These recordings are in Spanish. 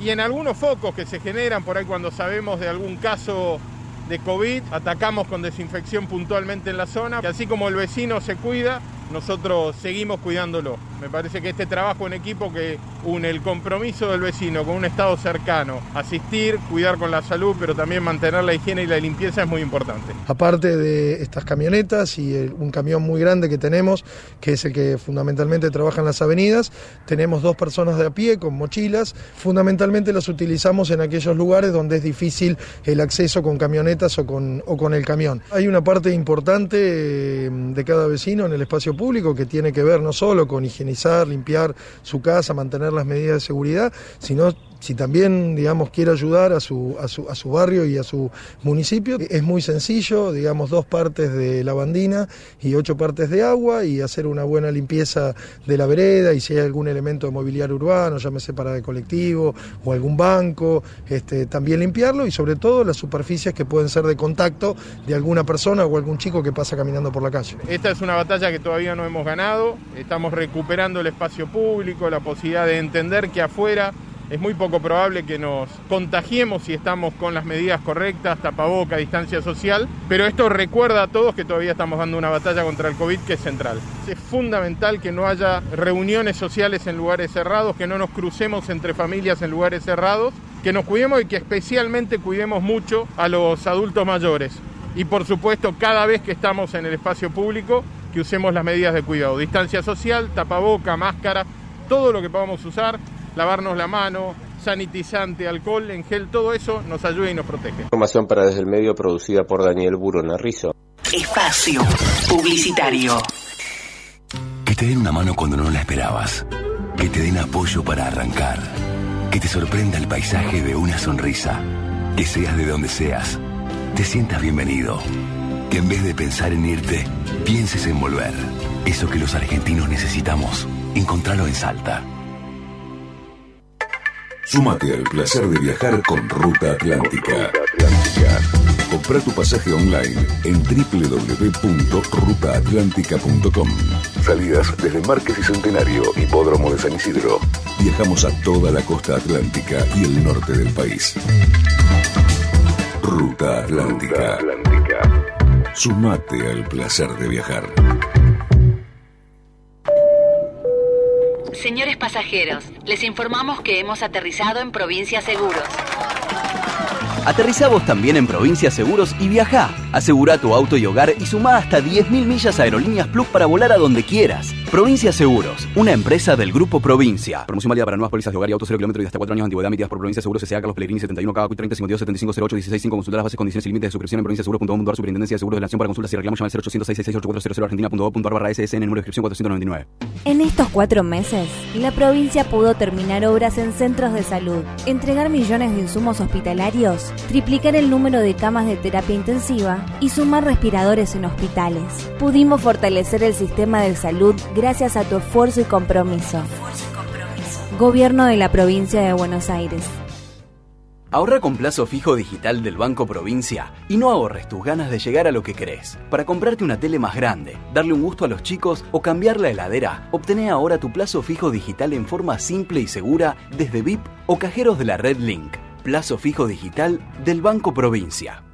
y en algunos focos que se generan por ahí cuando sabemos de algún caso de COVID, atacamos con desinfección puntualmente en la zona, que así como el vecino se cuida, nosotros seguimos cuidándolo. Me parece que este trabajo en equipo que une el compromiso del vecino con un estado cercano, asistir, cuidar con la salud, pero también mantener la higiene y la limpieza es muy importante. Aparte de estas camionetas y un camión muy grande que tenemos, que es el que fundamentalmente trabaja en las avenidas, tenemos dos personas de a pie con mochilas. Fundamentalmente las utilizamos en aquellos lugares donde es difícil el acceso con camionetas o con, o con el camión. Hay una parte importante eh, de cada vecino en el espacio público que tiene que ver no solo con higienizar, limpiar su casa, mantener las medidas de seguridad, sino si también, digamos, quiere ayudar a su, a su, a su barrio y a su municipio, es muy sencillo, digamos, dos partes de lavandina y ocho partes de agua y hacer una buena limpieza de la vereda y si hay algún elemento de mobiliario urbano, llámese para de colectivo o algún banco, este, también limpiarlo y sobre todo las superficies que pueden ser de contacto de alguna persona o algún chico que pasa caminando por la calle. Esta es una batalla que todavía no hemos ganado, estamos recuperando el espacio público, la posibilidad de entender que afuera es muy poco probable que nos contagiemos si estamos con las medidas correctas, tapaboca, distancia social, pero esto recuerda a todos que todavía estamos dando una batalla contra el COVID que es central. Es fundamental que no haya reuniones sociales en lugares cerrados, que no nos crucemos entre familias en lugares cerrados, que nos cuidemos y que especialmente cuidemos mucho a los adultos mayores. Y por supuesto, cada vez que estamos en el espacio público, que usemos las medidas de cuidado, distancia social, tapaboca, máscara, todo lo que podamos usar, lavarnos la mano, sanitizante, alcohol, en gel, todo eso nos ayuda y nos protege. Información para Desde el Medio producida por Daniel Burona Narrizo. Espacio Publicitario. Que te den una mano cuando no la esperabas. Que te den apoyo para arrancar. Que te sorprenda el paisaje de una sonrisa. Que seas de donde seas. Te sientas bienvenido. Que en vez de pensar en irte, pienses en volver. Eso que los argentinos necesitamos, encontrarlo en Salta. Súmate al placer de viajar con Ruta Atlántica. Compra tu pasaje online en www.rutaatlántica.com. Salidas desde Márquez y Centenario, Hipódromo de San Isidro. Viajamos a toda la costa atlántica y el norte del país. Ruta Atlántica. Sumate al placer de viajar. Señores pasajeros, les informamos que hemos aterrizado en Provincia Seguros. Aterriza vos también en Provincia Seguros y viaja. Asegura tu auto y hogar y suma hasta 10.000 millas a Aerolíneas Plus para volar a donde quieras. Provincia Seguros, una empresa del Grupo Provincia. Promoción válida para nuevas pólizas de hogar y autos 0 kilómetros y hasta 4 años de antigüedad emitidas por Provincia Seguros S.A. Carlos Pellegrini 71 K 30 52 75 08 16 5 Consultar las bases, condiciones y límites de suscripción en provinciaseguros.com.ar Superintendencia de Seguros de la Nación para consultas y reclamos llama al 0800 668 argentina.gov.ar barra SSN número de inscripción 499. En estos cuatro meses, la provincia pudo terminar obras en centros de salud, entregar millones de insumos hospitalarios, triplicar el número de camas de terapia intensiva y sumar respiradores en hospitales. Pudimos fortalecer el sistema de salud gracias a tu esfuerzo y compromiso. Gobierno de la provincia de Buenos Aires. Ahorra con plazo fijo digital del Banco Provincia y no ahorres tus ganas de llegar a lo que querés. Para comprarte una tele más grande, darle un gusto a los chicos o cambiar la heladera, obtené ahora tu plazo fijo digital en forma simple y segura desde VIP o cajeros de la red Link. Plazo fijo digital del Banco Provincia.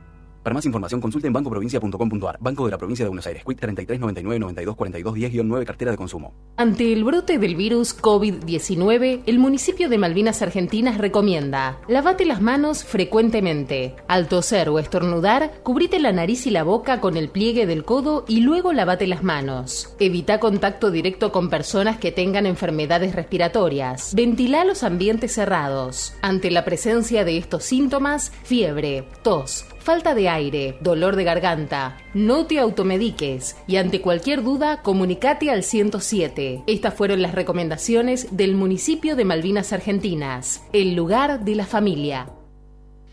Para más información consulte en bancoprovincia.com.ar. Banco de la Provincia de Buenos Aires. Quit 33 99 92 42 10 9 cartera de consumo. Ante el brote del virus COVID-19, el municipio de Malvinas Argentinas recomienda: lavate las manos frecuentemente. Al toser o estornudar, cubrite la nariz y la boca con el pliegue del codo y luego lavate las manos. Evita contacto directo con personas que tengan enfermedades respiratorias. Ventila los ambientes cerrados. Ante la presencia de estos síntomas, fiebre, tos, falta de aire, dolor de garganta. No te automediques y ante cualquier duda comunicate al 107. Estas fueron las recomendaciones del municipio de Malvinas Argentinas, el lugar de la familia.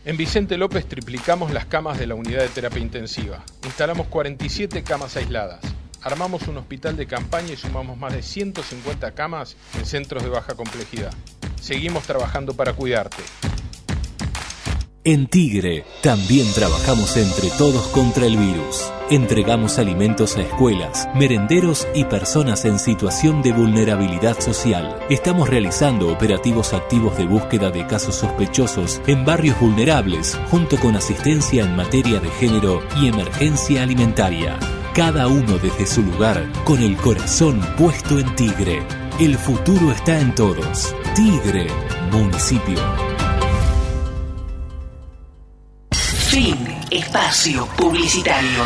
En Vicente López triplicamos las camas de la unidad de terapia intensiva. Instalamos 47 camas aisladas. Armamos un hospital de campaña y sumamos más de 150 camas en centros de baja complejidad. Seguimos trabajando para cuidarte. En Tigre también trabajamos entre todos contra el virus. Entregamos alimentos a escuelas, merenderos y personas en situación de vulnerabilidad social. Estamos realizando operativos activos de búsqueda de casos sospechosos en barrios vulnerables, junto con asistencia en materia de género y emergencia alimentaria. Cada uno desde su lugar, con el corazón puesto en Tigre. El futuro está en todos. Tigre, municipio. Fin. Espacio publicitario.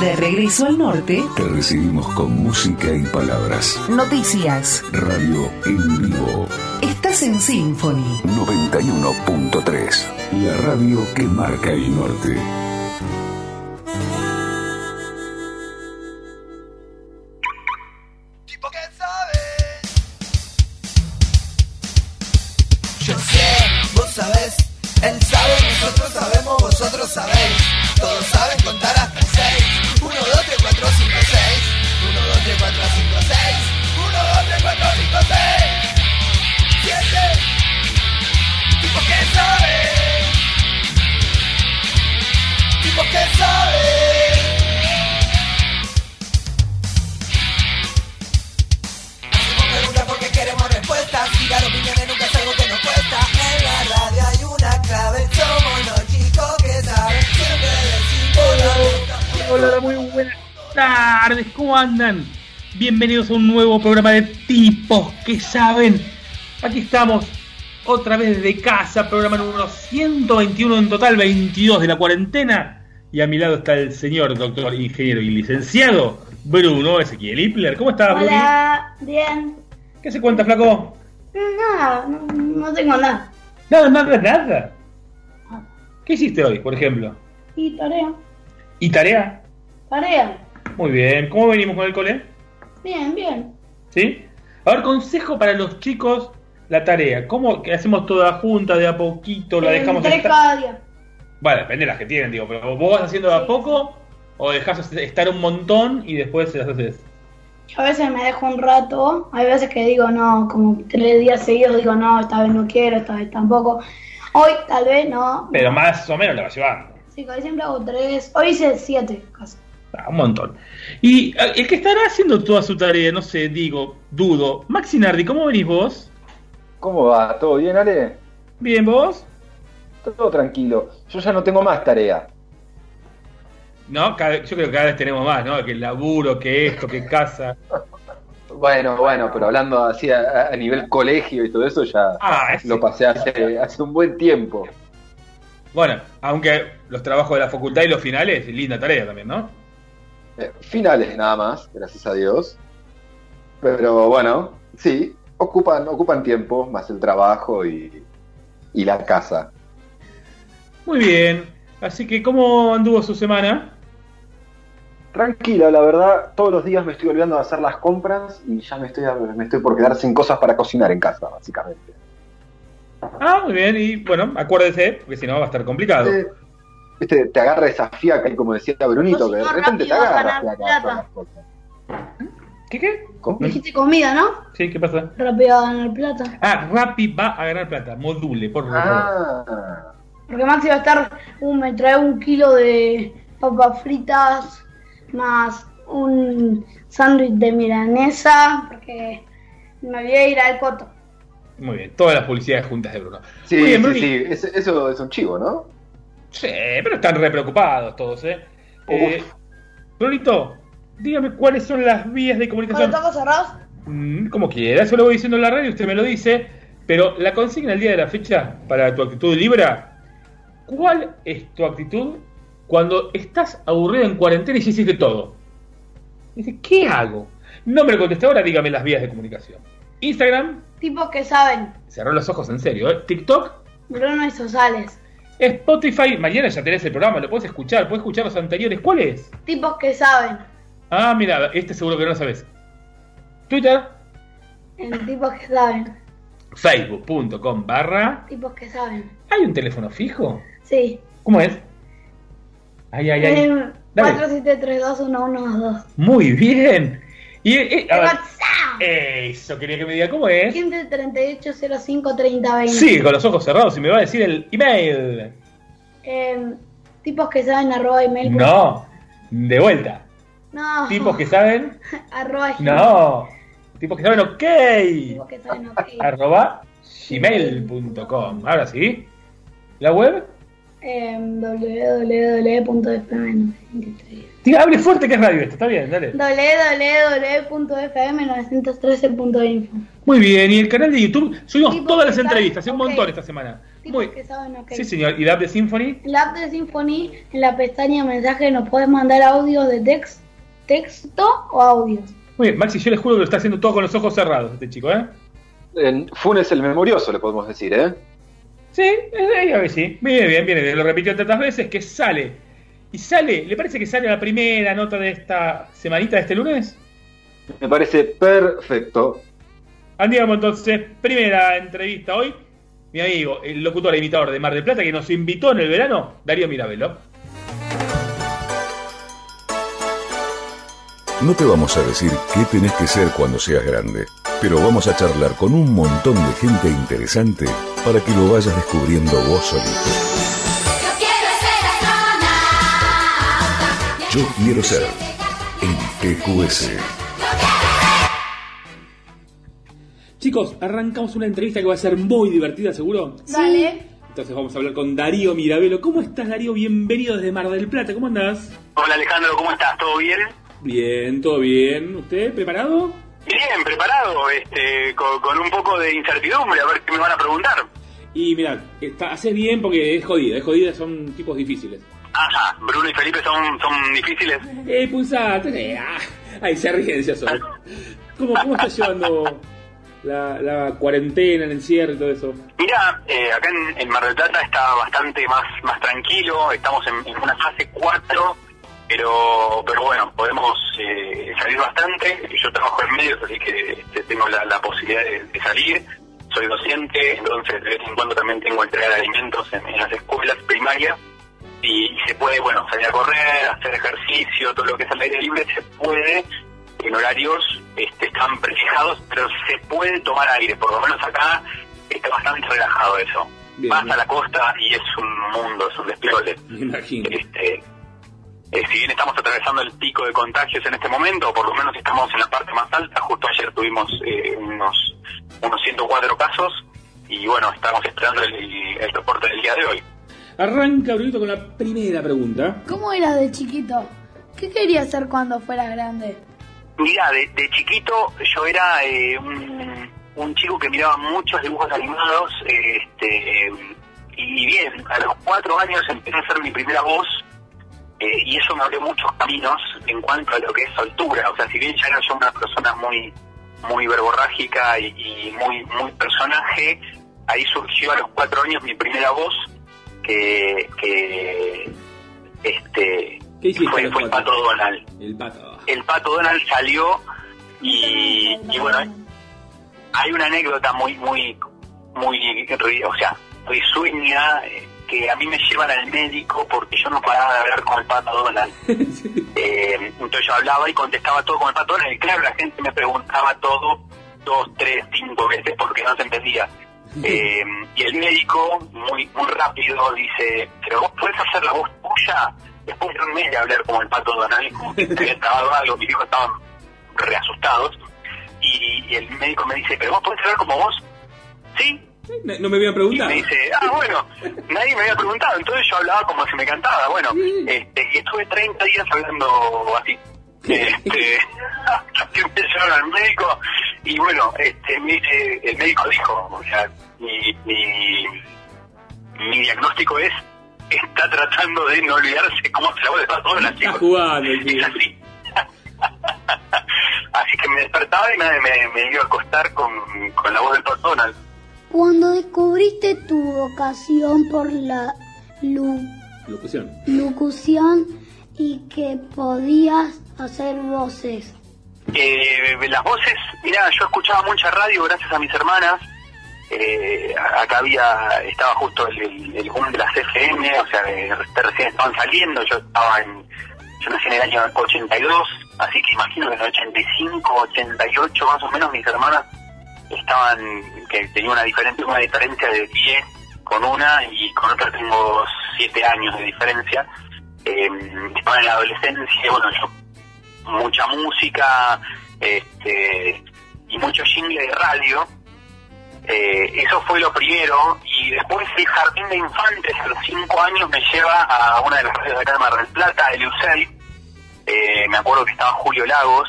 De regreso al norte. Te recibimos con música y palabras. Noticias. Radio en vivo. Estás en Symphony. 91.3. La radio que marca el norte. Nosotros sabemos, vosotros sabéis. Todos saben contar hasta seis. 1, 2, 3, 4, 5, 6. 1, 2, 3, 4, 5, 6. 1, 2, 3, 4, 5, 6. 7. Tipo que sabe. Tipo que sabe. Hola, hola, muy buenas tardes, ¿cómo andan? Bienvenidos a un nuevo programa de tipos que saben. Aquí estamos, otra vez desde casa, programa número 121 en total, 22 de la cuarentena. Y a mi lado está el señor doctor, ingeniero y licenciado Bruno Ezequiel Hipler. ¿Cómo estás, Bruno? Hola, bien. ¿Qué se cuenta, flaco? Nada, no, no tengo nada. Nada, nada, nada. ¿Qué hiciste hoy, por ejemplo? Y tarea, ¿Y tarea? Tarea. Muy bien. ¿Cómo venimos con el cole? Bien, bien. ¿Sí? A ver, consejo para los chicos, la tarea. ¿Cómo que hacemos toda junta de a poquito? ¿La dejamos tres cada día. Bueno, depende de las que tienen, digo, pero vos vas haciendo de a poco o dejás estar un montón y después las haces. Yo a veces me dejo un rato, hay veces que digo no, como tres días seguidos digo no, esta vez no quiero, esta vez tampoco. Hoy tal vez no. Pero más o menos la vas llevando. Sí, casi siempre hago tres. Hoy hice siete casi. Ah, un montón. Y eh, el que estará haciendo toda su tarea, no sé, digo, dudo. Maxi Nardi, ¿cómo venís vos? ¿Cómo va? ¿Todo bien, Ale? Bien, ¿vos? Todo tranquilo. Yo ya no tengo más tarea. No, cada- yo creo que cada vez tenemos más, ¿no? Que el laburo, que esto, que casa. Bueno, bueno, pero hablando así a, a nivel colegio y todo eso, ya Ah, lo pasé hace, hace un buen tiempo. Bueno, aunque los trabajos de la facultad y los finales, linda tarea también, ¿no? Eh, finales nada más, gracias a Dios. Pero bueno, sí, ocupan, ocupan tiempo, más el trabajo y, y la casa. Muy bien. Así que, ¿cómo anduvo su semana? Tranquila, la verdad, todos los días me estoy olvidando de hacer las compras y ya me estoy, me estoy por quedar sin cosas para cocinar en casa, básicamente. Ah, muy bien. Y bueno, acuérdese, porque si no va a estar complicado. Eh, Viste, te agarra esa fiaca y como decía Brunito, que de repente te agarra ganar fiaca. ¿Qué qué? Dijiste comida, ¿no? Sí, ¿qué pasa? Rápido a ganar plata. Ah, Rappi va a ganar plata. Module, por favor. Ah, Porque Maxi va a estar, uh, me trae un kilo de papas fritas más un sándwich de milanesa porque me voy a ir al coto. Muy bien. Todas las publicidades juntas de Bruno. sí, bien, sí, Bruni. sí, es- eso es un chivo, ¿no? Sí, pero están re preocupados todos, ¿eh? eh Brunito, dígame cuáles son las vías de ¿Con los comunicación. ojos cerrados? Mm, como quiera, eso lo voy diciendo en la radio, usted me lo dice. Pero la consigna el día de la fecha para tu actitud Libra, ¿cuál es tu actitud cuando estás aburrido en cuarentena y ya hiciste todo? Dice, ¿qué hago? No me lo contesté ahora, dígame las vías de comunicación. Instagram, Tipos que saben. cerró los ojos en serio, ¿eh? TikTok, Bruno y Sosales. Spotify, mañana ya tenés el programa, lo puedes escuchar, puedes escuchar los anteriores. ¿Cuál es? Tipos que saben. Ah, mira, este seguro que no lo sabes. Twitter, En tipos que saben. facebook.com barra. Tipos que saben. ¿Hay un teléfono fijo? Sí. ¿Cómo es? Ay, ay, ay. En Dale. 47321122. Muy bien. Y, eh, a ver. Eso, quería que me diga cómo es. 138 05 30 20. Sí, con los ojos cerrados y me va a decir el email. Eh, tipos que saben arroba email. No, de vuelta. No. Tipos que saben. arroba No. Tipos que saben ok. Tipos que saben ok. Arroba gmail.com. Ahora sí. ¿La web? Eh, www.fm93. Diga, hable fuerte que es radio esto, está bien, dale. www.fm913.info. Muy bien, y el canal de YouTube, subimos Tipos todas las entrevistas, un montón esta semana. Muy, que saben ok. sí, señor. ¿Y la app de Symphony? La app de Symphony, en la pestaña mensaje, nos puedes mandar audios de text, texto o audios. Muy bien, Maxi, yo les juro que lo está haciendo todo con los ojos cerrados este chico, ¿eh? En Funes el memorioso, le podemos decir, ¿eh? Sí, eh, a ver sí. Bien, bien, bien. Lo repitió tantas veces que sale. Y sale, ¿le parece que sale la primera nota de esta semanita de este lunes? Me parece perfecto. Andiamo entonces, primera entrevista hoy. Mi amigo, el locutor e imitador de Mar del Plata que nos invitó en el verano, Darío Mirabello. No te vamos a decir qué tenés que ser cuando seas grande, pero vamos a charlar con un montón de gente interesante para que lo vayas descubriendo vos solito. Yo quiero ser en TQS. Chicos, arrancamos una entrevista que va a ser muy divertida, seguro. Dale. Entonces vamos a hablar con Darío Mirabelo. ¿Cómo estás, Darío? Bienvenido desde Mar del Plata. ¿Cómo andás? Hola Alejandro, ¿cómo estás? ¿Todo bien? Bien, todo bien. ¿Usted preparado? Bien, preparado, este, con, con un poco de incertidumbre, a ver qué me van a preguntar. Y mirá, está, haces bien porque es jodida, es jodida, son tipos difíciles. Ajá, Bruno y Felipe son, son difíciles. Eh, pulsate. Eh, ah, ay, se ríen ya solo. ¿Cómo, ¿Cómo estás llevando la, la cuarentena, el encierro y todo eso? Mira, eh, acá en, en Mar del Plata está bastante más, más tranquilo, estamos en, en una fase 4, pero, pero bueno, podemos eh, salir bastante. Yo trabajo en medios, así que este, tengo la, la posibilidad de, de salir. Soy docente, entonces de vez en cuando también tengo que entregar alimentos en, en las escuelas primarias y se puede, bueno, salir a correr, hacer ejercicio, todo lo que es al aire libre se puede, en horarios este, están prefijados, pero se puede tomar aire, por lo menos acá está bastante relajado eso. Bien, Vas bien. a la costa y es un mundo, es un desplole. Me imagino. Este, eh, si bien estamos atravesando el pico de contagios en este momento, o por lo menos estamos en la parte más alta, justo ayer tuvimos eh, unos, unos 104 casos y bueno, estamos esperando el, el reporte del día de hoy. Arranca, Brunito, con la primera pregunta. ¿Cómo eras de chiquito? ¿Qué querías ser cuando fueras grande? Mira, de, de chiquito yo era eh, un, un chico que miraba muchos dibujos animados, eh, este, y bien, a los cuatro años empecé a hacer mi primera voz, eh, y eso me abrió muchos caminos en cuanto a lo que es altura. O sea, si bien ya era yo una persona muy muy verborrágica y, y muy muy personaje, ahí surgió a los cuatro años mi primera voz, que, que este ¿Qué hiciste a fue, fue el pato Donald. El pato. El pato Donald salió y, y bueno, hay una anécdota muy, muy, muy, o sea, risueña que a mí me llevan al médico porque yo no paraba de hablar con el pato Donald. Eh, entonces yo hablaba y contestaba todo con el pato Donald y claro, la gente me preguntaba todo dos, tres, cinco veces porque no se entendía. Eh, y el médico, muy muy rápido, dice, pero vos podés hacer la voz tuya después de un mes de hablar como el pato Donald, como que había trabado algo, mis hijos estaban reasustados. Y, y el médico me dice, pero vos podés hablar como vos. Sí, No, no me habían preguntado. y me dice, ah, bueno, nadie me había preguntado, entonces yo hablaba como si me cantaba. Bueno, este, y estuve 30 días hablando así. Este, hasta que me llevaron al médico y bueno, este, dice- el médico dijo, o sea, mi, mi, mi diagnóstico es, está tratando de no olvidarse cómo se la todas las chicas. jugando el Es así. Así que me despertaba y me, me, me iba a acostar con, con la voz del Donald. Cuando descubriste tu vocación por la lu- Locución. locución y que podías hacer voces. Eh, las voces, mira, yo escuchaba mucha radio gracias a mis hermanas. Eh, acá había, estaba justo el, el, boom de las FM, o sea, de recién estaban saliendo. Yo estaba en, yo nací en el año 82, así que imagino que en el 85, 88 más o menos mis hermanas estaban, que tenía una diferencia, una diferencia de 10 con una y con otra tengo 7 años de diferencia. Eh, estaban en la adolescencia, bueno, yo, mucha música este, y mucho jingle de radio. Eh, eso fue lo primero y después el jardín de infantes a los 5 años me lleva a una de las radios de acá de Mar del Plata, el UCEL. Eh, me acuerdo que estaba Julio Lagos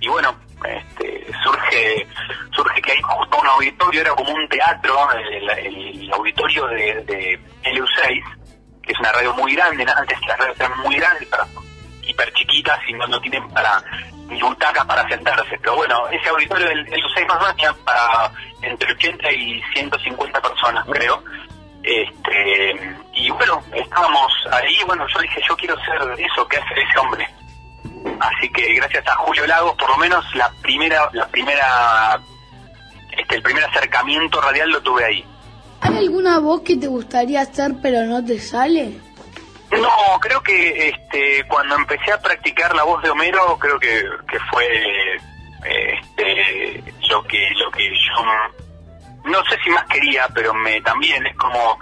y bueno, este, surge surge que hay justo un auditorio, era como un teatro, el, el auditorio de, de LU6, que es una radio muy grande, antes las radios eran muy grandes, pero hiper chiquitas y no, no tienen para ni butacas para sentarse. Pero bueno, ese auditorio del LU6 más o menos tenía para entre 80 y 150 personas, creo. Este, y bueno, estábamos ahí, bueno, yo dije, yo quiero ser eso que hace ese hombre. Así que gracias a Julio Lagos, por lo menos la primera, la primera, este, el primer acercamiento radial lo tuve ahí. ¿Hay alguna voz que te gustaría hacer pero no te sale? No, creo que este, cuando empecé a practicar la voz de Homero, creo que, que fue este, lo que lo que yo no sé si más quería, pero me también es como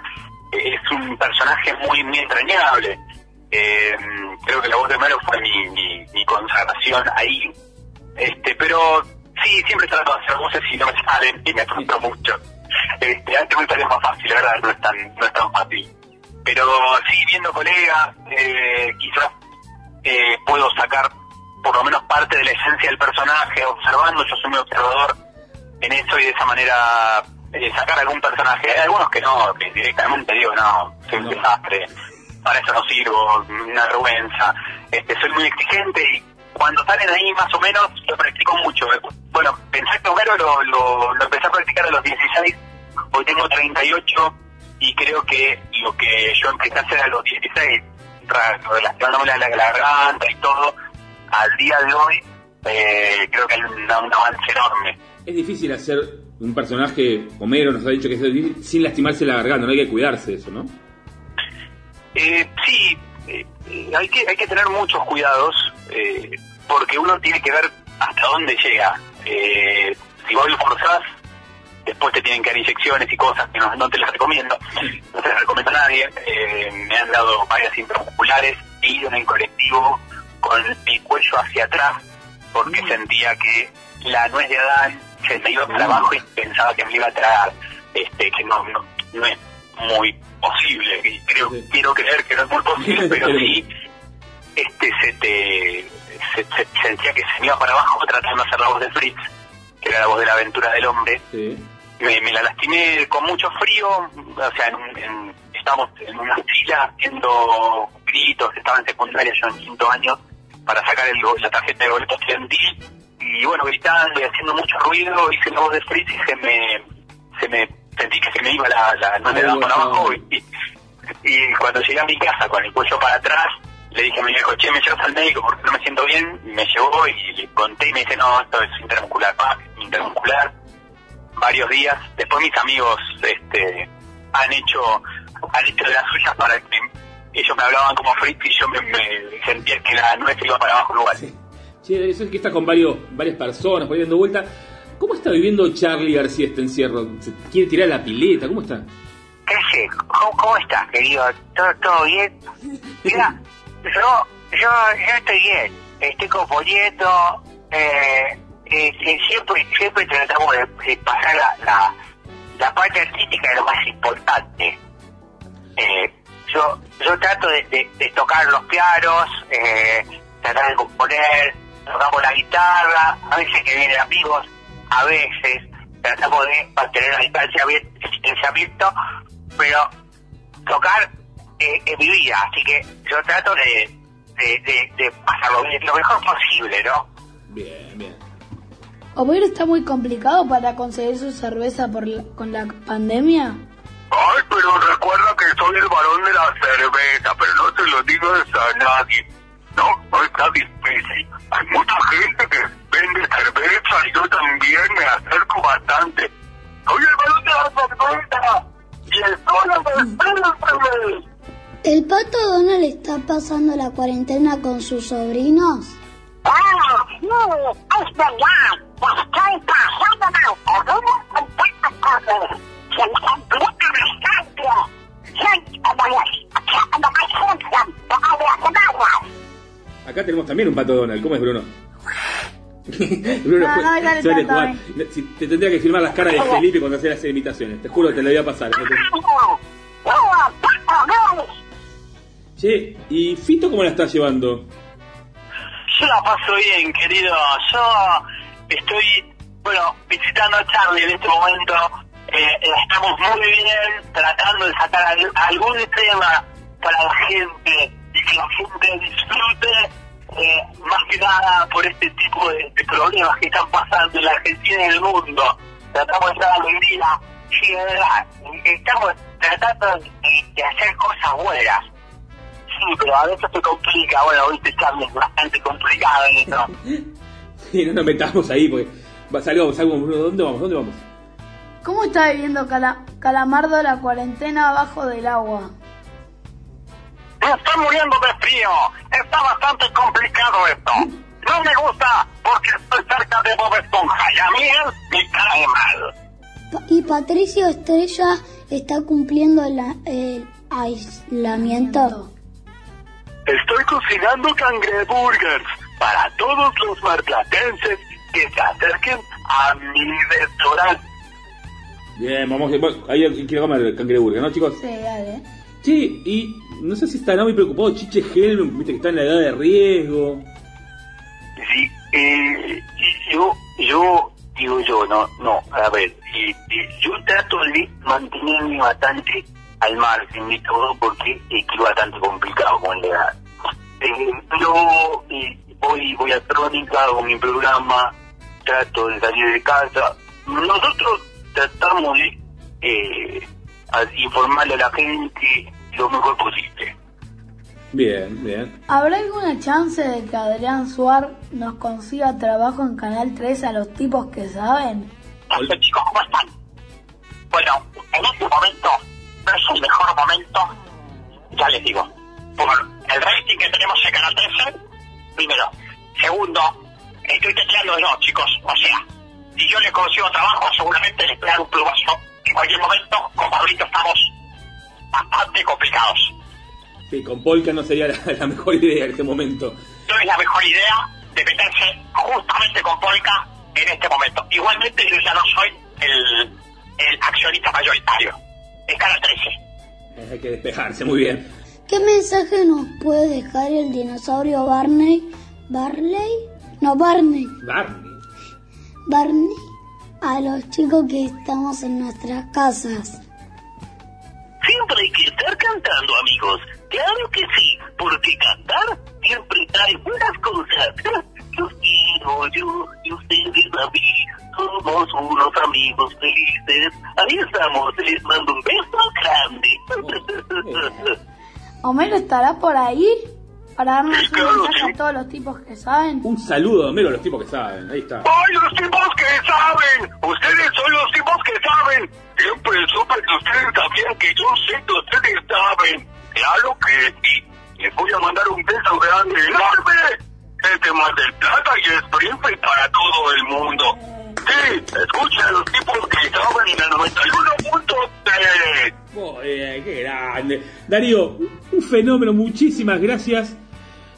es un personaje muy muy entrañable. Eh, creo que la voz de Homero fue mi, mi, consagración ahí. Este, pero sí, siempre trato de hacer voces y no me salen y me frustro mucho. Este, antes me salía más fácil, la verdad, no es tan, no es tan fácil. Pero sí, viendo colegas, eh, quizás eh, puedo sacar por lo menos parte de la esencia del personaje, observando, yo soy muy observador en eso y de esa manera eh, sacar algún personaje. Hay algunos que no, que directamente digo, no, soy un desastre, para eso no sirvo, una vergüenza. Este, soy muy exigente y cuando salen ahí más o menos lo practico mucho. Bueno, pensé que lo, lo, lo empecé a practicar a los 16, hoy tengo 38 y creo que lo que yo empecé a hacer a los 16, relacionándome la, la garganta y todo, al día de hoy eh, creo que hay un, un avance enorme. Es difícil hacer un personaje, Homero nos ha dicho que es difícil, sin lastimarse la garganta, no hay que cuidarse eso, ¿no? Eh, sí, eh, hay, que, hay que tener muchos cuidados eh, porque uno tiene que ver hasta dónde llega. Eh, si vos lo forzás, después te tienen que dar inyecciones y cosas que no, no te las recomiendo. No te las recomiendo a nadie. Eh, me han dado varias intramusculares, he ido en el colectivo con el cuello hacia atrás porque sentía que la nuez de Adán se me iba para abajo y pensaba que me iba a tragar. Este, que no, no, no es muy posible. Y creo, quiero creer que no es muy posible, pero sí este se te se, se- sentía que se me iba para abajo tratando de hacer la voz de Fritz, que era la voz de la aventura del hombre. Me, me la lastimé con mucho frío, o sea, en, en- estábamos en una fila haciendo gritos, estaba en secundaria yo en quinto año, para sacar el, la tarjeta de boleto estudiantil, y bueno, gritando y haciendo mucho ruido, hice la voz de Fritz y se me, se me sentí que se me iba la, la no me daba para abajo y, y cuando llegué a mi casa con el cuello para atrás, le dije a mi viejo, che, me llevas al médico porque no me siento bien, y me llevó y le conté y me dice, no, esto es intermuscular, pa, intermuscular, varios días. Después mis amigos este, han hecho han hecho de las suyas para que ellos me hablaban como Fritz y yo me, me sentía que la nuez iba para abajo igual. Che, eso es que está con varios, varias personas, por ahí dando vuelta. ¿Cómo está viviendo Charlie García este encierro? ¿Se quiere tirar la pileta? ¿Cómo está? ¿Qué sé? ¿Cómo, cómo estás, querido? ¿Todo, todo bien? Mira, yo, yo, yo estoy bien. Estoy componiendo. Eh, eh, siempre, siempre tratamos de, pasar la, la, parte artística de lo más importante. Eh, yo, yo trato de, tocar los pianos, eh, tratar de componer, tocamos la guitarra, a veces que vienen amigos, a veces tratamos de mantener la distancia el distanciamiento, pero tocar eh, es mi vida, así que yo trato de, de, de, de pasarlo bien, lo mejor posible, ¿no? Bien, bien. ¿Homero está muy complicado para conseguir su cerveza por la- con la pandemia? Ay, pero recuerda que soy el varón de la cerveza, pero no te lo digo a nadie. No, no está difícil. Hay mucha gente que vende cerveza y yo también me acerco bastante. Soy el varón de la cerveza y el solo de ¿El pato Donald está pasando la cuarentena con sus sobrinos? Ah, sí, es verdad. Estoy pasando la cuarentena con Se me complica bastante. Soy como los... como más Simpson, como las semanas. Acá tenemos también un pato Donald. ¿Cómo es, Bruno? Bruno, No, no, suele jugar. Si- te tendría que filmar las caras de Felipe cuando hacía las imitaciones. Te juro que te la voy a pasar. Che, ¿y Fito cómo la está llevando? Yo la paso bien, querido. Yo estoy, bueno, visitando a Charlie en este momento. Eh, estamos muy bien tratando de sacar al- algún tema para la gente y que la gente disfrute, eh, más que nada por este tipo de, problemas que están pasando en la Argentina y en el mundo. Tratamos de dar alegría, verdad. Estamos tratando de hacer cosas buenas. Sí, pero a veces se complica. Bueno, viste, Charlie, es bastante complicado en esto. Sí, no nos metamos ahí porque. va- Salgamos, salgamos. ¿Dónde vamos? ¿Dónde vamos? ¿Cómo está viviendo Cala- Calamardo la cuarentena abajo del agua? Me estoy muriendo de frío. Está bastante complicado esto. No me gusta porque estoy cerca de Bob Esponja y a mí él me cae mal. Pa- Y Patricio Estrella está cumpliendo la- el aislamiento. Estoy cocinando cangreburgers para todos los marplatenses que se acerquen a mi restaurante. Bien, vamos. bueno, ahí quiero comer cangreburger, ¿no, chicos? Sí, dale. Che, y no sé si estará muy preocupado Chiche Helm, viste que está en la edad de riesgo. Sí, eh, y yo, yo, digo yo, no, no, a ver, y- y yo trato de mantenerme bastante al margen de todo porque es que es bastante complicado con la edad. Eh, pero eh, voy, voy a Crónica, hago mi programa, trato de salir de casa. Nosotros tratamos de eh, a- informarle a la gente lo mejor posible. Bien, bien. ¿Habrá alguna chance de que Adrián Suar nos consiga trabajo en Canal 3 a los tipos que saben? Hola chicos, ¿cómo están? Bueno, en este momento no es el mejor momento, ya les digo, por el rating que tenemos en Canal 13, primero. Segundo, estoy tecleando de no, chicos, o sea, si yo les consigo trabajo, seguramente les pegan un plumazo en cualquier momento, como ahorita estamos bastante complicados. Sí, con Polka no sería la, la mejor idea en este momento. No es la mejor idea de meterse justamente con Polka en este momento. Igualmente yo ya no soy el, el accionista mayoritario. Es Canal 13. Eh, Hay que despejarse, muy bien. ¿Qué mensaje nos puede dejar el dinosaurio Barney? ¿Barley? No, Barney. Barney. Barney a los chicos que estamos en nuestras casas. Siempre hay que estar cantando, amigos. Claro que sí, porque cantar siempre trae buenas cosas. Los quiero yo y ustedes a mí. Somos unos amigos felices. Ahí estamos, les mando un beso grande. ¿Homero estará por ahí? Para darnos un mensaje a todos los tipos que saben. Un saludo, Homero, a los tipos que saben. Ahí está. ¡Ay, los tipos que saben! Ustedes son los tipos que saben. Siempre supe que ustedes sabían que yo sé que ustedes saben. Claro que sí. Les voy a mandar un beso grande, enorme. Desde Mar del Plata y Springfield para todo el mundo. Sí, escuchen a los tipos que saben en el 91.3. Joder, qué grande. Darío, un fenómeno, muchísimas gracias.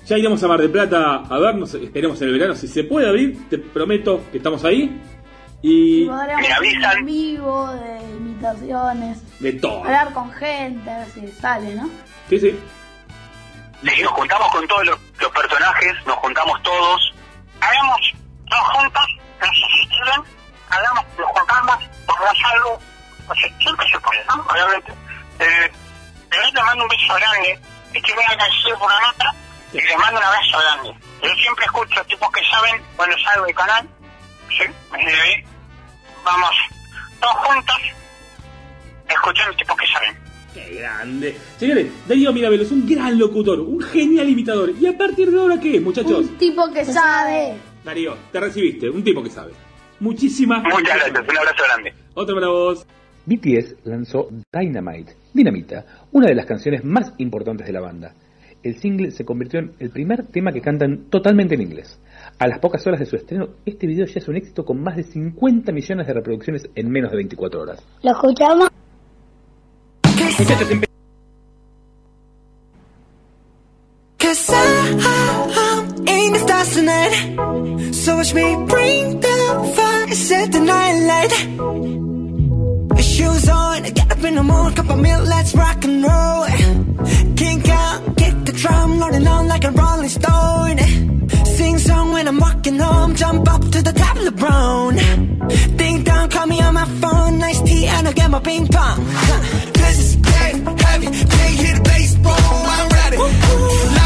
Ya iremos a Mar del Plata a vernos, esperemos en el verano. Si se puede abrir, te prometo que estamos ahí. Y Podríamos ir en vivo, de imitaciones, de todo. hablar con gente, a ver si sale, ¿no? Sí, sí. Sí, nos juntamos con todos los, los personajes, nos juntamos todos. Hagamos dos juntas, si quieren, hagamos, nos juntamos, pongamos algo, o sea, siempre se puede, ¿no? Obviamente. Eh, les mando un beso grande, estoy muy agradecido por la nota, y les mando un abrazo grande. Yo siempre escucho a tipos que saben cuando salgo del canal, sí, desde ahí, vamos, todos juntos, escuchando tipos que saben. Qué grande. Señores, Darío Mirabelo es un gran locutor, un genial imitador. ¿Y a partir de ahora qué, muchachos? Un tipo que sabe. Darío, te recibiste, un tipo que sabe. Muchísimas Muchas gracias, un abrazo grande. Otro para vos. BTS lanzó Dynamite, Dinamita, una de las canciones más importantes de la banda. El single se convirtió en el primer tema que cantan totalmente en inglés. A las pocas horas de su estreno, este video ya es un éxito con más de 50 millones de reproducciones en menos de 24 horas. Lo escuchamos. Muchachos, in the stars tonight. So watch me bring the fire, set the night light. Shoes on, get up in the morning, cup of milk, let's rock and roll. Kink out, kick the drum, rolling on like a rolling stone. Sing song when I'm walking home, jump up to the top of the brown. Ding dong, call me on my phone, nice tea, and I'll get my ping pong. This is getting heavy, can't hear the bass, boom, I'm ready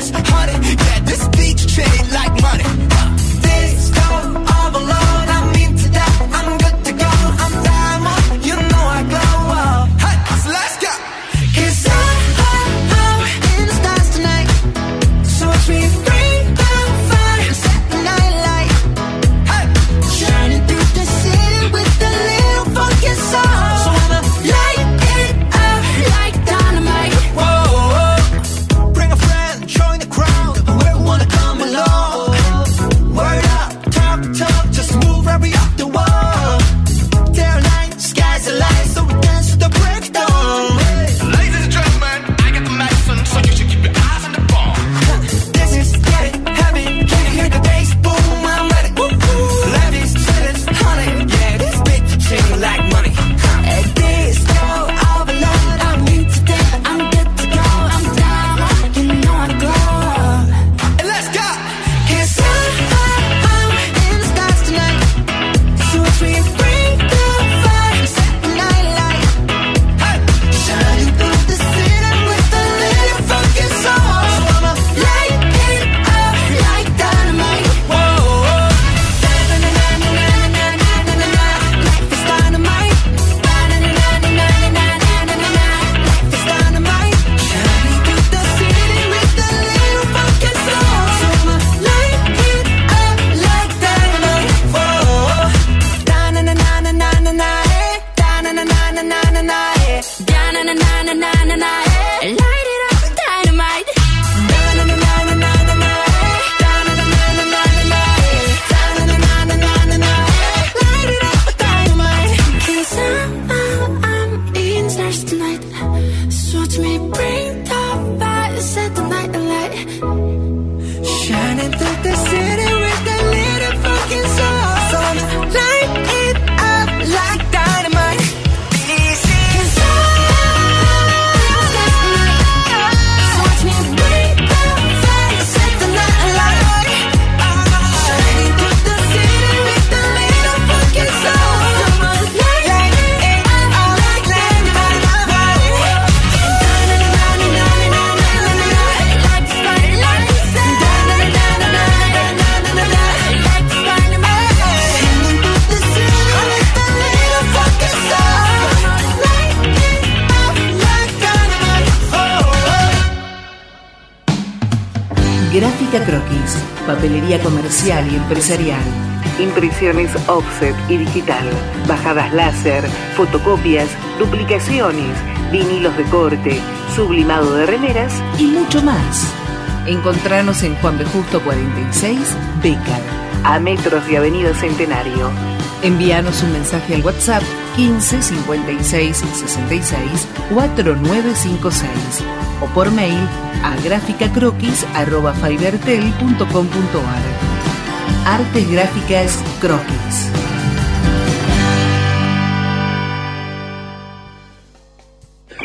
this honey. Yeah, this beach treated like money. Empresarial. Impresiones offset y digital, bajadas láser, fotocopias, duplicaciones, vinilos de corte, sublimado de remeras y mucho más. Encontranos en Juan B. Justo 46, Becar, a metros de Avenida Centenario. Envíanos un mensaje al WhatsApp 15 56 66 4956 o por mail a graficacroquis.fibertel.com.ar Artes Gráficas Croquis.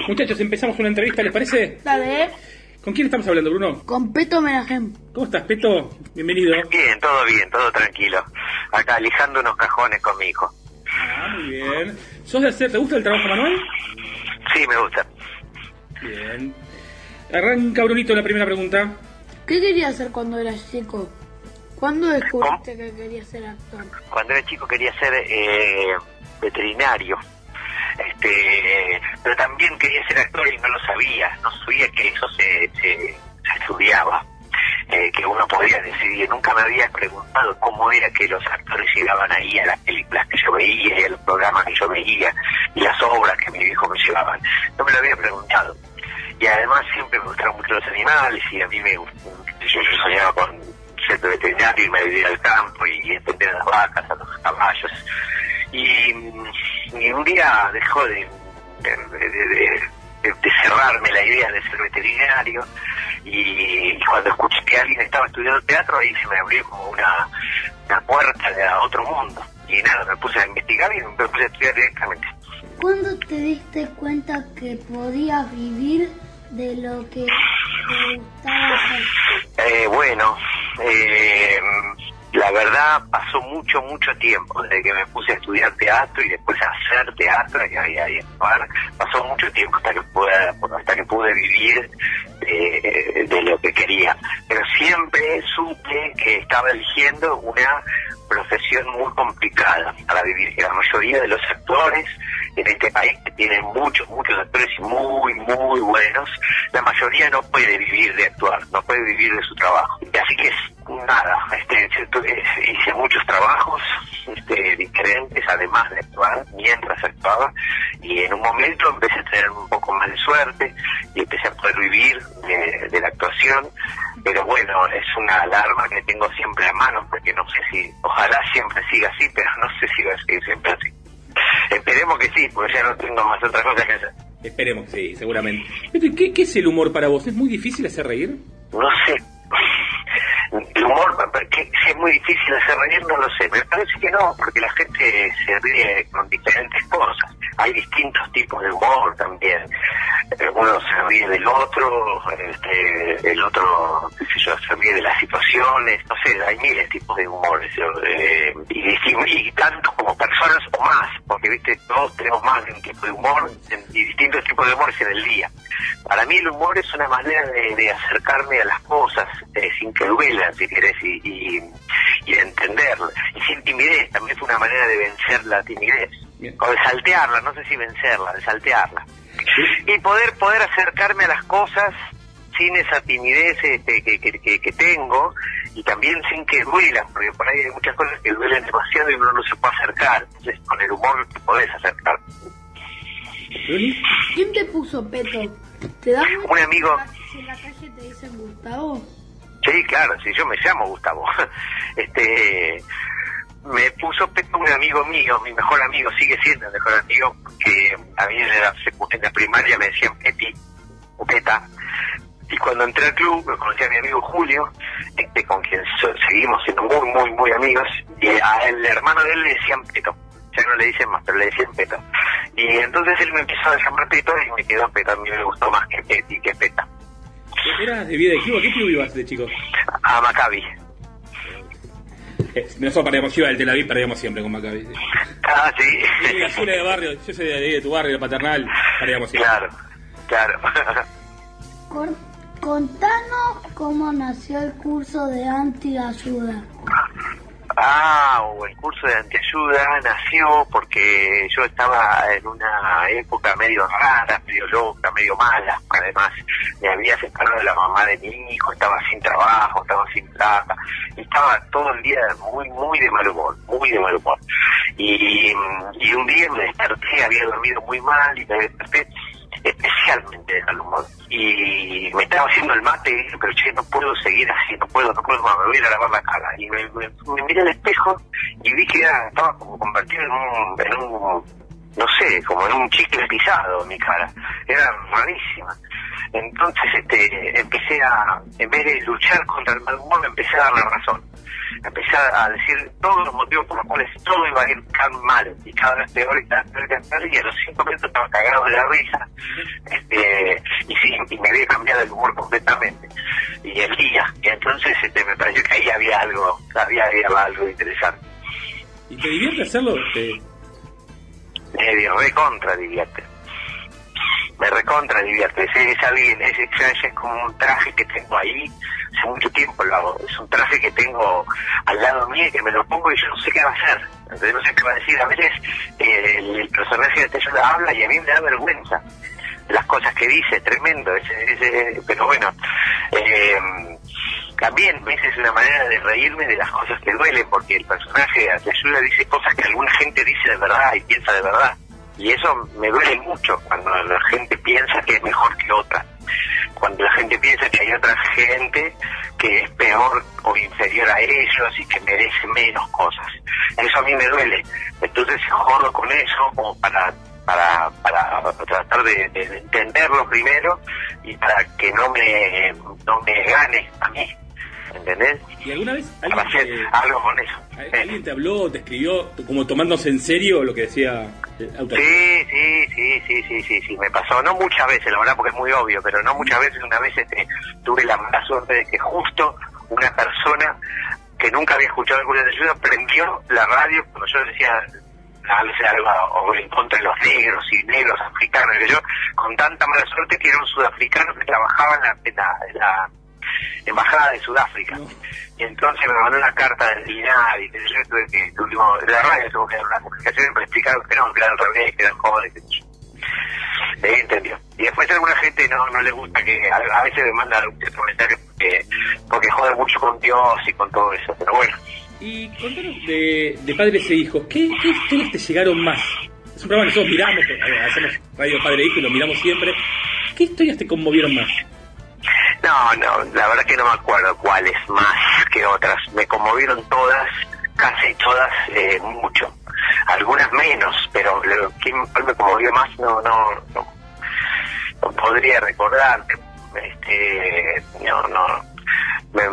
Muchachos, empezamos una entrevista, ¿les parece? Dale, ¿Con quién estamos hablando, Bruno? con Peto Menajem. ¿Cómo estás, Peto? Bienvenido. Bien, todo bien, todo tranquilo. Acá lijando unos cajones con mi hijo. Ah, muy bien. ¿Sos de hacer, ¿Te gusta el trabajo manual? Sí, me gusta. Bien. Arranca, Brunito, la primera pregunta. ¿Qué querías hacer cuando eras chico? ¿Cuándo descubriste que querías ser actor? Cuando era chico quería ser eh, veterinario. Este, pero también quería ser actor y no lo sabía. No sabía que eso se, se- se estudiaba. eh, que uno podía decidir. Nunca me había preguntado cómo era que los actores llegaban ahí a las películas que yo veía y a los programas que yo veía y las obras que mi viejo me llevaban. No me lo había preguntado. Y además siempre me gustaron mucho los animales y a mí me yo, yo soñaba con ser veterinario y me vivir al campo y entender a las vacas, a los caballos. Y, y un día dejó de, de, de- de- de cerrarme la idea de ser veterinario y cuando escuché que alguien estaba estudiando teatro ahí se me abrió como una, una puerta a otro mundo y nada, me puse a investigar y me puse a estudiar directamente. ¿Cuándo te diste cuenta que podías vivir de lo que? Eh, bueno, eh, la verdad pasó mucho, mucho tiempo desde que me puse a estudiar teatro y después a hacer teatro y, y actuar. Pasó mucho tiempo hasta que pude, hasta que pude vivir eh, de lo que quería. Pero siempre supe que estaba eligiendo una profesión muy complicada para vivir. La mayoría de los actores en este país, que tienen muchos, muchos actores muy, muy buenos, la mayoría no puede vivir de actuar, no puede vivir de su trabajo. Así que nada, este, hice- muchos trabajos este, diferentes, además de actuar, mientras actuaba, y en un momento empecé a tener un poco más de suerte y empecé a poder vivir de la actuación, pero bueno, es una alarma que tengo siempre a mano, porque no sé si, ojalá siempre siga así, pero no sé si va a seguir siempre así. Esperemos que sí, porque ya no tengo más otra cosa que hacer. Esperemos que sí, seguramente. Pero, ¿Qué, ¿Qué es el humor para vos? ¿Es muy difícil hacer reír? No sé. El humor, que si es muy difícil hacer reír, no lo sé. Me parece que no, porque la gente se ríe con diferentes cosas. Hay distintos tipos de humor también. Uno se ríe del otro, este, el otro, se ríe de las situaciones. No sé, hay miles de tipos de humores. eh, y, y, tantos como personas o más, porque, viste, todos tenemos más de un tipo de humor y distintos tipos de humores en el día. Para mí el humor es una manera de, acercarme a las cosas eh, sin que si querés, y, y, y sin timidez, también es una manera de vencer la timidez. O de saltearla, no sé si vencerla, de saltearla. Y poder, poder acercarme a las cosas sin esa timidez este, que, que, que- que tengo y también sin que duelan, porque por ahí hay muchas cosas que duelen demasiado y uno no se puede acercar. Entonces, con el humor te podés acercar. ¿Quién te puso peto? ¿Te das cuenta Un amigo. si en la calle te dicen Gustavo? Sí, claro, sí, yo me llamo Gustavo. Este, me puso peto un amigo mío, mi mejor amigo, sigue siendo el mejor amigo, que a mí en la, primaria me decían Peti, Peta. Y cuando entré al club, me conocí a mi amigo Julio, este, con quien seguimos siendo muy, muy, muy amigos, y al hermano de él le decían Peto. Ya no le dicen más, pero le decían Peto. Y entonces él me empezó a llamar Peto y me quedó Peto. A mí me gustó más que Peti, que Peta. ¿Eras de vida de club? ¿A qué club ibas de chico? A Maccabi. Eh, nosotros perdíamos, yo iba del Tel Aviv, perdíamos siempre con Maccabi. sí. Ah, sí. Y la zona de barrio, yo soy de tu barrio, de Paternal, perdíamos siempre. Claro, claro. Con- Contanos cómo nació el curso de antiayuda. Ah, o el curso de antiayuda nació porque yo estaba en una época medio rara, medio loca, medio mala. Además, me había separado de la mamá de mi hijo, estaba sin trabajo, estaba sin plata. y Estaba todo el día muy, muy de mal humor, muy de mal humor. Y, y un día me desperté, había dormido muy mal y me desperté especialmente de humor. Y me estaba haciendo el mate pero che, no puedo seguir así, no puedo, no puedo me voy a lavar la cara. Y me, me- me miré al espejo y vi que era, estaba como convertido en un, en un, no sé, como en un chicle pisado mi cara. Era rarísima. Entonces este, empecé a, en vez de luchar contra el mal humor, empecé a dar la razón. Empecé a decir todos los motivos por los cuales todo iba a ir tan mal y cada vez peor y cada vez peor y peor, y a los cinco minutos estaba cagado de la risa este, y, sí, y me había cambiado el humor completamente y el día y entonces este, me pareció que ahí había algo había, había algo interesante ¿Y te divierte hacerlo? Te- me recontra divierte. Me recontra divierte. Ese es alguien ese ese es como un traje que tengo ahí. Hace mucho tiempo lo hago. Es un traje que tengo al lado mío y que me lo pongo y yo no sé qué va a hacer. No sé qué va a decir. A veces eh, el, el personaje de Telluda habla y a mí me da vergüenza. Las cosas que dice, tremendo, ese, ese, pero bueno, eh, también a veces es una manera de reírme de las cosas que duelen, porque el personaje de ayuda dice cosas que alguna gente dice de verdad y piensa de verdad. Y eso me duele mucho cuando la gente piensa que es mejor que otra. Cuando la gente piensa que hay otra gente que es peor o inferior a ellos y que merece menos cosas. Eso a mí me duele. Entonces jodo con eso como para para, para tratar de, de entenderlo primero y para que no me no me gane a mí ¿entendés? ¿Y alguna vez alguien hacer te, algo con eso. alguien te habló, te escribió, como tomándose en serio lo que decía el autor? Sí, sí, sí, sí, sí, sí, sí, me pasó. No muchas veces, la verdad, porque es muy obvio, pero no muchas veces. Una vez este, tuve la mala suerte de que justo una persona que nunca había escuchado alguna de ayuda prendió la radio cuando yo decía algo o en contra de los negros y negros africanos, que yo, con tanta mala suerte que era un sudafricano que trabajaba en la, en la, en la embajada de Sudáfrica. Y entonces me mandó una carta del INAD y que yo tuve que, tuvimos, la radio tuvo que dar una comunicación para explicar que no, que era al revés, que eran jóvenes, que yo. Ahí entendió. Y después a alguna gente no, no le gusta que, a, a veces me manda algún comentario porque, porque jode mucho con Dios y con todo eso, pero bueno. Y contanos de, de padres e hijos, ¿qué, ¿qué historias te llegaron más? Es un programa que nosotros miramos, eh, hacemos radio padre e hijo y lo miramos siempre. ¿Qué historias te conmovieron más? No, no, la verdad que no me acuerdo cuáles más que otras. Me conmovieron todas, casi todas, eh, mucho. Algunas menos, pero cuál me conmovió más no, no, no, no podría recordar. Este, no, no. Me,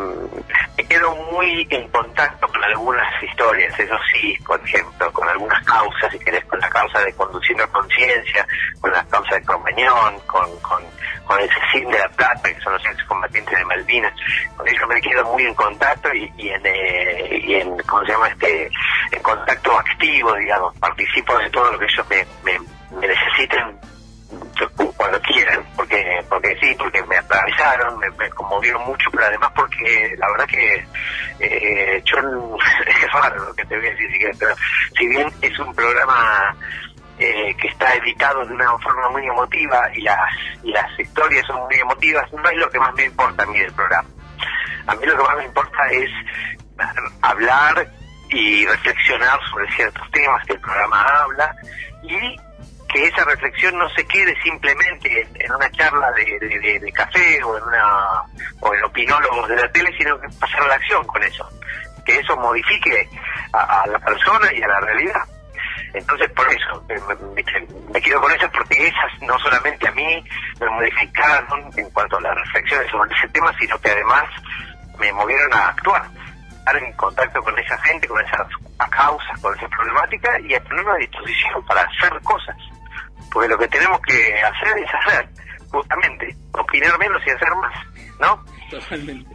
me quedo muy en contacto con algunas historias, eso sí, por ejemplo, con algunas causas, si querés, con la causa de conduciendo conciencia, con la causa de Cromañón, con, con, con el CECIN de La Plata, que son los excombatientes de Malvinas, con ellos me quedo muy en contacto y, y en, eh, y en, ¿cómo se llama? este En contacto activo, digamos, participo de todo lo que ellos me, me, me necesiten cuando quieran, porque porque sí, porque me atravesaron, me, conmovieron mucho, pero además porque la verdad que eh, yo es raro lo que te voy a decir, pero si bien es un programa eh, que está editado de una forma muy emotiva y las y las historias son muy emotivas, no es lo que más me importa a mí del programa. A mí lo que más me importa es hablar y reflexionar sobre ciertos temas que el programa habla y que esa reflexión no se quede simplemente en, una charla de, café o en una o en opinólogos de la tele, sino que pasar a la acción con eso, que eso modifique a, a la persona y a la realidad. Entonces, por eso, me, quedo con eso porque esas no solamente a mí me modificaron en cuanto a las reflexiones sobre ese tema, sino que además me movieron a actuar, estar en contacto con esa gente, con esas causas, con esas problemáticas y a ponerme a disposición para hacer cosas. Porque lo que tenemos que hacer es hacer, justamente, opinar menos y hacer más, ¿no? Totalmente.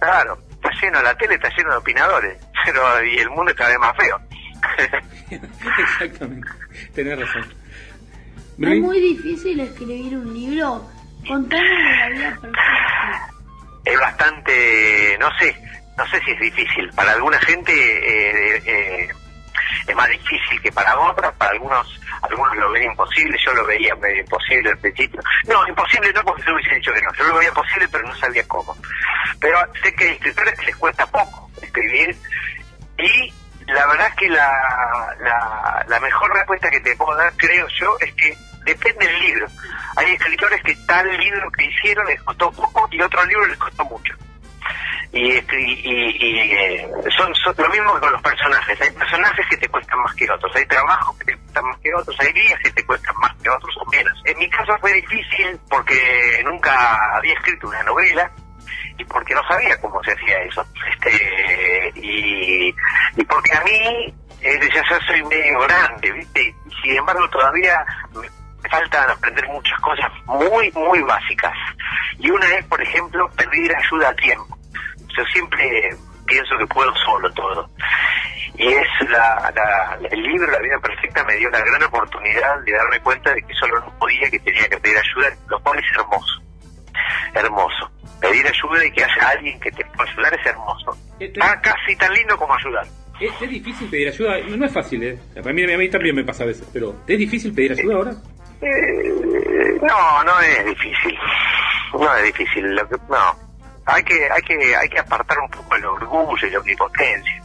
Claro, está lleno, la tele está lleno de opinadores, pero y el mundo es cada vez más feo. Exactamente, tenés razón. Es muy difícil escribir un libro. Contanos de la vida perfecta. es bastante, no sé, no sé si es difícil. Para alguna gente eh, eh, es más difícil que para otras, para algunos algunos lo ven imposible, yo lo veía medio imposible al principio. No, imposible no porque yo hubiese dicho que no, yo lo veía posible pero no sabía cómo. Pero sé que hay escritores les cuesta poco escribir y la verdad es que la, la, la mejor respuesta que te puedo dar, creo yo, es que depende del libro. Hay escritores que tal libro que hicieron les costó poco y otro libro les costó mucho. Y, este, y, y- y, eh, son, son lo mismo que con los personajes. Hay personajes que te cuestan más que otros, hay trabajos que te cuestan más que otros, hay días que te cuestan más que otros o menos. En mi caso fue difícil porque nunca había escrito una novela y porque no sabía cómo se hacía eso. Este, y, y porque a mí, eh, ya yo soy medio grande, ¿viste? Y sin embargo todavía me faltan aprender muchas cosas muy, muy básicas. Y una es, por ejemplo, pedir ayuda a tiempo. Yo siempre pienso que puedo solo todo. Y es la, la- el libro La vida perfecta me dio la gran oportunidad de darme cuenta de que solo no podía, que tenía que pedir ayuda, lo cual es hermoso. Hermoso. Pedir ayuda y que haya alguien que te pueda ayudar es hermoso. Ah, casi tan lindo como ayudar. Es, es difícil pedir ayuda, no, no es fácil, ¿eh? A mí, a mí también me pasa a veces, pero ¿es difícil pedir ayuda ahora? Eh, no, no es difícil. No es difícil. Lo que, no, hay que, hay que, hay que apartar un poco el orgullo y la omnipotencia.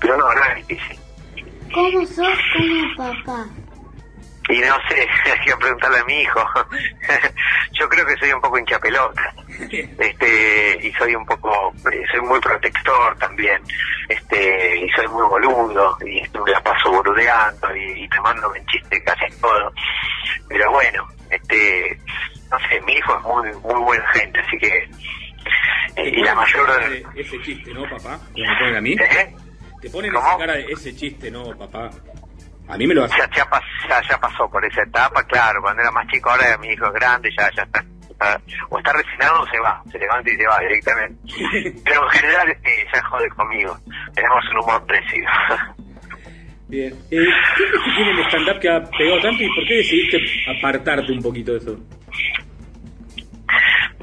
Pero no, no es difícil. ¿Cómo sos como papá? Y no sé, hay que preguntarle a mi hijo. Yo creo que soy un poco hinchapelota. Este, y soy un poco, eh, soy muy protector también. Este, y soy muy boludo. Y me la paso boludeando y, y mando en chiste casi todo. Pero bueno, este, no sé, mi hijo es muy, muy buena gente, así que. Y la mayor. Ese, ese chiste, ¿no, papá? ¿Me ponen a mí? ¿Eh? Te ponen esa cara de ese chiste, ¿no, papá? A mí me lo hace. Ya, ya, pas- ya, ya pasó por esa etapa, claro, cuando era más chico, ahora mi hijo es grande, ya, ya está, está- o está resignado o se va, se levanta y se va directamente. Pero en general eh, ya jode conmigo, tenemos un humor parecido. Bien. Eh, ¿Qué es lo que tiene el stand-up que ha pegado tanto y por qué decidiste apartarte un poquito de eso?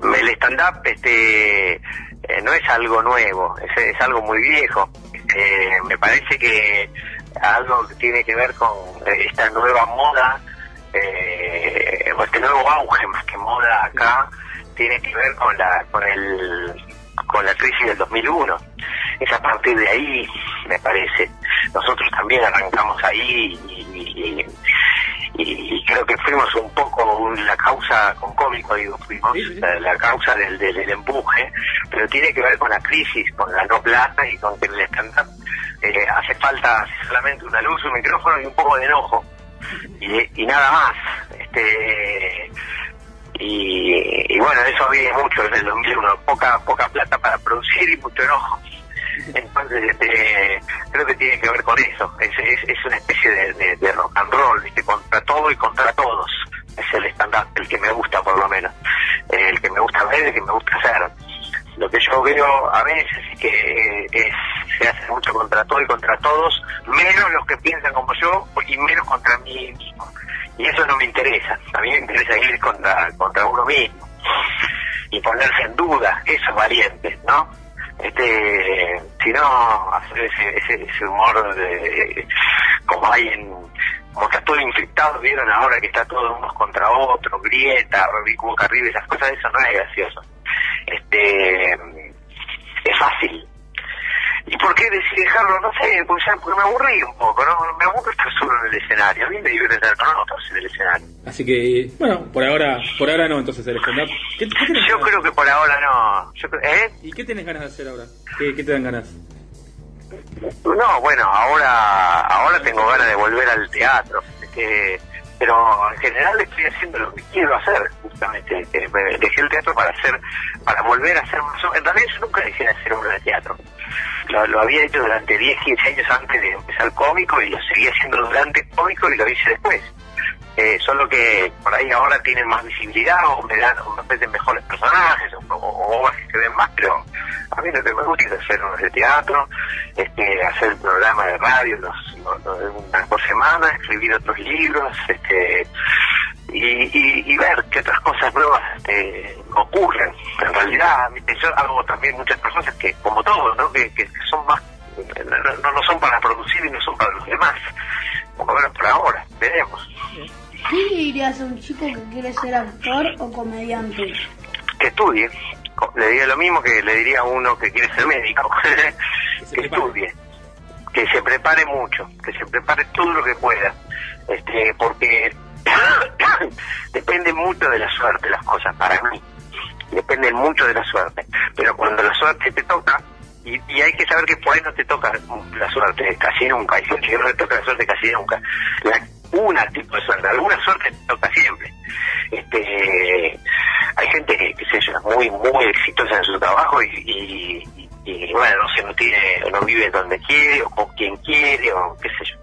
El stand-up este, eh, no es algo nuevo, es, algo muy viejo. Eh, me parece que algo que tiene que ver con esta nueva moda, eh, este nuevo auge más que moda acá, tiene que ver con la con el con la crisis del 2001. Es a partir de ahí, me parece. Nosotros también arrancamos ahí y, y- y- y creo que fuimos un poco la causa, con cómico digo, fuimos la, la causa del, del, del empuje, pero tiene que ver con la crisis, con la no plata y con que el stand-up eh, hace falta solamente una luz, un micrófono y un poco de enojo. Y, y nada más. Este, y, y bueno, eso había mucho en el 2001, poca, poca plata para producir y mucho enojo. Entonces, este, creo que tiene que ver con eso. Es, es, una especie de, rock and roll, ¿viste? contra todo y contra todos. Es el stand-up, el que me gusta por lo menos. Eh, el que me gusta ver, el que me gusta hacer. Lo que yo veo a veces es que eh, es, se hace mucho contra todo y contra todos, menos los que piensan como yo y menos contra mí mismo. Y eso no me interesa. A mí me interesa ir contra, contra uno mismo y ponerse en duda. Eso es valiente, ¿no? este si no hacer ese, ese, ese humor de, como hay en como está todo infectado vieron ahora que está todo unos contra otros grieta boca arriba esas cosas eso no es gracioso este es fácil ¿Y por qué decidí dejarlo? No sé, porque, ya- porque me aburrí un poco, ¿no? Me aburre estar solo en el escenario. A mí me divierte estar con otros en el escenario. Así que, bueno, por ahora, por ahora no, entonces el stand-up. ¿Qué, qué tenés Yo ganas? creo que por ahora no. Yo creo- ¿Eh? ¿Y qué tenés ganas de hacer ahora? ¿Qué, qué te dan ganas? No, bueno, ahora ahora tengo ganas de volver al teatro. este, pero en general estoy haciendo lo que quiero hacer, justamente. me dejé el teatro para hacer, para volver a hacer más. En realidad yo nunca dejé de hacer obra de teatro. Lo, lo había hecho durante 10, 15 años antes de empezar cómico y lo seguí haciendo durante cómico y lo hice después. Eh, solo que por ahí ahora tienen más visibilidad o me dan o me ofrecen mejores personajes o, obras que se ven más, pero a mí lo que me gusta es hacer obras de teatro, este, hacer programa de radio los, una por semana, escribir otros libros, este, y, y, y ver qué otras cosas nuevas este, ocurren. En realidad, yo hago también muchas cosas que, como todo, ¿no? que son más, no, no- no son para producir y no son para los demás. Como bueno, por ahora, veremos. ¿Qué le dirías a un chico que quiere ser actor o comediante? que estudie. Le diría lo mismo que le diría a uno que quiere ser médico. que estudie. Que se prepare mucho. Que se prepare todo lo que pueda. Este, porque depende mucho de la suerte las cosas para mí. Dependen mucho de la suerte. Pero cuando la suerte te toca, y, y hay que saber que por ahí no te toca la suerte casi nunca. Hay gente que no le toca la suerte casi nunca. Una tipo de suerte, alguna suerte te toca siempre. Este, hay gente que, que es muy, muy exitosa en su trabajo y, y, y, bueno, no sé, no tiene, no vive donde quiere o con quien quiere o qué sé yo.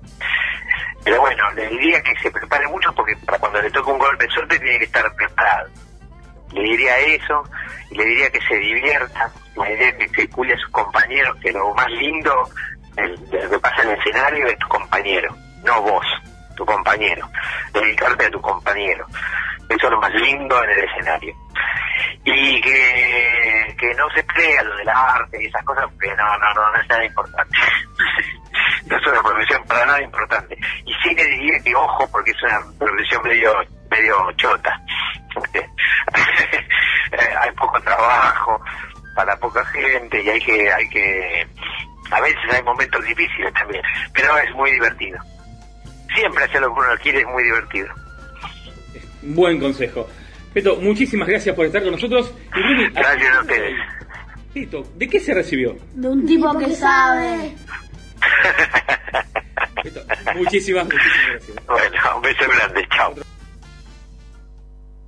Pero bueno, le diría que se prepare mucho porque para cuando le toque un golpe de suerte tiene que estar preparado. Le diría eso le diría que se divierta, le diría que, que a sus compañeros, que lo más lindo de lo que pasa en el escenario es tu compañero, no vos, tu compañero. Dedicarte a tu compañero. Eso es lo más lindo en el escenario. Y que, que no se crea lo del arte y esas cosas, porque no, no, no, no es nada importante. no es una profesión para nada importante. Y sí le diría que ojo, porque es una profesión medio, medio chota. Eh, Hay poco trabajo, para poca gente y hay que, hay que, a veces hay momentos difíciles también, pero es muy divertido. Siempre hacer lo que uno quiere es muy divertido. Buen consejo. Peto, muchísimas gracias por estar con nosotros. Y Bruni, Gracias a ustedes. Tito, ¿de qué se recibió? De un tipo que sabe. Muchísimas, muchísimas gracias. Bueno, un beso grande, chao.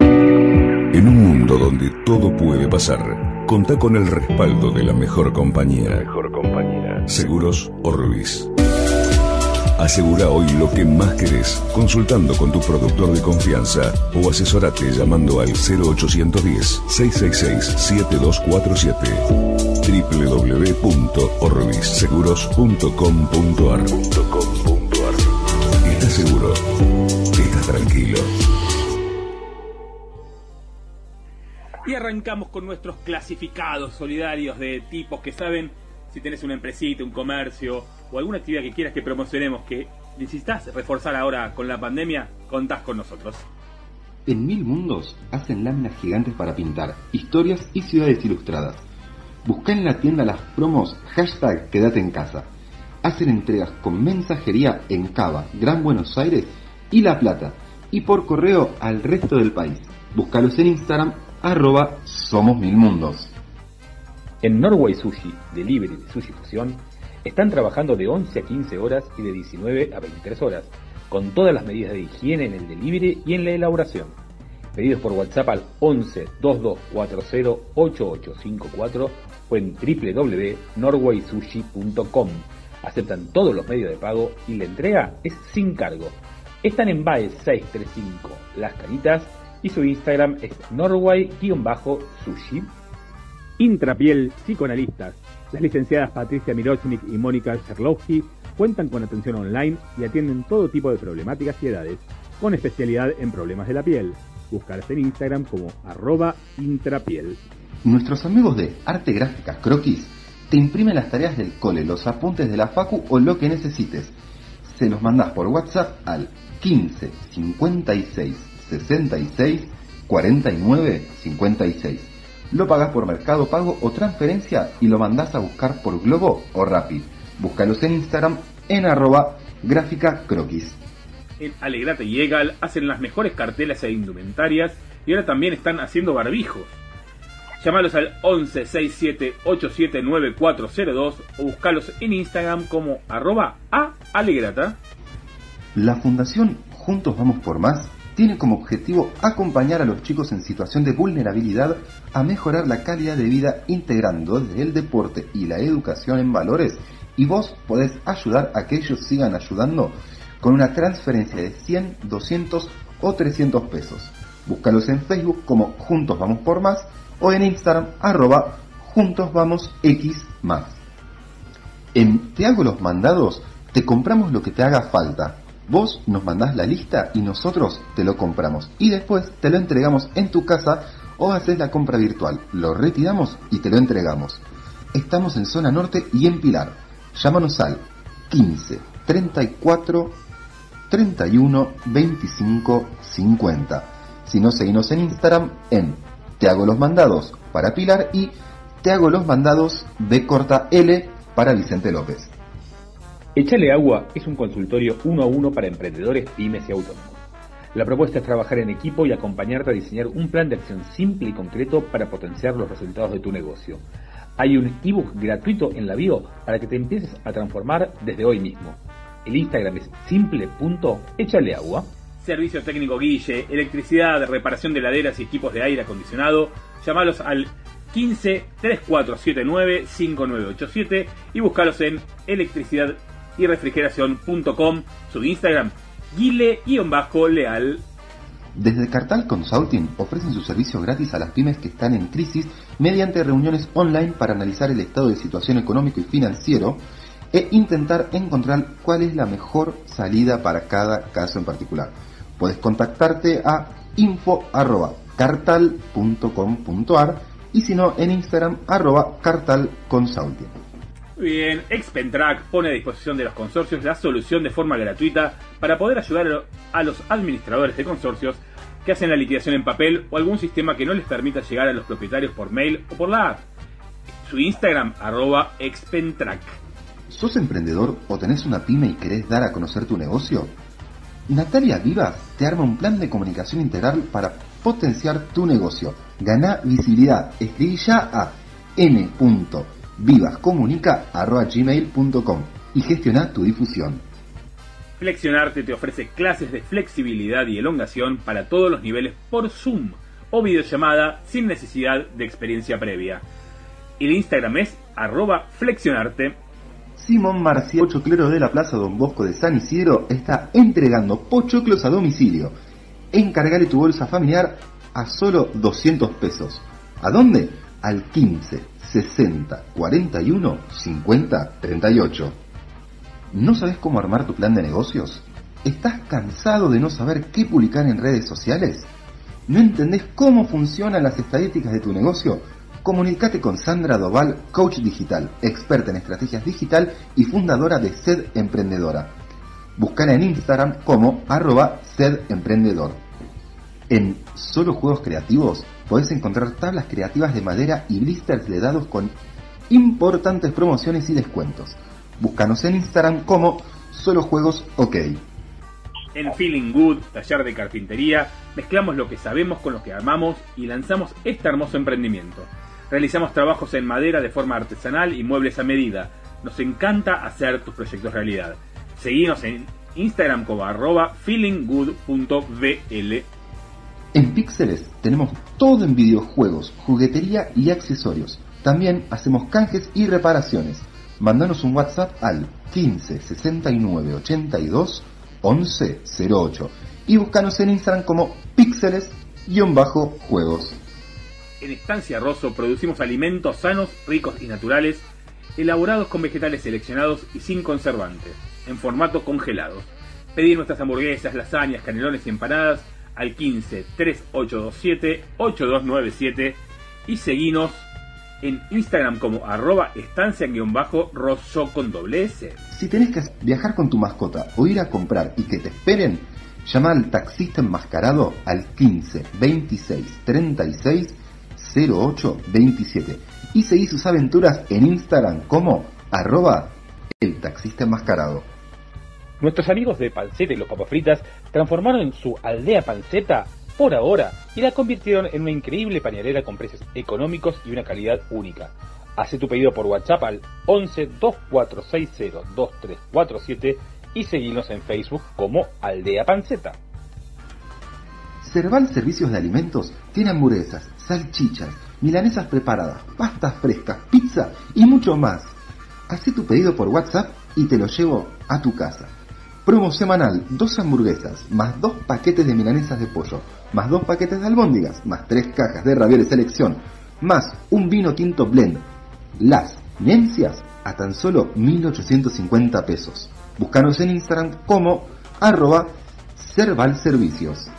En un mundo donde todo puede pasar, contá con el respaldo de la mejor compañía. mejor compañía. Seguros Orbis. Asegura hoy lo que más querés consultando con tu productor de confianza o asesorate llamando al 0810-666-7247 www.orbisseguros.com.ar Estás seguro, estás tranquilo. Y arrancamos con nuestros clasificados solidarios de tipos que saben si tenés una empresita, un comercio o alguna actividad que quieras que promocionemos que necesitas reforzar ahora con la pandemia, contás con nosotros. En Mil Mundos hacen láminas gigantes para pintar, historias y ciudades ilustradas. Busca en la tienda las promos hashtag Quédate en casa. Hacen entregas con mensajería en Cava, Gran Buenos Aires y La Plata. Y por correo al resto del país. Búscalos en Instagram arroba Somos Mil Mundos. En Norway Sushi, delivery de Sushi Fusión, están trabajando de 11 a 15 horas y de 19 a 23 horas, con todas las medidas de higiene en el delivery y en la elaboración. Pedidos por WhatsApp al 11 2240 8854 o en www.norwaysushi.com. Aceptan todos los medios de pago y la entrega es sin cargo. Están en BAE 635 Las Canitas y su Instagram es norway-sushi. Intrapiel Psicoanalistas. Las licenciadas Patricia Mirochnik y Mónica Cherlowski cuentan con atención online y atienden todo tipo de problemáticas y edades, con especialidad en problemas de la piel. Buscarse en Instagram como arroba intrapiel. Nuestros amigos de Arte Gráfica Croquis te imprimen las tareas del cole, los apuntes de la facu o lo que necesites. Se los mandás por WhatsApp al 15 56 66 49 56. Lo pagas por Mercado Pago o transferencia y lo mandás a buscar por Globo o Rapid. Búscalos en Instagram en arroba gráfica croquis. En Alegrate y Egal hacen las mejores cartelas e indumentarias y ahora también están haciendo barbijos. Llámalos al 11 67 87 9402 o buscalos en Instagram como arroba a alegrata. La Fundación Juntos Vamos por Más tiene como objetivo acompañar a los chicos en situación de vulnerabilidad a mejorar la calidad de vida integrando desde el deporte y la educación en valores y vos podés ayudar a que ellos sigan ayudando con una transferencia de 100, 200 o 300 pesos. Búscalos en Facebook como Juntos Vamos por Más o en Instagram arroba Juntos Vamos X más. En Te hago los mandados, te compramos lo que te haga falta. Vos nos mandás la lista y nosotros te lo compramos. Y después te lo entregamos en tu casa o haces la compra virtual. Lo retiramos y te lo entregamos. Estamos en zona norte y en Pilar. Llámanos al 15 34 31 25 50. Si no, seguimos en Instagram en Te hago los mandados para Pilar y Te hago los mandados de corta L para Vicente López. Echale Agua es un consultorio uno a uno para emprendedores, pymes y autónomos. La propuesta es trabajar en equipo y acompañarte a diseñar un plan de acción simple y concreto para potenciar los resultados de tu negocio. Hay un ebook gratuito en la bio para que te empieces a transformar desde hoy mismo. El Instagram es simple.echaleagua. Servicio técnico Guille, electricidad, reparación de heladeras y equipos de aire acondicionado. Llámalos al 15 3479 5987 y búscalos en electricidad y refrigeración.com, su Instagram, guile-leal. Desde Cartal Consulting ofrecen su servicio gratis a las pymes que están en crisis mediante reuniones online para analizar el estado de situación económico y financiero e intentar encontrar cuál es la mejor salida para cada caso en particular. Puedes contactarte a info.cartal.com.ar y si no en Instagram arroba cartalconsulting. Bien, Expentrack pone a disposición de los consorcios la solución de forma gratuita para poder ayudar a los administradores de consorcios que hacen la liquidación en papel o algún sistema que no les permita llegar a los propietarios por mail o por la app. su Instagram arroba expentrack. ¿Sos emprendedor o tenés una pyme y querés dar a conocer tu negocio? Natalia Vivas te arma un plan de comunicación integral para potenciar tu negocio. Gana visibilidad. Escribí ya a n.vivascomunica.gmail.com y gestiona tu difusión. Flexionarte te ofrece clases de flexibilidad y elongación para todos los niveles por Zoom o videollamada sin necesidad de experiencia previa. Y el Instagram es arroba flexionarte. Simón Marcial, pochoclero de la Plaza Don Bosco de San Isidro, está entregando pochoclos a domicilio. Encargale tu bolsa familiar a solo 200 pesos. ¿A dónde? Al 15 60 41 50 38. ¿No sabes cómo armar tu plan de negocios? ¿Estás cansado de no saber qué publicar en redes sociales? ¿No entendés cómo funcionan las estadísticas de tu negocio? Comunicate con Sandra Doval, coach digital, experta en estrategias digital y fundadora de Sed Emprendedora. Búscala en Instagram como arroba Sed Emprendedor. En Solo Juegos Creativos podés encontrar tablas creativas de madera y blisters de dados con importantes promociones y descuentos. Búscanos en Instagram como Solo Juegos OK. En Feeling Good, taller de carpintería, mezclamos lo que sabemos con lo que amamos y lanzamos este hermoso emprendimiento. Realizamos trabajos en madera de forma artesanal y muebles a medida. Nos encanta hacer tus proyectos realidad. Seguimos en Instagram como arroba feelinggood.vl. En Píxeles tenemos todo en videojuegos, juguetería y accesorios. También hacemos canjes y reparaciones. Mándanos un WhatsApp al 15 69 82 11 08 y búscanos en Instagram como píxeles-juegos. En Estancia Rosso producimos alimentos sanos, ricos y naturales, elaborados con vegetales seleccionados y sin conservantes, en formato congelado. Pedí nuestras hamburguesas, lasañas, canelones y empanadas al 15 3827 8297 y seguinos en Instagram como arroba estancia-rosso con doble S. Si tenés que viajar con tu mascota o ir a comprar y que te esperen, llama al taxista enmascarado al 15 26 36 08 27 y seguí sus aventuras en Instagram como arroba el taxista enmascarado. Nuestros amigos de Panceta y los papas fritas transformaron su aldea panceta por ahora y la convirtieron en una increíble pañalera con precios económicos y una calidad única. Hace tu pedido por WhatsApp al 11 2460 2347 y seguinos en Facebook como Aldea Panceta. Cerval Servicios de Alimentos tiene hamburguesas, salchichas, milanesas preparadas, pastas frescas, pizza y mucho más. Haz tu pedido por WhatsApp y te lo llevo a tu casa. Promo semanal, dos hamburguesas, más dos paquetes de milanesas de pollo, más dos paquetes de albóndigas, más tres cajas de ravioles selección, más un vino tinto blend. Las nencias a tan solo 1850 pesos. Búscanos en Instagram como arroba Servicios.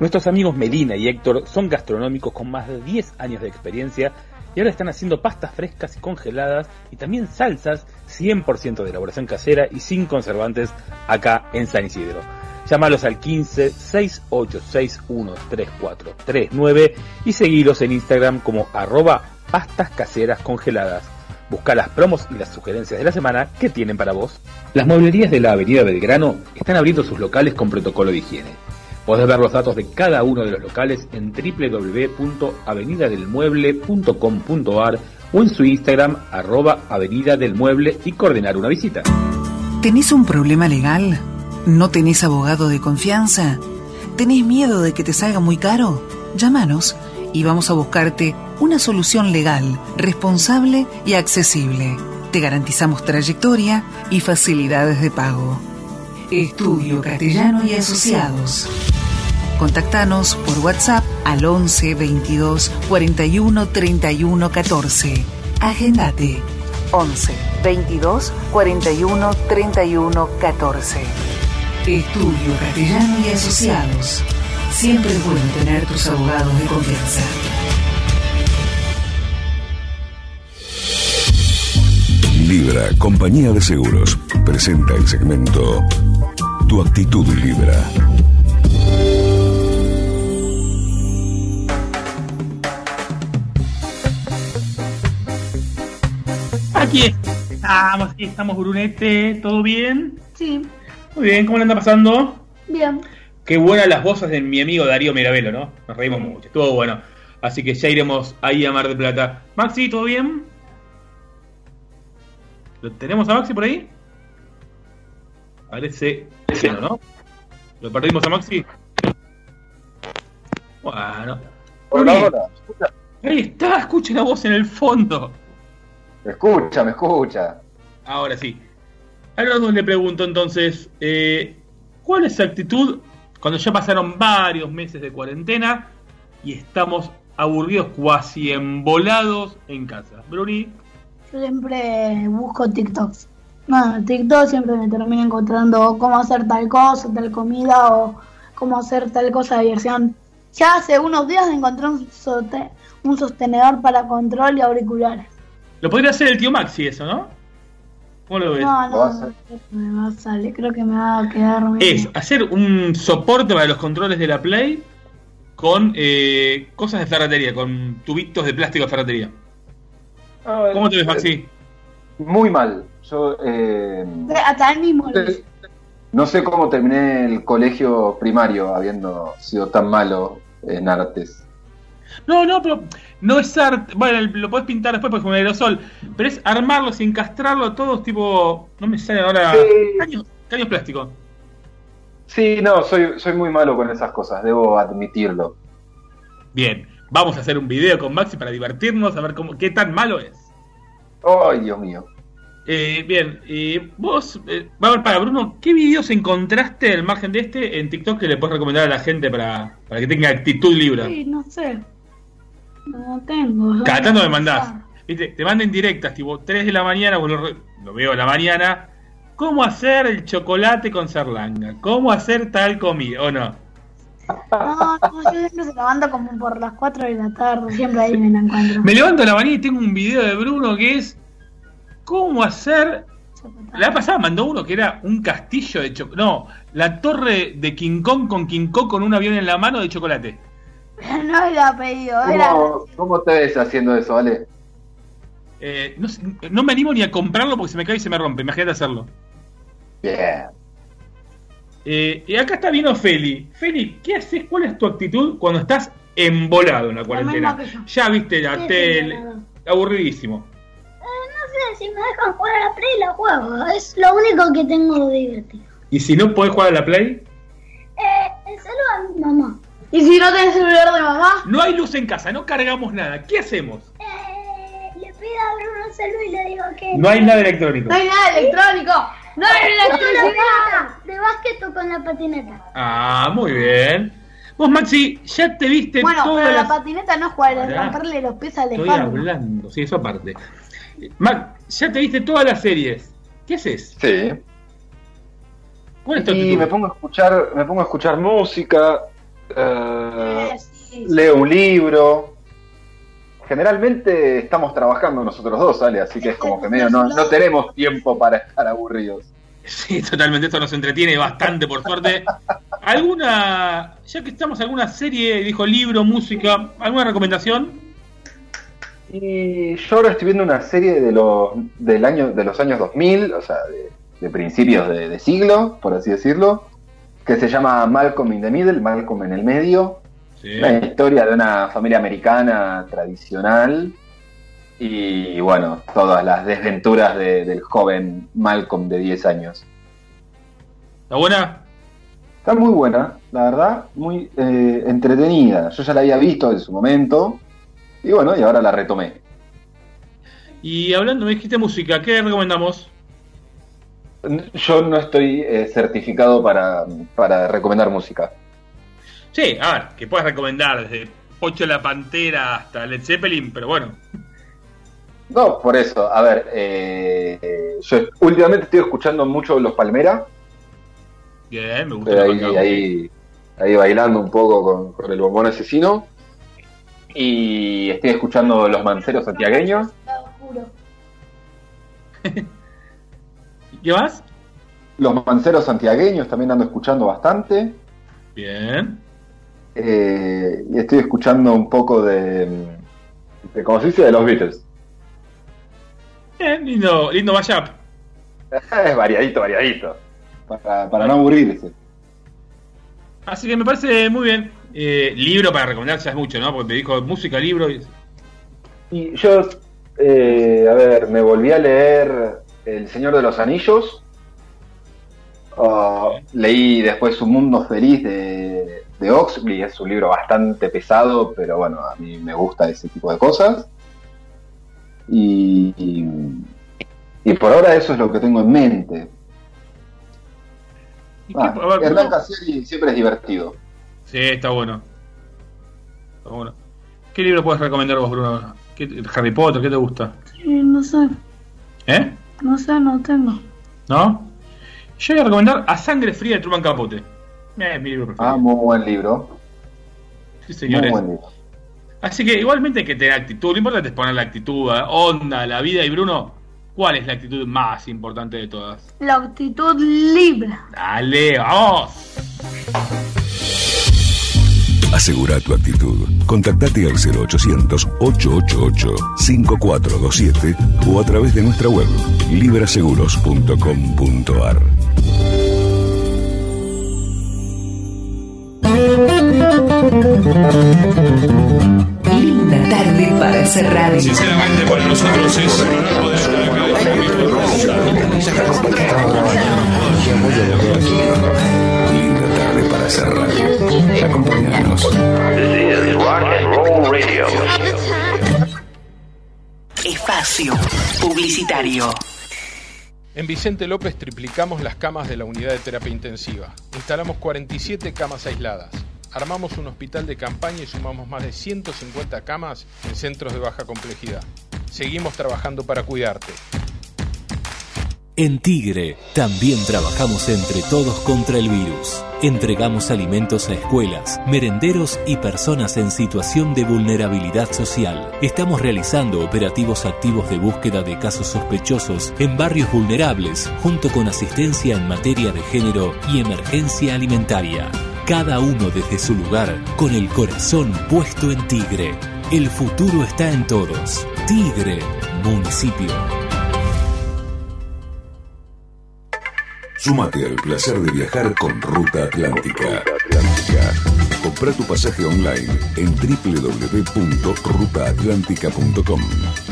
Nuestros amigos Medina y Héctor son gastronómicos con más de 10 años de experiencia y ahora están haciendo pastas frescas y congeladas y también salsas 100% de elaboración casera y sin conservantes acá en San Isidro. Llámalos al 15 6861 3439 y seguilos en Instagram como arroba pastas caseras congeladas. Busca las promos y las sugerencias de la semana que tienen para vos. Las mueblerías de la Avenida Belgrano están abriendo sus locales con protocolo de higiene. Podés ver los datos de cada uno de los locales en www.avenidadelmueble.com.ar o en su Instagram arroba Avenida del Mueble y coordinar una visita. ¿Tenés un problema legal? ¿No tenés abogado de confianza? ¿Tenés miedo de que te salga muy caro? Llámanos y vamos a buscarte una solución legal, responsable y accesible. Te garantizamos trayectoria y facilidades de pago. Estudio Castellano y Asociados. Contactanos por WhatsApp al 11 22 41 31 14. Agendate 11 22 41 31 14. Estudio Castellano y Asociados. Siempre es bueno tener tus abogados de confianza. Libra, compañía de seguros, presenta el segmento Tu actitud Libra. Aquí estamos, aquí estamos, Brunete. ¿Todo bien? Sí, Muy bien, ¿cómo le anda pasando? bien. Qué buenas las voces de mi amigo Darío Mirabelo, ¿no? Nos reímos mucho, estuvo bueno. Así que ya iremos ahí a Mar del Plata. Maxi, ¿todo bien? ¿Lo tenemos a Maxi por ahí? Parece que no. ¿Lo perdimos a Maxi? Bueno. Hola, hola. Ahí está, escuche la voz en el fondo. Me escucha, me escucha. Ahora sí. Ahora le pregunto entonces, eh, ¿cuál es su actitud cuando ya pasaron varios meses de cuarentena y estamos aburridos, cuasi embolados en casa? Bruni, Yo siempre busco TikToks. Bueno, en TikTok siempre me termino encontrando cómo hacer tal cosa, tal comida o cómo hacer tal cosa de diversión. Ya hace unos días encontré un, sote- un sostenedor para control y auriculares. Lo podría hacer el tío Maxi eso, ¿no? ¿Cómo lo ves? No, no, no, me va a salir, creo que me va a quedar muy Es hacer un soporte para los controles de la Play con eh, cosas de ferretería, con tubitos de plástico de ferretería. ¿Cómo te ves, Maxi? Muy mal. Yo eh, Hasta él mismo no sé cómo terminé el colegio primario habiendo sido tan malo en artes. No, no, pero no es arte. Bueno, lo podés pintar después porque es un aerosol. Pero es armarlo sin castrarlo, todos tipo. No me sale ahora. Caños, caños plásticos. Sí, no, soy, soy muy malo con esas cosas, debo admitirlo. Bien, vamos a hacer un video con Maxi para divertirnos, a ver cómo, qué tan malo es. Ay, Dios mío. Eh, bien, y vos, eh, a ver, para Bruno, ¿qué videos encontraste al margen de este en TikTok que le puedes recomendar a la gente para, para que tenga actitud libre? Sí, no sé. No tengo. Cada tanto me mandás. ¿Viste? Te mandan directas, tipo 3 de la mañana, bueno, lo, lo veo a la mañana. ¿Cómo hacer el chocolate con serlanga? ¿Cómo hacer tal comida? ¿O no? No, no, yo siempre se levanto como por las 4 de la tarde, siempre ahí me la encuentro. Me levanto a la mañana y tengo un video de Bruno que es cómo hacer. La pasada mandó uno que era un castillo de chocolate. No, la torre de King Kong con King Kong con un avión en la mano de chocolate. No era pedido, era. ¿Cómo, cómo te ves haciendo eso, Ale? Eh, no, sé, no me animo ni a comprarlo porque se me cae y se me rompe. Imagínate hacerlo. Bien. Eh, y acá está vino Feli. Feli, ¿qué haces? ¿Cuál es tu actitud cuando estás embolado en la cuarentena? Ya viste la tele, aburridísimo. No sé, si me dejan jugar a la Play la juego. Es lo único que tengo divertido. Y si no podés jugar a la Play, Eh, el celular a mi mamá. ¿Y si no tenés celular de mamá? no hay luz en casa, no cargamos nada. ¿Qué hacemos? Eh, le pido a Bruno un celular y le digo que. No hay nada electrónico. No hay nada electrónico. No hay electricidad. De básquet o con la patineta. Ah, muy bien. Vos, Maxi, ya te viste Bueno, todas pero la las... patineta no es jugar, es Pará. romperle los pies al Estoy elefante. hablando, sí, eso aparte. Mac, ya te viste todas las series. ¿Qué haces? Sí. ¿Cuál es tu Y actitud? me pongo a escuchar, me pongo a escuchar música, eh, Sí, leo un libro. Generalmente estamos trabajando nosotros dos, Ale, así que es como que medio no, no tenemos tiempo para estar aburridos. Sí, totalmente, esto nos entretiene bastante, por suerte. ¿Alguna, ya que estamos, alguna serie, dijo libro, música, alguna recomendación? Y yo ahora estoy viendo una serie de los, del año, de los años 2000, o sea, de, de principios de, de siglo, por así decirlo, que se llama Malcolm in the Middle, Malcolm en el medio. Una historia de una familia americana tradicional y bueno, todas las desventuras de- del joven Malcolm de 10 años. ¿Está buena? Está muy buena, la verdad, muy eh, entretenida. Yo ya la había visto en su momento y bueno, y ahora la retomé. Y hablando, me dijiste música, ¿qué recomendamos? Yo no estoy eh, certificado para, para recomendar música. Sí, a ver, que puedes recomendar desde Pocho la Pantera hasta Led Zeppelin, pero bueno. No, por eso, a ver, eh, yo últimamente estoy escuchando mucho Los Palmera, Bien, me gusta ahí, ahí, ahí bailando un poco con, con el bombón asesino. Y estoy escuchando Los Manceros Santiagueños. ¿Qué más? Los Manceros Santiagueños también ando escuchando bastante. Bien. Eh, y estoy escuchando un poco de, de, ¿cómo se dice? De los Beatles. Bien, lindo, lindo mashup. es variadito, variadito. Para, para no aburrirse. Así que me parece muy bien. Eh, libro para recomendar ya es mucho, ¿no? Porque te dijo música, libro. Y... Y yo, eh, a ver, me volví a leer El Señor de los Anillos. Ah, leí después Un Mundo Feliz de, de Oxley. Es un libro bastante pesado, pero bueno, a mí me gusta ese tipo de cosas. Y, y, y por ahora eso es lo que tengo en mente. Ah, ver, Hernán. Casieri siempre es divertido. Sí, está bueno. Está bueno. ¿Qué libro puedes recomendar vos, Bruno? ¿Qué- Harry Potter, ¿qué te gusta? Sí, no sé, ¿Eh? No sé, no tengo. ¿No? Yo voy a recomendar A Sangre Fría de Truman Capote. Eh, Es mi libro preferido. Ah, muy buen libro. sí, señores. Muy buen libro. Así que igualmente hay que tener actitud. Lo importante es poner la actitud, la onda, la vida. Y Bruno, ¿cuál es la actitud más importante de todas? La actitud libre. Dale, vamos. Asegura tu actitud. Contactate al 0800-888-5427 o a través de nuestra web libraseguros.com.ar. Linda tarde para hacer radio. Sinceramente, para nosotros es un honor poder estar acá. Linda tarde para hacer radio. Acompáñanos. Espacio Publicitario. En Vicente López triplicamos las camas de la unidad de terapia intensiva. Instalamos 47 camas aisladas. Armamos un hospital de campaña y sumamos más de 150 camas en centros de baja complejidad. Seguimos trabajando para cuidarte. En Tigre también trabajamos entre todos contra el virus. Entregamos alimentos a escuelas, merenderos y personas en situación de vulnerabilidad social. Estamos realizando operativos activos de búsqueda de casos sospechosos en barrios vulnerables, junto con asistencia en materia de género y emergencia alimentaria. Cada uno desde su lugar, con el corazón puesto en Tigre. El futuro está en todos. Tigre, municipio. Súmate al placer de viajar con Ruta Atlántica. Compra tu pasaje online en www.rutaatlántica.com.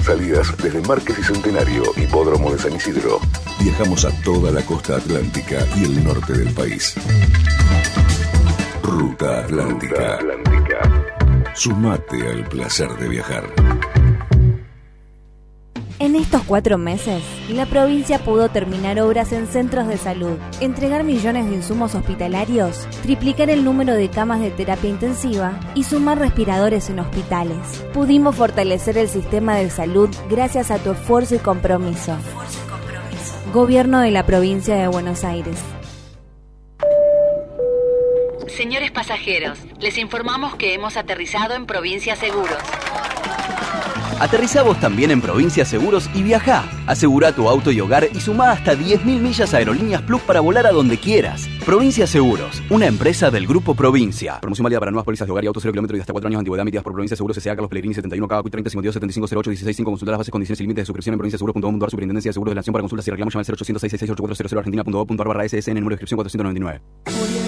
Salidas desde Márquez y Centenario, Hipódromo de San Isidro. Viajamos a toda la costa atlántica y el norte del país. Ruta Atlántica. Sumate al placer de viajar. En estos cuatro meses, la provincia pudo terminar obras en centros de salud, entregar millones de insumos hospitalarios, triplicar el número de camas de terapia intensiva y sumar respiradores en hospitales. Pudimos fortalecer el sistema de salud gracias a tu esfuerzo y compromiso. Gobierno de la provincia de Buenos Aires. Señores pasajeros, les informamos que hemos aterrizado en Provincia Seguros. Aterrizá vos también en Provincia Seguros y viajá. Asegura tu auto y hogar y sumá hasta 10.000 millas a Aerolíneas Plus para volar a donde quieras. Provincia Seguros, una empresa del Grupo Provincia. Promoción válida para nuevas pólizas de hogar y autos 0 kilómetros y hasta 4 años de antigüedad emitidas por Provincia Seguros S.A. Carlos Pellegrini 71 KQ 30 52 75 08 16 5 Consultar las bases, condiciones y límites de suscripción en provinciaseguros.com.ar Superintendencia de Seguros de la Nación para consultas y reclamos llama al 0800 666 argentina.gov.ar barra SSN número de inscripción 499.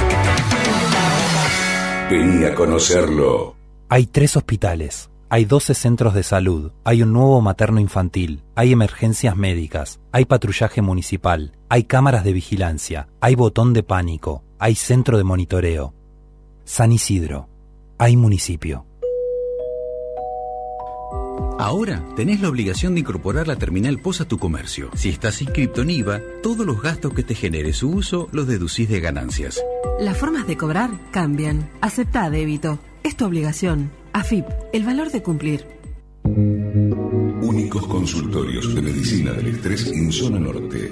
Vení a conocerlo. Hay tres hospitales, hay 12 centros de salud, hay un nuevo materno infantil, hay emergencias médicas, hay patrullaje municipal, hay cámaras de vigilancia, hay botón de pánico, hay centro de monitoreo. San Isidro, hay municipio. Ahora tenés la obligación de incorporar la terminal POS a tu comercio. Si estás inscripto en IVA, todos los gastos que te genere su uso los deducís de ganancias. Las formas de cobrar cambian. Acepta débito. Es tu obligación. AFIP, el valor de cumplir. Único dos consultorios de medicina del estrés en zona norte.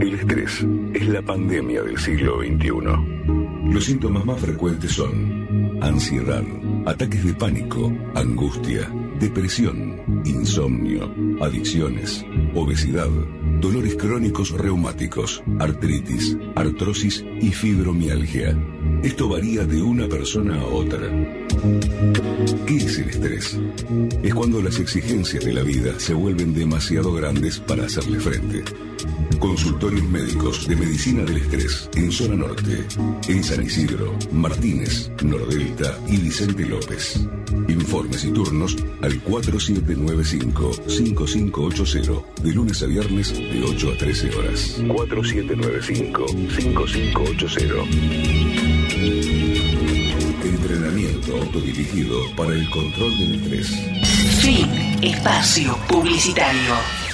El estrés es la pandemia del siglo XXI. Los síntomas más frecuentes son ansiedad, ataques de pánico, angustia, depresión, insomnio, adicciones, obesidad, dolores crónicos reumáticos, artritis, artrosis y fibromialgia. Esto varía de una persona a otra. ¿Qué es el estrés? Es cuando las exigencias de la vida se vuelven demasiado grandes para hacerle frente. Consultorios médicos de medicina del estrés en zona norte, en San Isidro, Martínez, Nordelta y Vicente López. Informes y turnos al 4795-5580 de lunes a viernes de 8 a 13 horas. 4795-5580. Entrenamiento autodirigido para el control del estrés. Fin. Espacio publicitario.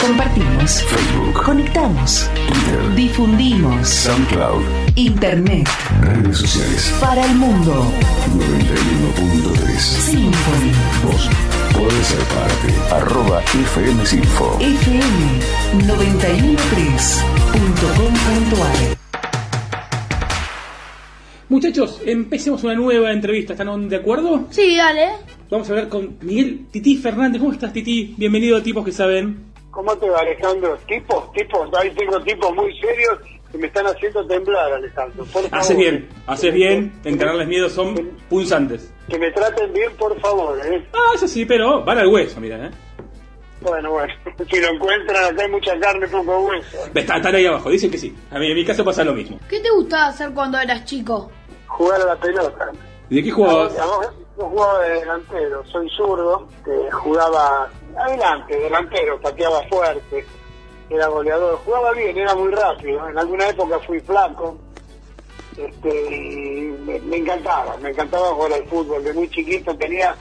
Compartimos. Facebook. Conectamos. Twitter. Difundimos. SoundCloud. Internet. Redes sociales. Para el mundo. 91.3. Symphony. Vos podés ser parte. Arroba FM Sinfo. FM 913.com.ar Muchachos, empecemos una nueva entrevista. ¿Están de acuerdo? Sí, dale. Vamos a hablar con Miguel Tití Fernández. ¿Cómo estás, Tití? Bienvenido a Tipos que Saben. ¿Cómo te va, Alejandro? Tipos, tipos, ahí tengo tipos muy serios que me están haciendo temblar, Alejandro. Por favor. Haces bien, haces bien. En tenerles miedo son punzantes. Que me traten bien, por favor, ¿eh? Ah, eso sí, pero van al hueso, mira, ¿eh? Bueno, bueno, si lo encuentran, acá hay mucha carne, poco hueso. Está- Están ahí abajo, dicen que sí. A mí, en mi caso pasa lo mismo. ¿Qué te gustaba hacer cuando eras chico? Jugar a la pelota. ¿Y de qué jugabas? Yo jugaba de delantero, soy zurdo, que jugaba adelante, delantero, pateaba fuerte, era goleador, jugaba bien, era muy rápido, en alguna época fui flaco, este, y me, encantaba, me encantaba jugar al fútbol, de muy chiquito tenía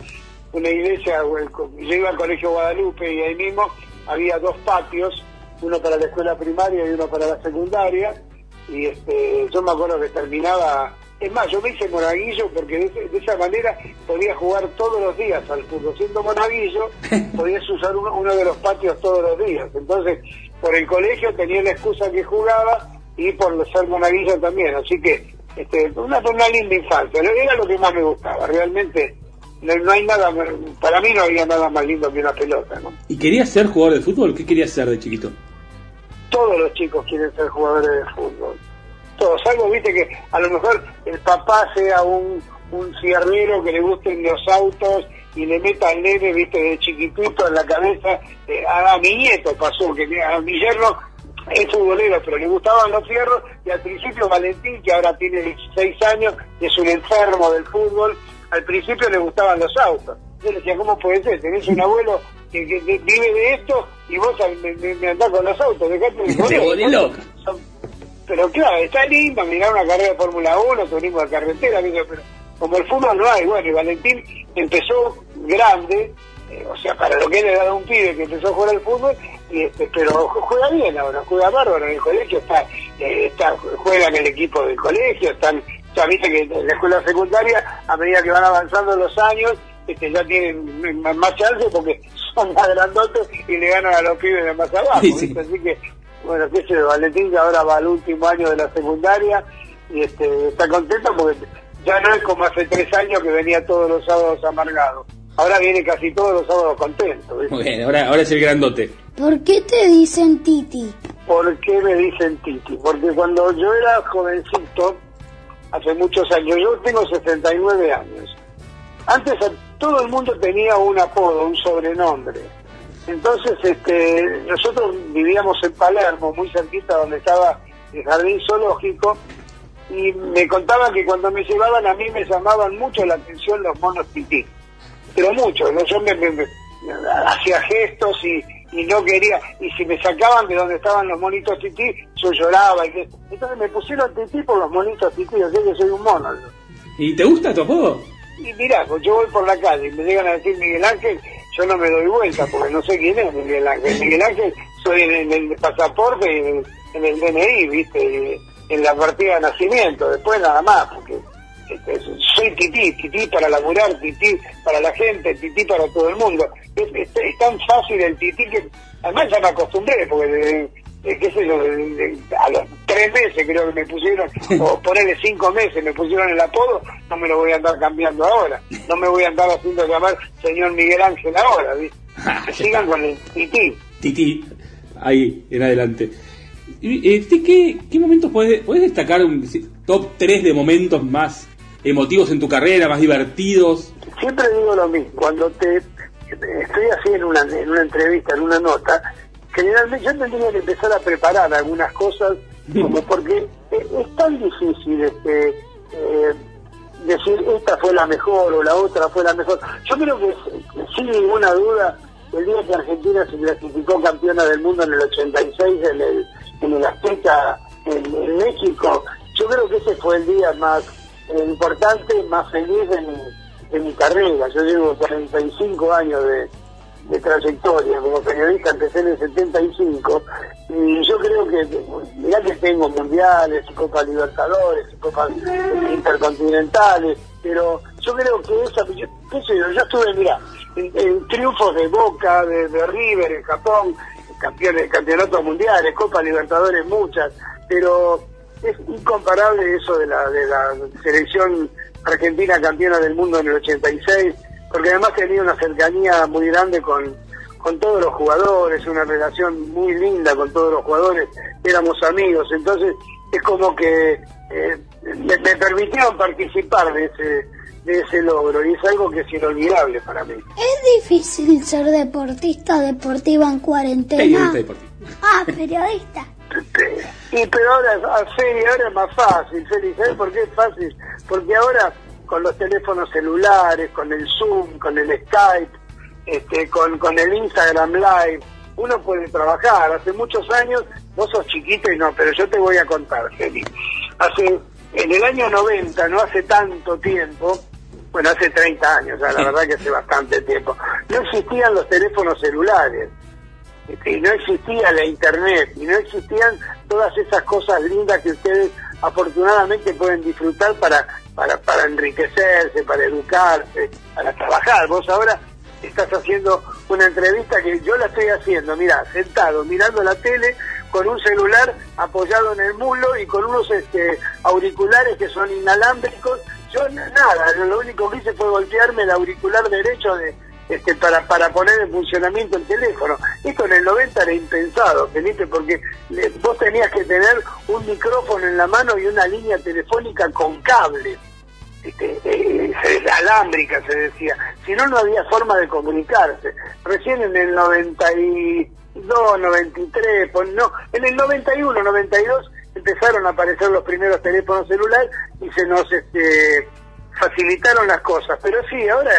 una iglesia, yo iba al colegio Guadalupe y ahí mismo había dos patios, uno para la escuela primaria y uno para la secundaria, y este, yo me acuerdo que terminaba, es más, yo me hice monaguillo porque de, de esa manera podía jugar todos los días al fútbol. Siendo monaguillo, podías usar uno, uno de los patios todos los días. Entonces, por el colegio tenía la excusa que jugaba y por ser monaguillo también. Así que, este, una, una linda infancia. Era lo que más me gustaba. Realmente, no, no hay nada, para mí no había nada más lindo que una pelota, ¿no? ¿Y querías ser jugador de fútbol? ¿Qué querías ser de chiquito? todos los chicos quieren ser jugadores de fútbol. Todos, salvo, viste, que a lo mejor el papá sea un, un ciernero que le gusten los autos y le meta al nene, viste, de chiquitito en la cabeza. eh, a, a mi nieto pasó, que a mi yerno es futbolero, pero le gustaban los fierros y al principio Valentín, que ahora tiene 16 años, es un enfermo del fútbol, al principio le gustaban los autos. Yo le decía, ¿cómo puede ser? Tenés un abuelo que, que- que vive de esto y vos me, me- me andás con los autos, dejate de. Pero claro, está lindo mirar una carrera de Fórmula 1, turismo de carretera, pero como el fútbol no hay, bueno, y Valentín empezó grande, eh, o sea, para lo que edad de un pibe que empezó a jugar al fútbol, y este, pero ju- juega bien ahora, juega bárbaro en el colegio, está, eh, está juega en el equipo del colegio, están, ya viste que en la escuela secundaria, a medida que van avanzando los años, este, ya tienen más chance porque son más grandotes y le ganan a los pibes de más abajo, Sí, así que bueno, qué sé yo, Valentín que ahora va al último año de la secundaria y este, está contento porque ya no es como hace tres años que venía todos los sábados amargado. Ahora viene casi todos los sábados contento. Muy bien, ahora, ahora es el grandote. ¿Por qué te dicen Titi? ¿Por qué me dicen Titi? Porque cuando yo era jovencito, hace muchos años, yo tengo 69 años, antes a- todo el mundo tenía un apodo, un sobrenombre. Entonces, este, nosotros vivíamos en Palermo, muy cerquita donde estaba el jardín zoológico, y me contaban que cuando me llevaban a mí me llamaban mucho la atención los monos tití. Pero mucho, ¿no? yo me, me- me- hacía gestos y, y no quería, y si me sacaban de donde estaban los monitos tití, yo lloraba. Y que, entonces me pusieron tití por los monitos tití, o sea que soy un mono. ¿Y te gusta tu apodo? Y mirá, pues yo voy por la calle y me llegan a decir Miguel Ángel, yo no me doy vuelta porque no sé quién es Miguel Ángel. Miguel Ángel soy en, el pasaporte y en, el- DNI, ¿viste? En la partida de nacimiento, después nada más, porque este, soy tití, tití para laburar, tití para la gente, tití para todo el mundo. es, es- tan fácil el tití que además ya me acostumbré, porque qué sé yo, a los tres meses creo que me pusieron, o ponerle cinco meses me pusieron el apodo, no me lo voy a andar cambiando ahora, no me voy a andar haciendo llamar señor Miguel Ángel ahora, ¿viste? Que sigan con el tití. Titi, ahí en adelante. Eh, ¿qué, qué momentos puedes, puedes destacar un top 3 de momentos más emotivos en tu carrera, más divertidos? siempre digo lo mismo, cuando te estoy así en una, en una entrevista, en una nota, generalmente yo tendría que empezar a preparar algunas cosas, como porque es, tan difícil este, eh, decir esta fue la mejor o la otra fue la mejor. Yo creo que sin ninguna duda, el día que Argentina se clasificó campeona del mundo en el 86 en el, en el Azteca en, en México, yo creo que ese fue el día más importante, más feliz de mi, de mi carrera. Yo llevo 45 años de, de trayectoria como periodista, empecé en el 75 y yo creo que, mirá que tengo mundiales, y Copa Libertadores, y Copas intercontinentales, pero yo creo que esa, yo, qué yo, yo estuve, mirá, en, en triunfos de Boca, de, de River en Japón, campeones, campeonatos mundiales, Copa Libertadores muchas, pero es incomparable eso de la, de la selección argentina campeona del mundo en el 86, porque además tenía una cercanía muy grande con, con todos los jugadores, una relación muy linda con todos los jugadores, éramos amigos, entonces es como que eh, me, me permitieron participar de ese, de ese logro y es algo que es inolvidable para mí. ¿Es difícil ser deportista deportiva en cuarentena? Ah, periodista. Y pero ahora, Feli, ahora es más fácil, Feli, ¿sabes por qué es fácil? Porque ahora con los teléfonos celulares, con el Zoom, con el Skype, este, con, con el Instagram Live, uno puede trabajar. Hace muchos años, vos sos chiquito y no, pero yo te voy a contar, Feli. Hace, en el año 90, no hace tanto tiempo, bueno, hace 30 años, ya, la verdad que hace bastante tiempo, no existían los teléfonos celulares este, y no existía la internet y no existían todas esas cosas lindas que ustedes afortunadamente pueden disfrutar para, para, para enriquecerse, para educarse, para trabajar. Vos ahora estás haciendo una entrevista que yo la estoy haciendo, mira, sentado, mirando la tele, con un celular apoyado en el mulo y con unos este, auriculares que son inalámbricos. Yo nada, lo único que hice fue golpearme el auricular derecho de, este, para, para poner en funcionamiento el teléfono. Esto en el 90 era impensado, Felipe, porque le- vos tenías que tener un micrófono en la mano y una línea telefónica con cable. Este, eh, alámbrica se decía, si no, no había forma de comunicarse. Recién en el 92, 93, pon- no, en el 91, 92 empezaron a aparecer los primeros teléfonos celulares y se nos este, facilitaron las cosas. Pero sí, ahora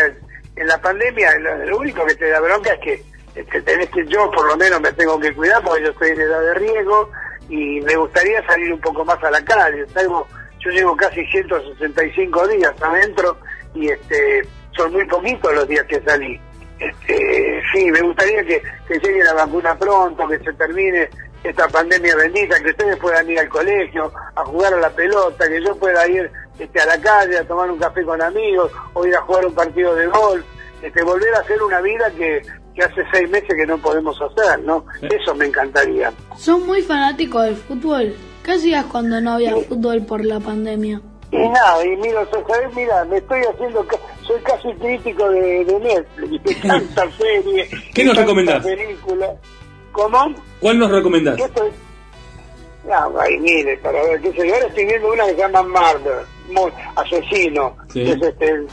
en la pandemia lo, lo único que te da bronca es que este, tenés que, yo por lo menos me tengo que cuidar porque yo estoy en edad de riesgo y me gustaría salir un poco más a la calle. Salgo, yo llevo casi 165 días adentro y este son muy poquitos los días que salí. Este, sí, me gustaría que, que llegue la vacuna pronto, que se termine esta pandemia bendita, que ustedes puedan ir al colegio, a jugar a la pelota, que yo pueda ir este, a la calle a tomar un café con amigos, o ir a jugar un partido de golf, este, volver a hacer una vida que, que hace seis meses que no podemos hacer, ¿no? Eso me encantaría. Son muy fanáticos del fútbol. ¿Qué hacías cuando no había fútbol por la pandemia? Y nada, y mira, ¿sabes? Mira, me estoy haciendo, ca- soy casi crítico de, de Netflix, de tanta serie, ¿Qué nos recomendás? película. ¿Cómo? ¿Cuál nos recomendás? ¿Qué estoy? No, ay, mire, para ver, qué sé yo. Ahora estoy viendo una que se llama Murder, muy, asesino, Sí. que es este,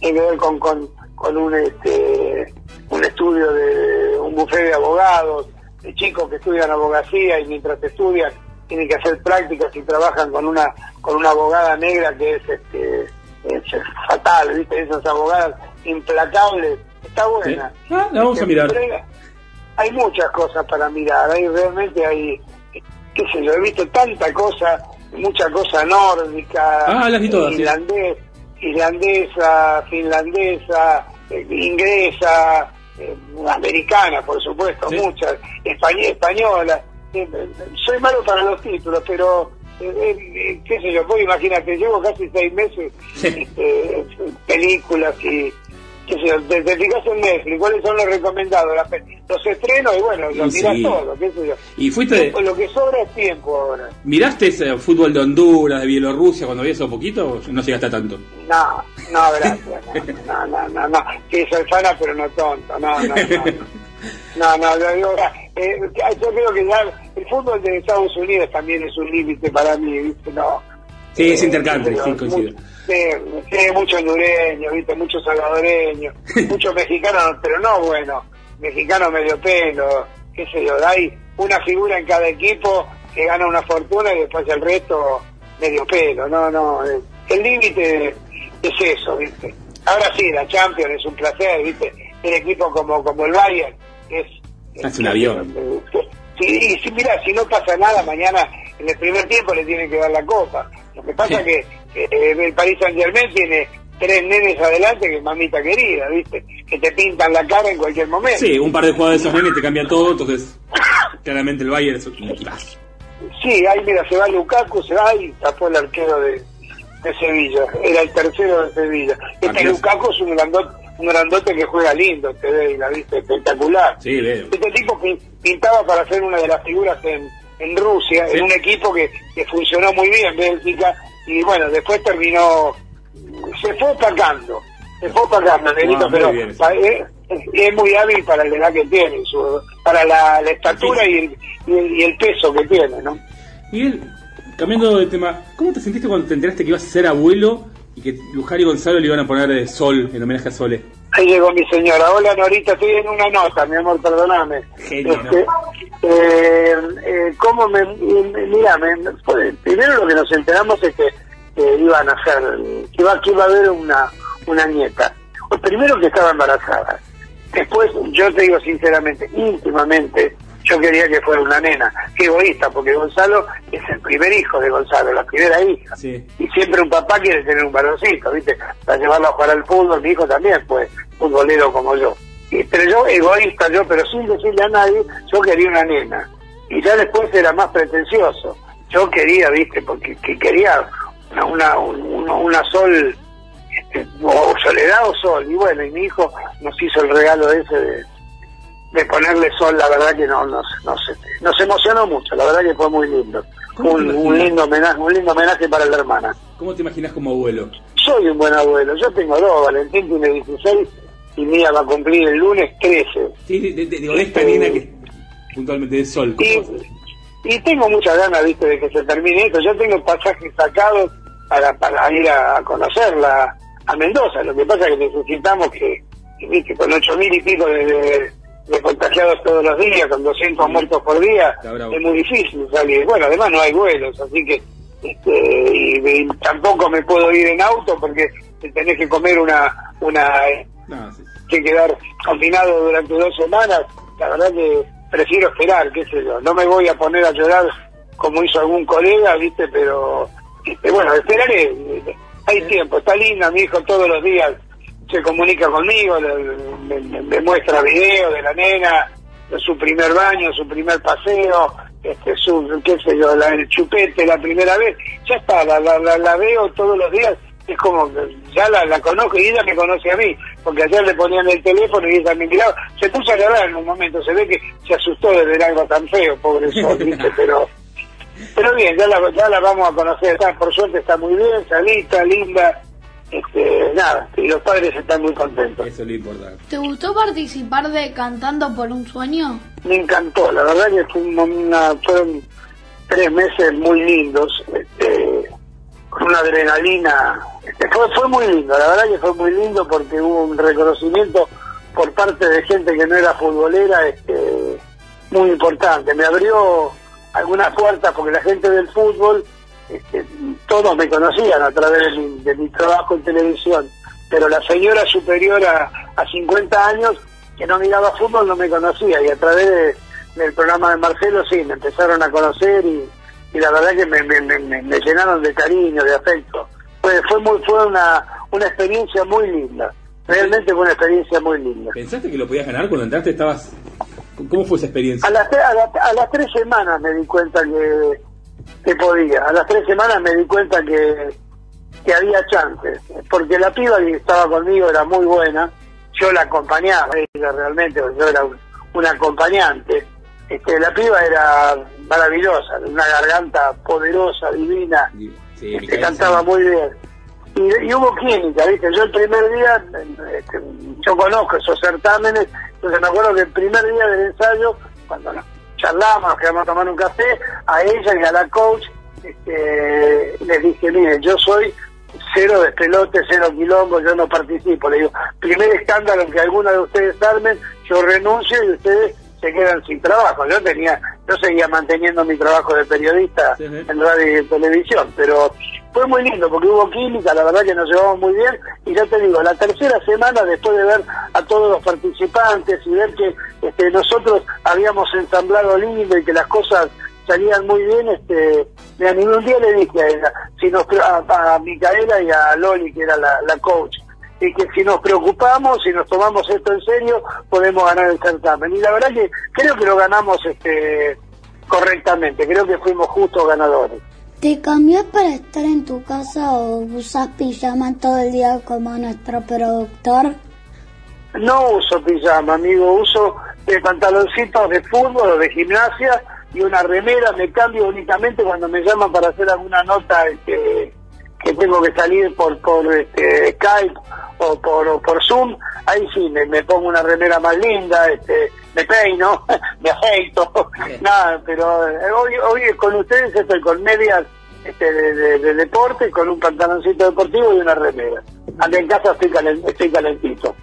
tiene que ver con, con, con un, este, un estudio de un bufete de abogados, de chicos que estudian abogacía y mientras estudian tienen que hacer prácticas y trabajan con una, con una abogada negra que es, este, es fatal, ¿viste? Esas abogadas implacables. Está buena. Sí. Ah, la vamos a Este, mirar. hay- muchas cosas para mirar, hay realmente hay, qué sé yo, he visto tanta cosa, mucha cosa nórdica, Ah, las vi todas, sí. irlandés, irlandesa, finlandesa, eh, inglesa, eh, americana, por supuesto, Sí. muchas, españ- española. Eh, eh, soy malo para los títulos, pero eh, eh, qué sé yo, vos imagínate, llevo casi seis meses este, películas y, qué sé yo, te, te fijas en Netflix, cuáles son los recomendados, La los estrenos y bueno, los Y mirás sí. todo, qué sé yo. Y fuiste, Lo que sobra es tiempo ahora. ¿miraste ese fútbol de Honduras, de Bielorrusia cuando había eso poquito o no llegaste a tanto? No, no, gracias. No, no, no, no. Sí, soy fana, pero no tonto. No, no, no. No, no, digo, eh, yo creo que ya el fútbol de Estados Unidos también es un límite para mí, ¿viste? No. Sí, es intercambio, pero sí, coincido. Sí, sí, mucho hondureño, ¿viste? Mucho salvadoreño, mucho mexicano, pero no bueno, mexicano medio pelo, qué sé yo, hay una figura en cada equipo que gana una fortuna y después el resto medio pelo, no, no, eh, el límite es eso, ¿viste? Ahora sí, la Champions es un placer, ¿viste? El equipo como, como el Bayern es... Un avión. Sí, y mira, si no pasa nada, mañana en el primer tiempo le tienen que dar la copa. Lo que pasa es que eh, el Paris Saint Germain tiene tres nenes adelante que mamita querida, ¿viste? Que te pintan la cara en cualquier momento. Sí, un par de jugadores de esos nenes te cambian todo, entonces claramente el Bayern es un equipazo. Sí, ahí mira, se va Lukaku, se va y tapó el arquero de, de Sevilla. Era el tercero de Sevilla. Este. Lukaku es un grandote, un grandote que juega lindo, te ve, la viste, espectacular. Sí, veo. Este tipo pi- pintaba para ser una de las figuras en, en Rusia, Sí. en un equipo que, que funcionó muy bien, Bélgica, y bueno, después terminó, se fue opacando, se fue opacando, Ah, muy pero bien pa- es, es muy hábil para la edad que tiene, su- para la, la estatura y el, y, el, y el peso que tiene, ¿no? Miguel, cambiando de tema, ¿cómo te sentiste cuando te enteraste que ibas a ser abuelo y que Luján y Gonzalo le iban a poner eh, Sol en homenaje a Sole? Ahí llegó mi señora. Hola, Norita, estoy en una nota, mi amor, perdóname. Genio, ¿no? Este, eh, eh, ¿Cómo me.? me- Mira, me- primero lo que nos enteramos es que eh, iban a hacer. que iba, que iba a haber una, una nieta. Pues primero que estaba embarazada. Después, yo te digo sinceramente, íntimamente, yo quería que fuera una nena. Qué egoísta, porque Gonzalo es el primer hijo de Gonzalo, la primera hija. Sí. Y siempre un papá quiere tener un varoncito, ¿viste? Para llevarlo a jugar al fútbol, mi hijo también fue futbolero como yo. Y- pero yo, egoísta yo, pero sin decirle a nadie, yo quería una nena. Y ya después era más pretencioso. Yo quería, ¿viste? Porque que quería una, una, una, una sol, este, o soledad o sol. Y bueno, y mi hijo nos hizo el regalo ese de, de ponerle sol, la verdad que no, nos, nos, este, nos emocionó mucho, la verdad que fue muy lindo. ¿Cómo te Un, lindo homenaje, un lindo homenaje para la hermana. ¿Cómo te imaginas como abuelo? Soy un buen abuelo, yo tengo dos, Valentín tiene 16 y Mía va a cumplir el lunes 13. Sí, de, de- digo, de esta nena que puntualmente de Sol. ¿cómo Y, tengo muchas ganas, viste, de que se termine esto. Yo tengo pasajes sacados para, para ir a, conocerla a Mendoza. Lo que pasa es que necesitamos que, que, viste, con ocho mil y pico de, de- de contagiados todos los días, con 200 muertos por día, es muy difícil salir. Bueno, además no hay vuelos, así que este, y, y tampoco me puedo ir en auto porque te tenés que comer una una eh, No, sí. que quedar confinado durante dos semanas, la verdad que prefiero esperar, qué sé yo. No me voy a poner a llorar como hizo algún colega, ¿viste? Pero, este, bueno, esperaré. Hay tiempo, está linda, mi hijo todos los días se comunica conmigo, le- me, muestra videos de la nena, de su primer baño, su primer paseo, este, su, qué sé yo, la, el chupete la primera vez. Ya está, la, la, la, la veo todos los días es como ya la, la conozco y ella me conoce a mí, porque ayer le ponían el teléfono y ella me miraba, se puso a llorar en un momento, se ve que se asustó de ver algo tan feo, pobre sol, ¿viste? pero pero bien, ya la, ya la vamos a conocer, está, por suerte está muy bien, salita, linda, este, nada, y los padres están muy contentos. Eso es lo importante. ¿Te gustó participar de Cantando por un Sueño? Me encantó, la verdad que fue una, una- fueron tres meses muy lindos, este, con una adrenalina, este, fue, fue muy lindo, la verdad que fue muy lindo porque hubo un reconocimiento por parte de gente que no era futbolera, este, muy importante, me abrió algunas puertas porque la gente del fútbol, este, todos me conocían a través de mi, de mi trabajo en televisión, pero la señora superior a, a 50 años que no miraba fútbol no me conocía y a través de- del programa de Marcelo sí, me empezaron a conocer y, y la verdad que me, me, me- me- llenaron de cariño, de afecto. Fue, fue, muy, fue una, una experiencia muy linda, realmente fue una experiencia muy linda. ¿Pensaste que lo podías ganar cuando entraste? Estabas. ¿Cómo fue esa experiencia? A las, a, la- a las tres semanas me di cuenta que, que podía. A las tres semanas me di cuenta que, que había chances. Porque la piba que estaba conmigo era muy buena. yo la acompañaba, ella realmente, yo era un, un acompañante. Este, la piba era maravillosa, una garganta poderosa, divina, este, cantaba muy bien. Y, y hubo química, ¿viste? Yo el primer día, este, yo conozco esos certámenes, entonces me acuerdo que el primer día del ensayo, cuando nos charlamos, nos quedamos a tomar un café, a ella y a la coach, este, les dije, mire, yo soy cero despelote, cero quilombo, yo no participo. Le digo, primer escándalo que alguna de ustedes armen, yo renuncio y ustedes se quedan sin trabajo. Yo tenía, yo seguía manteniendo mi trabajo de periodista en radio y televisión, pero fue muy lindo porque hubo química, la verdad que nos llevamos muy bien y ya te digo, la tercera semana después de ver a todos los participantes y ver que este, nosotros habíamos ensamblado lindo y que las cosas salían muy bien, este, me animé un día le dije a ella, si nos, a, a Micaela y a Loli, que era la, la coach, y que si nos preocupamos, si nos tomamos esto en serio, podemos ganar el certamen. Y la verdad que creo que lo ganamos este, correctamente, creo que fuimos justos ganadores. ¿Te cambias para estar en tu casa o usas pijama todo el día como nuestro productor? No uso pijama, amigo, uso de pantaloncitos de fútbol o de gimnasia y una remera, me cambio únicamente cuando me llaman para hacer alguna nota este, que tengo que salir por por este, Skype o por, o por Zoom, ahí sí me, me, pongo una remera más linda, este, me peino, me afeito, nada, pero eh, hoy, hoy con ustedes estoy con medias este, de, de, de, deporte, con un pantaloncito deportivo y una remera. Acá en casa estoy, calent, estoy calentito.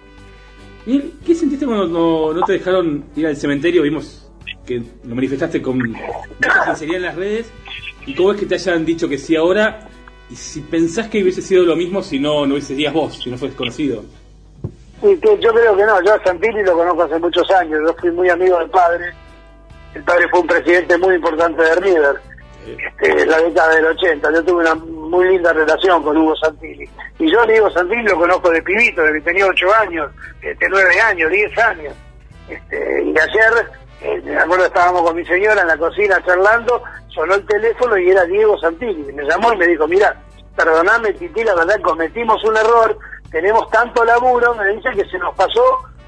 ¿Y qué sentiste cuando no, no, te dejaron ir al cementerio? Vimos que lo manifestaste con mucha sinceridad en las redes. ¿Y cómo es que te hayan dicho que sí ahora? Y si pensás que hubiese sido lo mismo si no, no hubiese vos, si no fueses conocido. Que yo creo que no, yo a Santilli lo conozco hace muchos años, yo fui muy amigo del padre, el padre fue un presidente muy importante de River, este, en la década del 80, yo tuve una muy linda relación con Hugo Santilli, y yo a Diego Santilli lo conozco de pibito, desde que tenía 8 años, este, 9 años, 10 años, este, y ayer, eh, me acuerdo estábamos con mi señora en la cocina charlando, sonó el teléfono y era Diego Santilli, me llamó y me dijo, mira, perdoname Titi, la verdad cometimos un error, tenemos tanto laburo, me dice que se nos pasó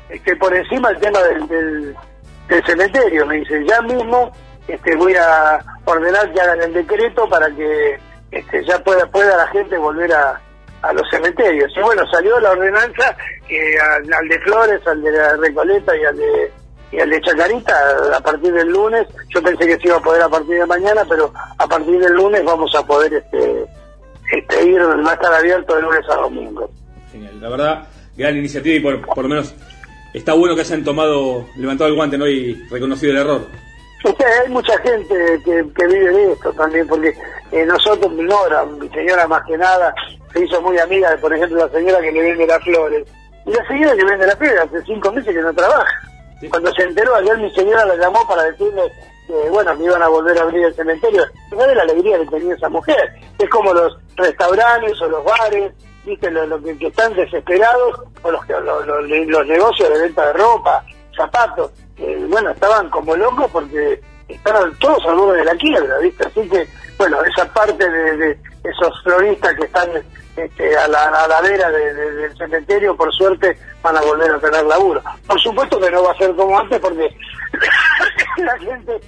este, por encima el tema del, del, cementerio. Me dice, ya mismo este, voy a ordenar que hagan el decreto para que este, ya pueda, pueda la gente volver a, a los cementerios. Y bueno, salió la ordenanza que al, al, de Flores, al de la Recoleta y al de, y al de Chacarita a partir del lunes. Yo pensé que se iba a poder a partir de mañana, pero a partir del lunes vamos a poder este, este ir, va a estar abierto de lunes a domingo. Genial, la verdad, gran iniciativa y por, por lo menos está bueno que hayan tomado, levantado el guante ¿no? y reconocido el error. Sea, hay mucha gente que, que vive de esto también, porque eh, nosotros, mi Nora, mi señora más que nada, se hizo muy amiga de, por ejemplo, la señora que le vende las flores. Y la señora que vende las flores hace cinco meses que no trabaja. Sí. Cuando se enteró, ayer mi señora la llamó para decirle que, bueno, me iban a volver a abrir el cementerio. Fíjate la alegría que tenía esa mujer. Es como los restaurantes o los bares, viste, los lo que, están desesperados, o los, los, los, los, negocios de venta de ropa, zapatos, eh, bueno, estaban como locos porque estaban todos al borde de la quiebra, viste, así que, bueno, esa parte de, de esos floristas que están este, a, la, a la vera de, de, del cementerio, por suerte, van a volver a tener laburo. Por supuesto que no va a ser como antes porque la gente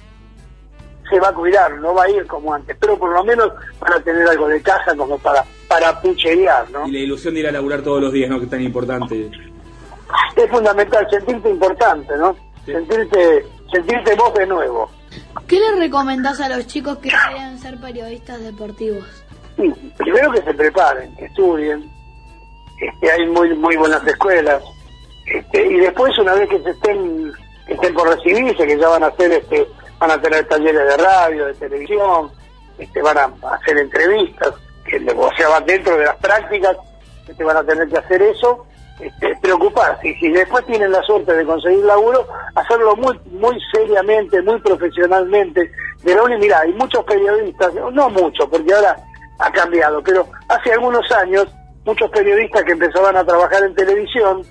se va a cuidar, no va a ir como antes, pero por lo menos van a tener algo de caja como para para pucherear, ¿no? Y la ilusión de ir a laburar todos los días, ¿no? Que es tan importante. Es fundamental, sentirte importante, ¿no? Sí. Sentirte, sentirte vos de nuevo. ¿Qué le recomendás a los chicos que quieran ser periodistas deportivos? Primero que se preparen, que estudien, este, hay muy muy buenas escuelas, este, y después una vez que se estén, que estén por recibirse, que ya van a hacer este, van a tener talleres de radio, de televisión, este, van a hacer entrevistas, que o sea, van dentro de las prácticas, que te van a tener que hacer eso, este, preocuparse. Y si después tienen la suerte de conseguir laburo, hacerlo muy muy seriamente, muy profesionalmente. De la mira, hay muchos periodistas, no muchos, porque ahora ha cambiado, pero hace algunos años, muchos periodistas que empezaban a trabajar en televisión,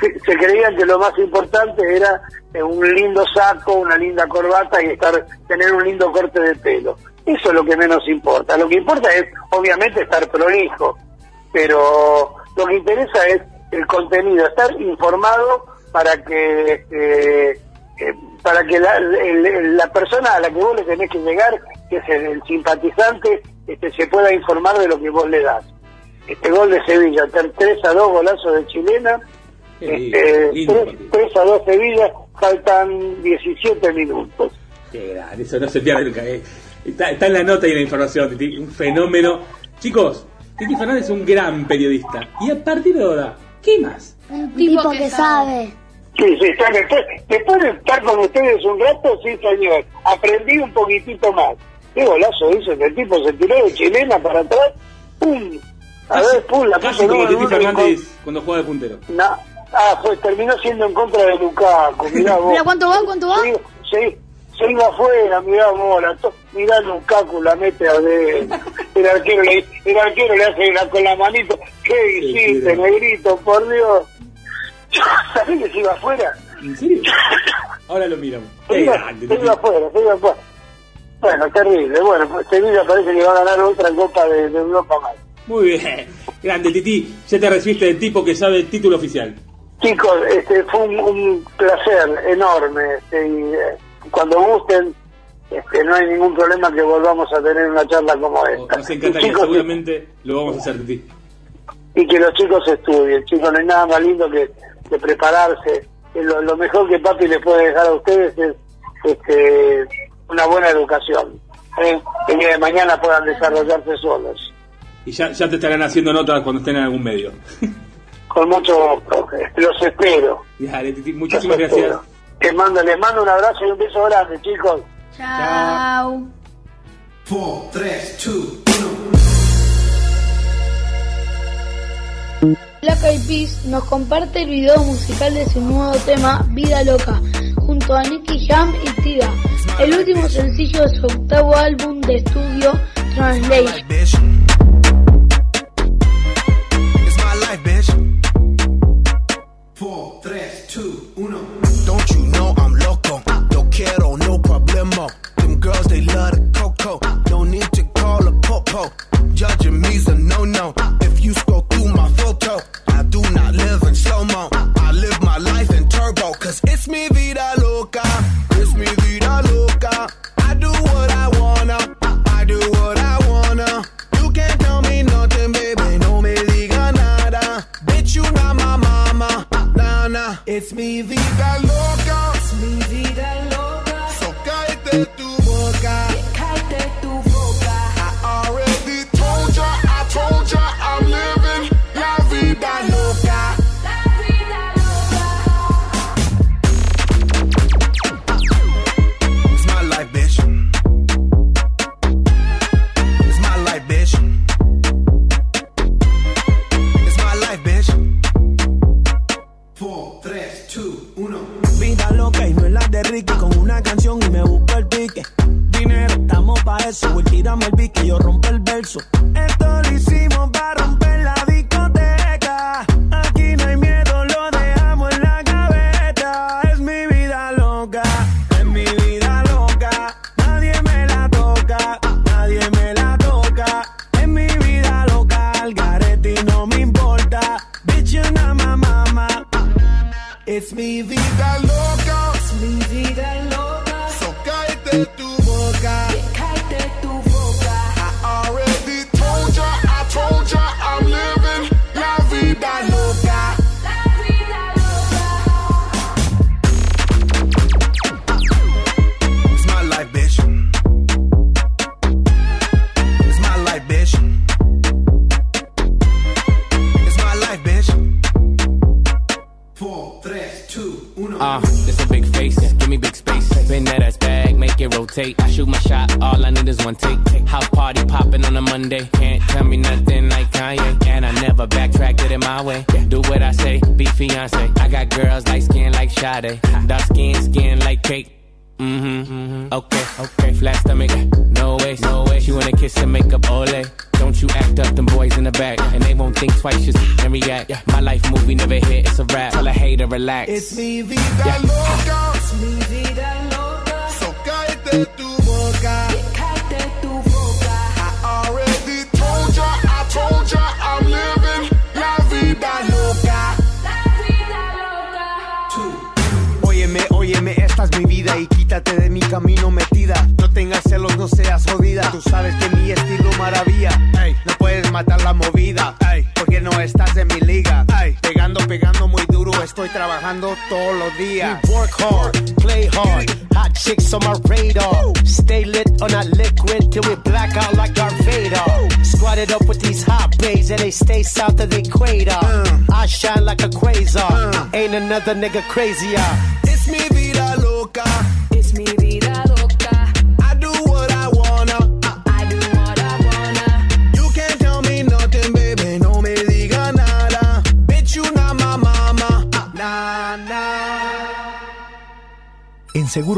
se, se creían que lo más importante era eh, un lindo saco, una linda corbata y estar tener un lindo corte de pelo. Eso es lo que menos importa. Lo que importa es, obviamente, estar prolijo, pero lo que interesa es el contenido, estar informado para que este, eh, para que la, persona a la que vos le tenés que llegar, que es el simpatizante, este, se pueda informar de lo que vos le das. Este gol de Sevilla, 3 a 2 golazo de chilena, este, lindo 3, 3 a 2 Sevilla, faltan 17 minutos. Qué grande, eso no se pierde nunca. eh. Está, está en la nota y en la información, Titi, un fenómeno. Chicos, Titi Fernández es un gran periodista. Y a partir de ahora, ¿qué más? Un tipo que sabe. Sí, sí, está, después, después de estar con ustedes un rato, sí señor, aprendí un poquitito más. Qué golazo hizo que el tipo se tiró de chilena para atrás, pum, a ver, pum, la Casi puso como Titi Fernández cuando juega de puntero. No, ah, fue, terminó siendo en contra de Lukaku, mirá vos. Mira, ¿cuánto va? ¿Cuánto va? Sí, sí, se iba afuera, mirá vos, la to- mirá Lukaku, la mete a ver. El arquero le, el arquero le hace la- con la manito, ¿qué hiciste, negrito, por Dios? ¿Sabés que se iba afuera? ¿En serio? Ahora lo miramos. Se iba afuera, se iba afuera. Bueno, terrible. Bueno, pues Sevilla parece que va a ganar otra Copa de, de Europa más. Muy bien. Grande, Titi. Ya te recibiste del tipo que sabe el título oficial. Chicos, este, fue un, un placer enorme. este, y, eh, cuando gusten, este, no hay ningún problema que volvamos a tener una charla como esta. Nos Y, encantaría, chicos, seguramente lo vamos a hacer, Titi. y que los chicos estudien. Chicos, no hay nada más lindo que, que prepararse. Que Lo, lo mejor que papi les puede dejar a ustedes es este, una buena educación. ¿eh? Que el día de mañana puedan desarrollarse solos. Y ya, ya te estarán haciendo notas cuando estén en algún medio. Con mucho gusto. Los espero. Muchísimas Los gracias. espero. Les mando, les mando un abrazo y un beso grande, chicos. Chao. 4, 3, 2, Black Eyed Peas nos comparte el video musical de su nuevo tema Vida Loca junto a Nicky Jam y Tiga, el último sencillo de su octavo álbum de estudio Translation. It's my life, bitch. Cause it's mi vida loca. It's mi vida loca. I do what I wanna. I do what I wanna. You can't tell me nothing, baby. No me diga nada. Bitch, you not my mama. Nah, nah. It's mi vida loca. Another nigga crazier. Vida loca.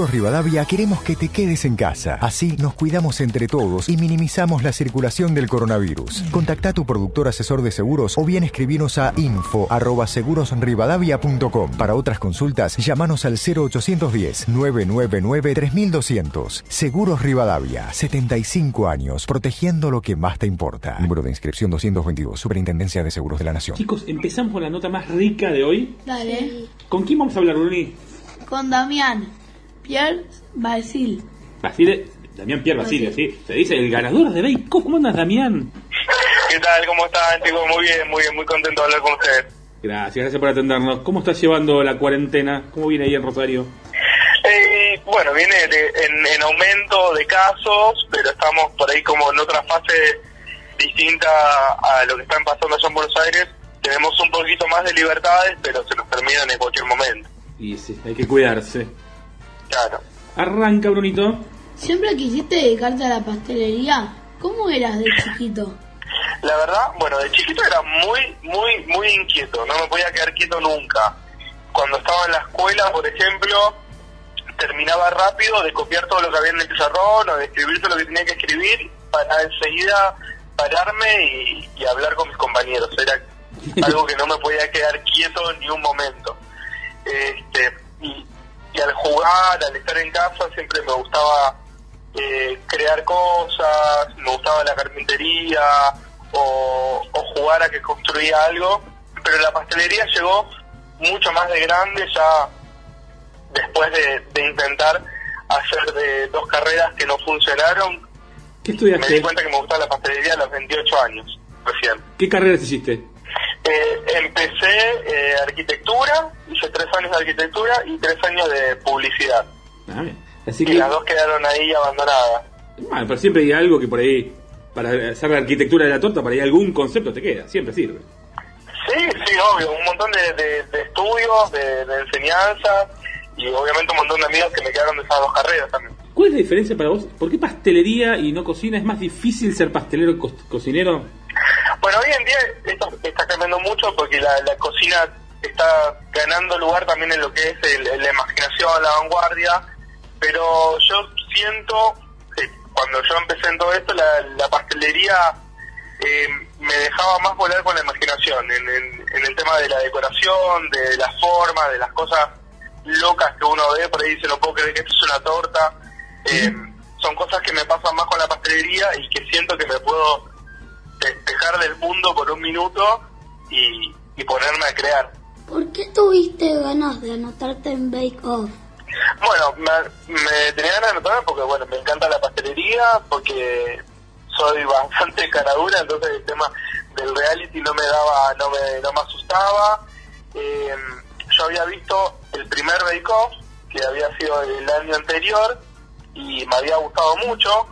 Seguros Rivadavia queremos que te quedes en casa. Así nos cuidamos entre todos y minimizamos la circulación del coronavirus. Contacta a tu productor asesor de seguros o bien escribinos a info@segurosrivadavia.com. Para otras consultas, llámanos al 0810 999 3200. Seguros Rivadavia, 75 años protegiendo lo que más te importa. Número de inscripción 222, Superintendencia de Seguros de la Nación. Chicos, empezamos con la nota más rica de hoy. Dale. ¿Con quién vamos a hablar, Bruni? Con Damián. Pierre Basil. Basile, Damián Pierre Basile, ¿sí? Se dice el ganador de Bake. ¿Cómo andas, Damián? ¿Qué tal? ¿Cómo están, chicos? Muy bien, muy bien, muy contento de hablar con ustedes. Gracias, gracias por atendernos. ¿Cómo estás llevando la cuarentena? ¿Cómo viene ahí en Rosario? Eh, bueno, viene de- en, en aumento de casos, pero estamos por ahí como en otra fase distinta a lo que están pasando allá en Buenos Aires. Tenemos un poquito más de libertades, pero se nos terminan en cualquier momento. Y sí, hay que cuidarse. Claro. Arranca, Brunito. ¿Siempre quisiste dedicarte a la pastelería? ¿Cómo eras de chiquito? La verdad, bueno, de chiquito era muy, muy, muy inquieto. No me podía quedar quieto nunca. Cuando estaba en la escuela, por ejemplo, terminaba rápido de copiar todo lo que había en el pizarrón o de escribir todo lo que tenía que escribir para enseguida pararme y, y hablar con mis compañeros. Era algo que no me podía quedar quieto ni un momento. Este, y, y al jugar, al estar en casa, siempre me gustaba eh, crear cosas, me gustaba la carpintería o, o jugar a que construía algo, pero la pastelería llegó mucho más de grande ya después de, de intentar hacer de dos carreras que no funcionaron. ¿Qué Me di estudiaste? cuenta que me gustaba la pastelería a los 28 años, recién. ¿Qué carreras hiciste? Eh, empecé eh, arquitectura, hice tres años de arquitectura y tres años de publicidad. Ah, bien. Así Y que, las dos quedaron ahí abandonadas. bueno, pero siempre hay algo que por ahí, para hacer la arquitectura de la torta, para ahí algún concepto te queda, siempre sirve. Sí, sí, obvio, un montón de, de- de estudios, de, de enseñanza y obviamente un montón de amigos que me quedaron de esas dos carreras también. ¿Cuál es la diferencia para vos? ¿Por qué pastelería y no cocina? ¿Es más difícil ser pastelero que co- cocinero? Bueno, hoy en día esto está cambiando mucho porque la, la cocina está ganando lugar también en lo que es el- la imaginación, la vanguardia, pero yo siento que cuando yo empecé en todo esto, la, la pastelería eh, me dejaba más volar con la imaginación, en, en- en el tema de la decoración, de las formas, de las cosas locas que uno ve, por ahí dice, no puedo creer que esto es una torta. Eh, son cosas que me pasan más con la pastelería y que siento que me puedo despejar del mundo por un minuto y, y ponerme a crear. ¿Por qué tuviste ganas de anotarte en Bake Off? Bueno, me, me tenía ganas de anotarme porque, bueno, me encanta la pastelería, porque soy bastante caradura, entonces el tema del reality no me daba, no me, no me asustaba. Eh, yo había visto el primer Bake Off, que había sido el año anterior, y me había gustado mucho.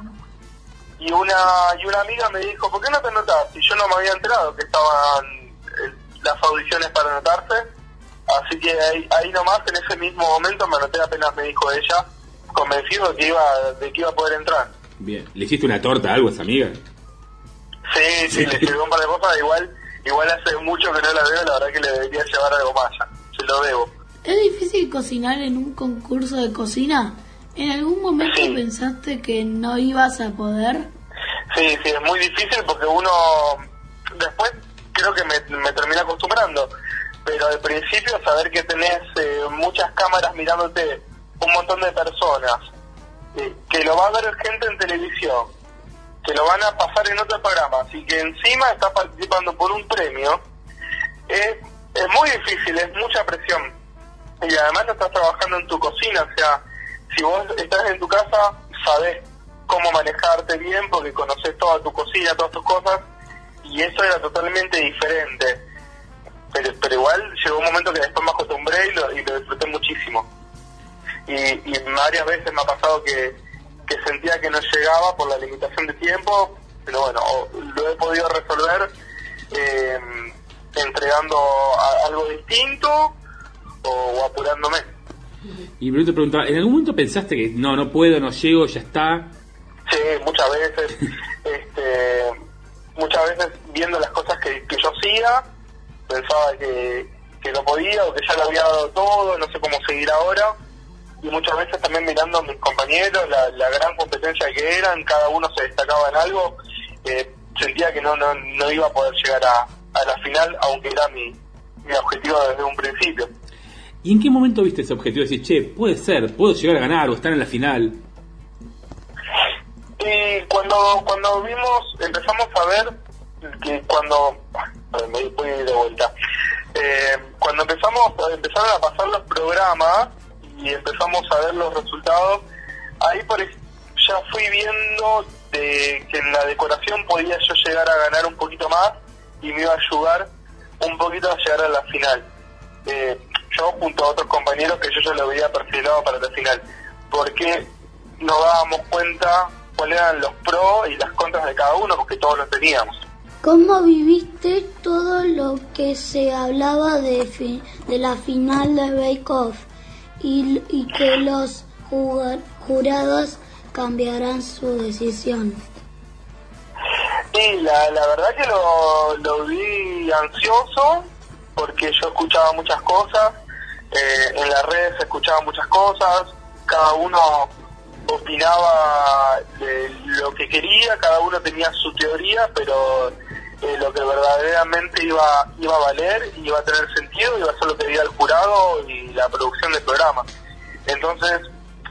Y una, y una amiga me dijo, ¿por qué no te anotas? Y yo no me había enterado que estaban eh, las audiciones para anotarse. Así que ahí, ahí nomás, en ese mismo momento, me anoté apenas me dijo ella, convencido de que iba, de que iba a poder entrar. Bien. ¿Le hiciste una torta, algo a esa amiga? Sí, sí, le escribí un par de cosas, igual, igual hace mucho que no la veo, la verdad que le debería llevar algo más ya, se lo debo. ¿Es difícil cocinar en un concurso de cocina? ¿En algún momento pensaste que no ibas a poder? Sí, sí, es muy difícil porque uno después creo que me, me termina acostumbrando, pero al principio saber que tenés eh, muchas cámaras mirándote, un montón de personas, eh, que lo va a ver gente en televisión, que lo van a pasar en otros programas y que encima estás participando por un premio, es, es muy difícil, es mucha presión. Y además no estás trabajando en tu cocina, o sea, si vos estás en tu casa, sabés cómo manejarte bien porque conoces toda tu cocina, todas tus cosas, y eso era totalmente diferente. Pero, pero igual llegó un momento que después me acostumbré y lo, y lo disfruté muchísimo. Y, y varias veces me ha pasado que, sentía que no llegaba por la limitación de tiempo, pero bueno, lo he podido resolver eh, entregando a- algo distinto o apurándome. Y primero te preguntaba, ¿en algún momento pensaste que no, no puedo, no llego, ya está? Sí, muchas veces, este, muchas veces viendo las cosas que, que yo hacía, pensaba que, que no podía o que ya lo había dado todo, no sé cómo seguir ahora. Y muchas veces también mirando a mis compañeros, la, la gran competencia que eran, cada uno se destacaba en algo, eh, sentía que no, no, no iba a poder llegar a, a la final, aunque era mi, mi objetivo desde un principio. ¿Y en qué momento viste ese objetivo? de Decir, che, puede ser, puedo llegar a ganar o estar en la final. Y cuando cuando vimos, empezamos a ver que cuando me voy de vuelta, Eh, cuando empezamos empezaron a pasar los programas y empezamos a ver los resultados, ahí ya fui viendo de que en la decoración podía yo llegar a ganar un poquito más y me iba a ayudar un poquito a llegar a la final. Eh, yo junto a otros compañeros que yo ya lo había perfilado para la final, porque nos dábamos cuenta cuáles eran los pros y las contras de cada uno, porque todos los teníamos. ¿Cómo viviste todo lo que se hablaba de, fi- de la final de Bake Off y, y que los jurados cambiarán su decisión? Y la, la verdad que lo, lo vi ansioso porque yo escuchaba muchas cosas, eh, en las redes se escuchaban muchas cosas, cada uno opinaba de lo que quería, cada uno tenía su teoría, pero eh, lo que verdaderamente iba, iba a valer, iba a tener sentido, iba a ser lo que diga el jurado y la producción del programa. Entonces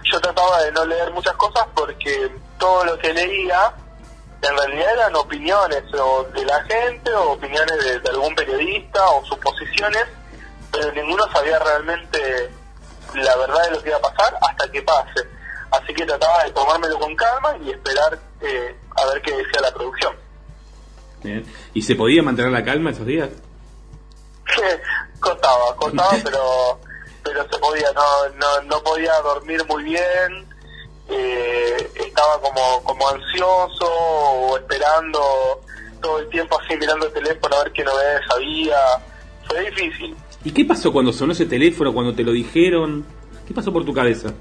yo trataba de no leer muchas cosas porque todo lo que leía en realidad eran opiniones o de la gente o opiniones de, de algún periodista o suposiciones, pero ninguno sabía realmente la verdad de lo que iba a pasar hasta que pase. Así que trataba de tomármelo con calma y esperar eh, a ver qué decía la producción. Bien. ¿Y se podía mantener la calma esos días? costaba, costaba, pero pero se podía, no, no, no podía dormir muy bien, eh, estaba como, como ansioso o esperando todo el tiempo así mirando el teléfono a ver qué novedades había, fue difícil. ¿Y qué pasó cuando sonó ese teléfono, cuando te lo dijeron? ¿Qué pasó por tu cabeza?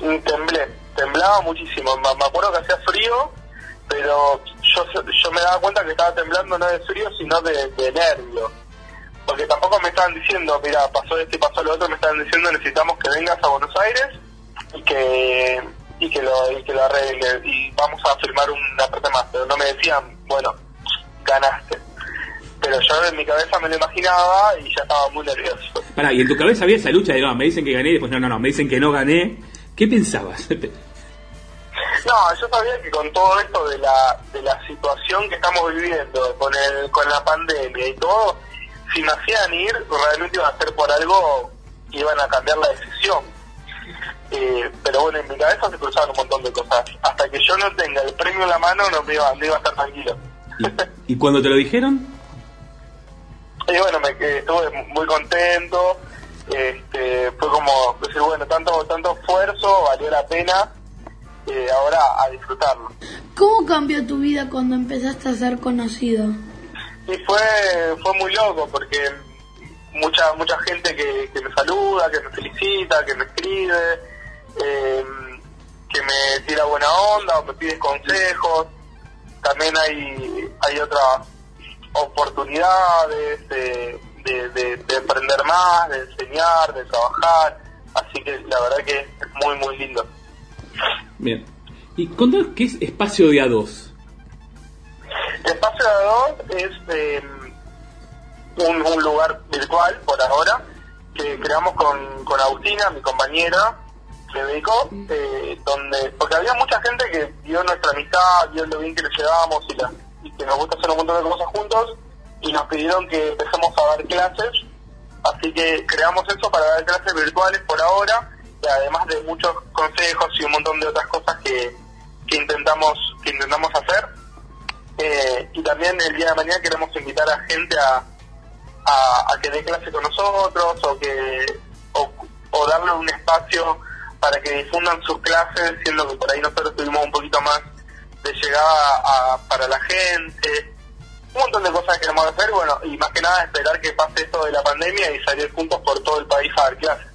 Y temblé, temblaba muchísimo, me, me acuerdo que hacía frío, pero yo, yo me daba cuenta que estaba temblando no de frío, sino de, de nervio. Porque tampoco me estaban diciendo, mira, pasó esto y pasó lo otro, me estaban diciendo necesitamos que vengas a Buenos Aires y que y que lo, y que lo arregle y vamos a firmar una parte más, pero no me decían, bueno, ganaste. Pero yo en mi cabeza me lo imaginaba y ya estaba muy nervioso. Pará, ¿y en tu cabeza había esa lucha de, no, me dicen que gané, y después, no, no, no, me dicen que no gané? ¿Qué pensabas? No, yo sabía que con todo esto de la, de la situación que estamos viviendo, con el, con la pandemia y todo, si me hacían ir, realmente iba a ser por algo que iban a cambiar la decisión. Eh, pero bueno, en mi cabeza se cruzaban un montón de cosas. Hasta que yo no tenga el premio en la mano, no me iba, no iba a estar tranquilo. ¿Y cuando te lo dijeron? Y bueno, me estuve muy contento. Este, fue como decir, bueno, tanto, tanto esfuerzo, valió la pena. eh, ahora a disfrutarlo. ¿Cómo cambió tu vida cuando empezaste a ser conocido? Y fue, fue muy loco porque mucha mucha gente que, que me saluda, que me felicita, que me escribe, eh, que me tira buena onda o me pide consejos. También hay, hay otras oportunidades de, de, de- de emprender más, de enseñar, de trabajar. Así que la verdad que es muy, muy lindo. Bien. Y contanos qué es Espacio de A2. Espacio de dos es eh, un, un lugar virtual por ahora que creamos con, con Agustina, mi compañera, que dedicó, eh, donde porque había mucha gente que vio nuestra amistad, vio lo bien que le llevábamos y, que nos gusta hacer un montón de cosas juntos y nos pidieron que empecemos a dar clases, así que creamos eso para dar clases virtuales por ahora y además de muchos consejos y un montón de otras cosas que, que intentamos que intentamos hacer. Eh, y también el día de mañana queremos invitar a gente a, a, que dé clase con nosotros o que o darle un espacio para que difundan sus clases siendo que por ahí nosotros tuvimos un poquito más de llegada a- para la gente un montón de cosas que queremos hacer bueno y más que nada esperar que pase esto de la pandemia y salir juntos por todo el país a dar clases.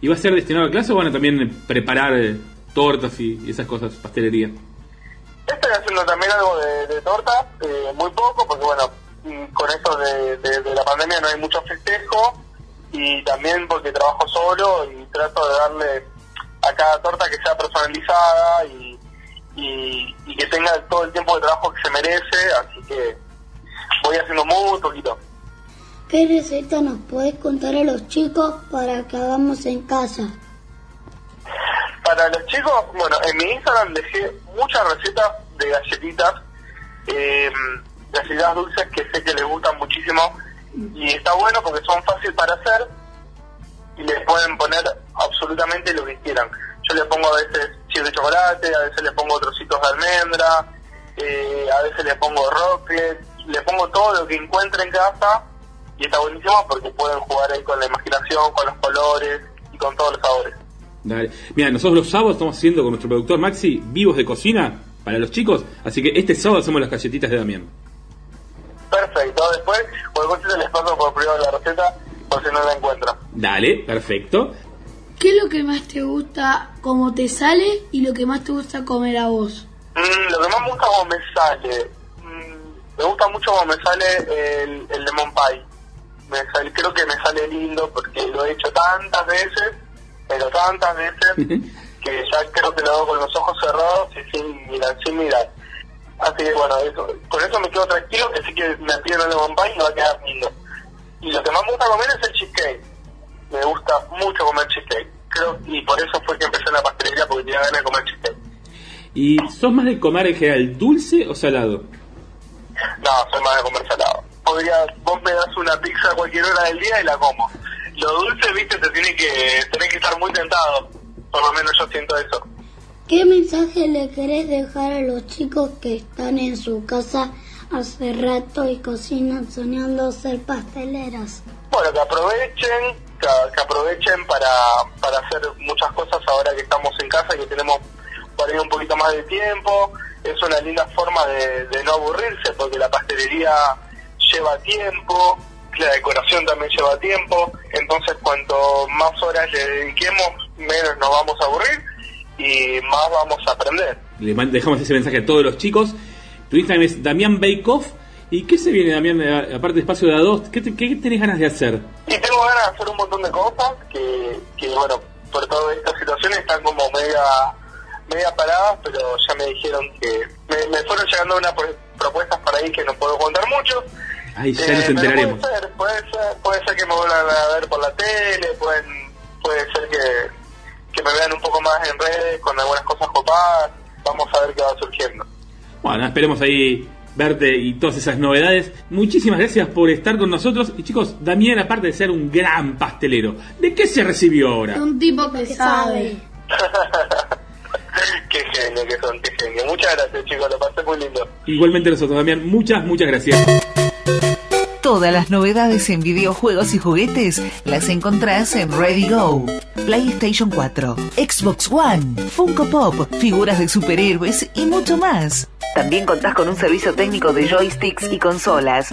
¿Y va a ser destinado a clase o van a también preparar eh, tortas y esas cosas, pastelería? Estoy haciendo también algo de, de torta, eh, muy poco, porque bueno, mm, con esto de, de- de la pandemia no hay mucho festejo y también porque trabajo solo y trato de darle a cada torta que sea personalizada y, y, y que tenga todo el tiempo de trabajo que se merece, así que voy haciendo muy poquito. ¿Qué receta nos puedes contar a los chicos para que hagamos en casa? Para los chicos, bueno, en mi Instagram dejé muchas recetas de galletitas, eh, galletitas dulces que sé que les gustan muchísimo y está bueno porque son fáciles para hacer y les pueden poner absolutamente lo que quieran. Yo le pongo a veces chip de chocolate, a veces le pongo trocitos de almendra, eh, a veces le pongo rocket, le pongo todo lo que encuentre en casa y está buenísimo porque pueden jugar ahí con la imaginación, con los colores y con todos los sabores. Dale. Mira, nosotros los sábados estamos haciendo con nuestro productor Maxi vivos de cocina para los chicos, así que este sábado hacemos las galletitas de Damián. Perfecto, después cualquier cosa les paso por privado la receta por si no la encuentran. Dale, perfecto. ¿Qué es lo que más te gusta cómo te sale y lo que más te gusta comer a vos? Mm, lo que más me gusta como me sale, mm, me gusta mucho como me sale el, el lemon pie. Me sale, creo que me sale lindo porque lo he hecho tantas veces, pero tantas veces, que ya creo que lo hago con los ojos cerrados y sin mirar, sin mirar. Así que bueno, eso, con eso me quedo tranquilo, que sí que me piden el lemon pie y me va a quedar lindo. Y lo que más me gusta comer es el cheesecake. Me gusta mucho comer cheesecake. Creo, y por eso fue que empecé en la pastelería, porque tenía ganas de comer cheesecake. ¿Y sos más de comer en general dulce o salado? No, soy más de comer salado. Podría, vos me das una pizza a cualquier hora del día y la como. Lo dulce, viste, te tiene que, tenés que estar muy tentado. Por lo menos yo siento eso. ¿Qué mensaje le querés dejar a los chicos que están en su casa hace rato y cocinan soñando ser pasteleras? Bueno, que aprovechen, que, que aprovechen para, para hacer muchas cosas ahora que estamos en casa y que tenemos por ahí un poquito más de tiempo. Es una linda forma de, de no aburrirse porque la pastelería lleva tiempo, la decoración también lleva tiempo, entonces cuanto más horas le dediquemos, menos nos vamos a aburrir y más vamos a aprender. Le dejamos ese mensaje a todos los chicos. Tu Instagram es Damián Bake Off. ¿Y qué se viene, Damián, eh, aparte de espacio de A2? ¿Qué, te- qué tenés ganas de hacer? Y tengo ganas de hacer un montón de cosas que, que bueno, por toda esta situación están como media media paradas, pero ya me dijeron que me, me fueron llegando unas pro- propuestas para ahí que no puedo contar mucho. Ay, ya Eh, nos enteraremos. Puede ser, puede ser, puede ser que me vuelvan a ver por la tele, pueden, puede ser que, que me vean un poco más en redes con algunas cosas copadas. Vamos a ver qué va surgiendo. Bueno, esperemos ahí verte y todas esas novedades. Muchísimas gracias por estar con nosotros. Y chicos, Damián, aparte de ser un gran pastelero, ¿de qué se recibió ahora? Un tipo que sabe. qué genio que son, qué genio. Muchas gracias chicos, lo pasé muy lindo. Igualmente nosotros, Damián, muchas, muchas gracias. Todas las novedades en videojuegos y juguetes las encontrás en Ready Go. PlayStation 4, Xbox One, Funko Pop, figuras de superhéroes y mucho más. También contás con un servicio técnico de joysticks y consolas.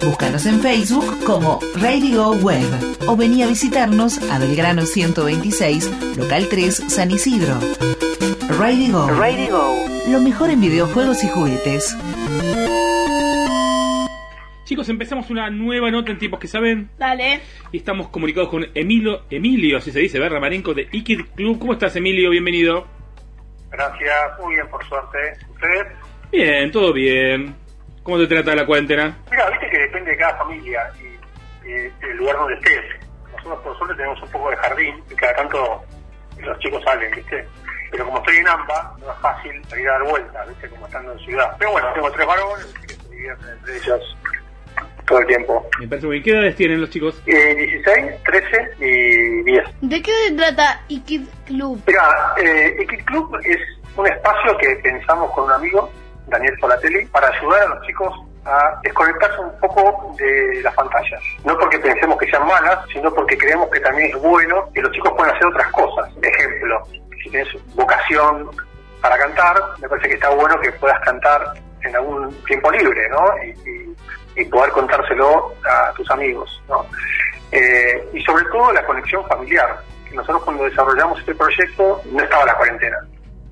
Búscanos en Facebook como Ready Go Web o vení a visitarnos a Belgrano 126, local 3, San Isidro. Ready Go. Ready Go. Lo mejor en videojuegos y juguetes. Chicos, empezamos una nueva nota en tiempos que saben. Dale. Y estamos comunicados con Emilio, Emilio, así se dice, Berra Marenco de Ikid Club. ¿Cómo estás, Emilio? Bienvenido. Gracias, muy bien, por suerte. ¿Ustedes? Bien, todo bien. ¿Cómo te trata la cuarentena? Mira, viste que depende de cada familia y, y el lugar donde estés. Nosotros, por suerte, tenemos un poco de jardín y cada tanto los chicos salen, ¿viste? Pero como estoy en AMBA, no es fácil salir a dar vueltas, ¿viste? Como estando en ciudad. Pero bueno, tengo tres varones que se divierten entre ellos todo el tiempo. Me parece muy bien. ¿Qué edades tienen los chicos? Eh, 16, 13 y 10. ¿De qué se trata Ikid Club? Mira, eh, X Club es un espacio que pensamos con un amigo, Daniel Solatelli, para ayudar a los chicos a desconectarse un poco de las pantallas. No porque pensemos que sean malas, sino porque creemos que también es bueno que los chicos puedan hacer otras cosas. Ejemplo, si tienes vocación para cantar, me parece que está bueno que puedas cantar en algún tiempo libre, ¿no? Y, y- y poder contárselo a tus amigos, ¿no? Eh, y sobre todo la conexión familiar. Nosotros cuando desarrollamos este proyecto no estaba la cuarentena.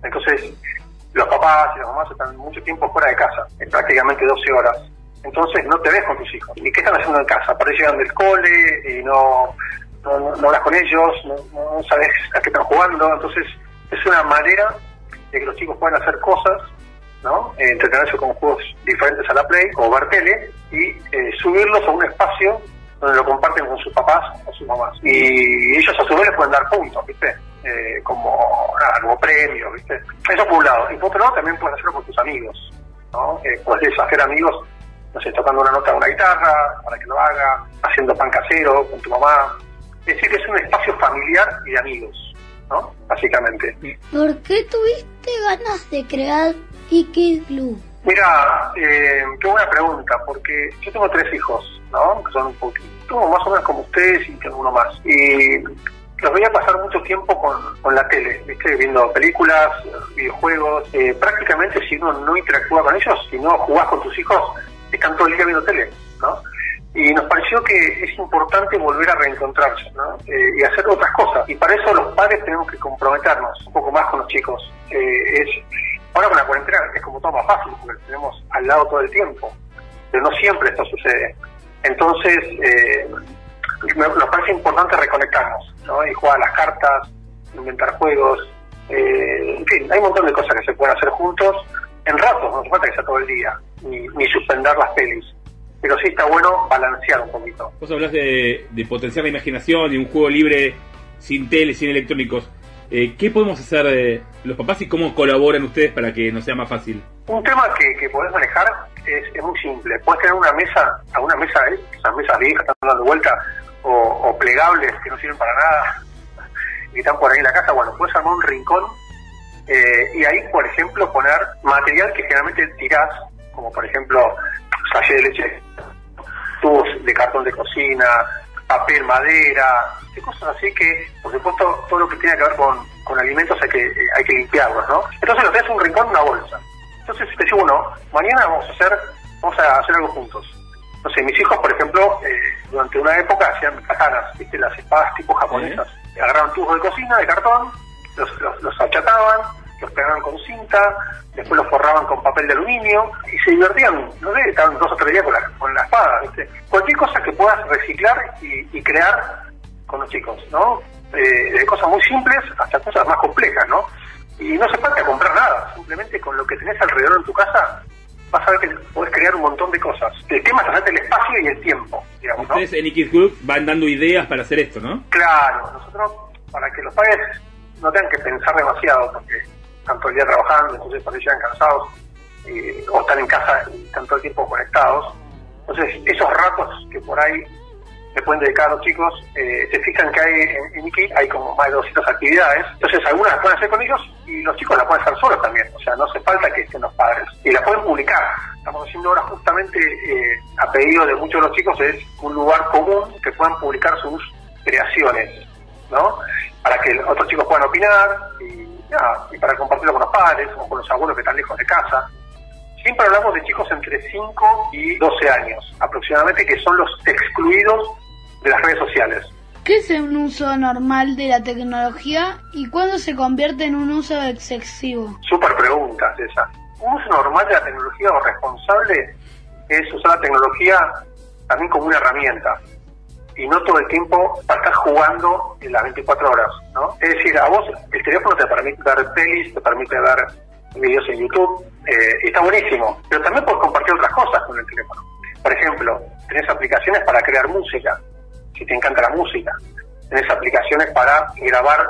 Entonces, los papás y las mamás están mucho tiempo fuera de casa, en prácticamente 12 horas. Entonces no te ves con tus hijos. ¿Y qué están haciendo en casa? Por ahí llegan del cole y no, no, hablas con ellos, no, no sabes a qué están jugando. Entonces es una manera de que los chicos puedan hacer cosas, ¿no? Eh, entretenerse con juegos diferentes a la Play o ver tele y eh, subirlos a un espacio donde lo comparten con sus papás o sus mamás. Y ellos a su vez les pueden dar puntos, ¿viste? Eh, como nada, premio, ¿viste? Eso por un lado. Y por otro lado también puedes hacerlo con tus amigos, ¿no? Eh, puedes hacer amigos, no sé, tocando una nota de una guitarra para que lo haga, haciendo pan casero con tu mamá. Es decir, que es un espacio familiar y de amigos, ¿no? Básicamente. ¿Por qué tuviste ganas de crear Iki Glue? Mira, eh, qué buena pregunta, porque yo tengo tres hijos, ¿no? Que son un poquito más o menos como ustedes y tengo uno más. Y los veía pasar mucho tiempo con, con la tele, ¿viste? Viendo películas, videojuegos. Eh, prácticamente si uno no interactúa con ellos, si no jugás con tus hijos, están todo el día viendo tele, ¿no? Y nos pareció que es importante volver a reencontrarse, ¿no? Eh, y hacer otras cosas. Y para eso los padres tenemos que comprometernos un poco más con los chicos. Eh, es Ahora con la cuarentena es como todo más fácil, porque tenemos al lado todo el tiempo, pero no siempre esto sucede. Entonces, eh, nos parece importante reconectarnos, ¿no? Y jugar las cartas, inventar juegos, eh, en fin, hay un montón de cosas que se pueden hacer juntos en ratos, no hace falta que sea todo el día, ni, ni suspender las pelis. Pero sí está bueno balancear un poquito. Vos hablás de, de potenciar la imaginación y un juego libre sin tele, sin electrónicos. Eh, ¿Qué podemos hacer eh, los papás y cómo colaboran ustedes para que nos sea más fácil? Un tema que, que podés manejar es, es muy simple. Puedes tener una mesa, a una mesa, ¿eh? esas mesas viejas están dando vuelta, o, o plegables que no sirven para nada, y están por ahí en la casa. Bueno, puedes armar un rincón eh, y ahí, por ejemplo, poner material que generalmente tirás, como por ejemplo, sachet de leche, tubos de cartón de cocina, papel, madera, cosas así que, por supuesto, todo lo que tiene que ver con, con alimentos hay que, eh, hay que limpiarlos, ¿no? Entonces lo en un rincón, una bolsa. Entonces te digo, bueno, mañana vamos a hacer, vamos a hacer algo juntos. No sé, mis hijos, por ejemplo, eh, durante una época hacían katanas, ¿viste? Las espadas tipo japonesas. Agarraban tubos de cocina, de cartón, los, los, los achataban, los pegaban con cinta, después los forraban con papel de aluminio y se divertían, no sé, estaban dos o tres días con la, con la espada, ¿viste? Cualquier cosa que puedas reciclar y, y crear con los chicos, ¿no? Eh, de cosas muy simples hasta cosas más complejas, ¿no? Y no hace falta comprar nada, simplemente con lo que tenés alrededor en tu casa vas a ver que podés crear un montón de cosas. El tema es hacerte el espacio y el tiempo, digamos, ¿no? Ustedes en X Group van dando ideas para hacer esto, ¿no? Claro, nosotros, para que los padres no tengan que pensar demasiado, porque están todo el día trabajando, entonces por ahí llegan cansados, eh, o están en casa y están todo el tiempo conectados. Entonces, esos ratos que por ahí le pueden dedicar a los chicos, eh, se fijan que hay en, en Iki hay como más de 200 actividades, entonces algunas las pueden hacer con ellos y los chicos las pueden hacer solos también, o sea, no hace falta que estén los padres. Y las pueden publicar. Estamos haciendo ahora justamente, eh, a pedido de muchos de los chicos, es un lugar común que puedan publicar sus creaciones, ¿no? Para que otros chicos puedan opinar y, nada, y para compartirlo con los padres o con los abuelos que están lejos de casa. Siempre hablamos de chicos entre 5 y 12 años aproximadamente, que son los excluidos de las redes sociales. ¿Qué es un uso normal de la tecnología y cuándo se convierte en un uso excesivo? Súper preguntas esa. Un uso normal de la tecnología o responsable es usar la tecnología también como una herramienta y no todo el tiempo para estar jugando en las 24 horas, ¿no? Es decir, a vos el teléfono te permite ver pelis, te permite ver videos en YouTube, eh, está buenísimo, pero también puedes compartir otras cosas con el teléfono. Por ejemplo, tenés aplicaciones para crear música, si te encanta la música, tenés aplicaciones para grabar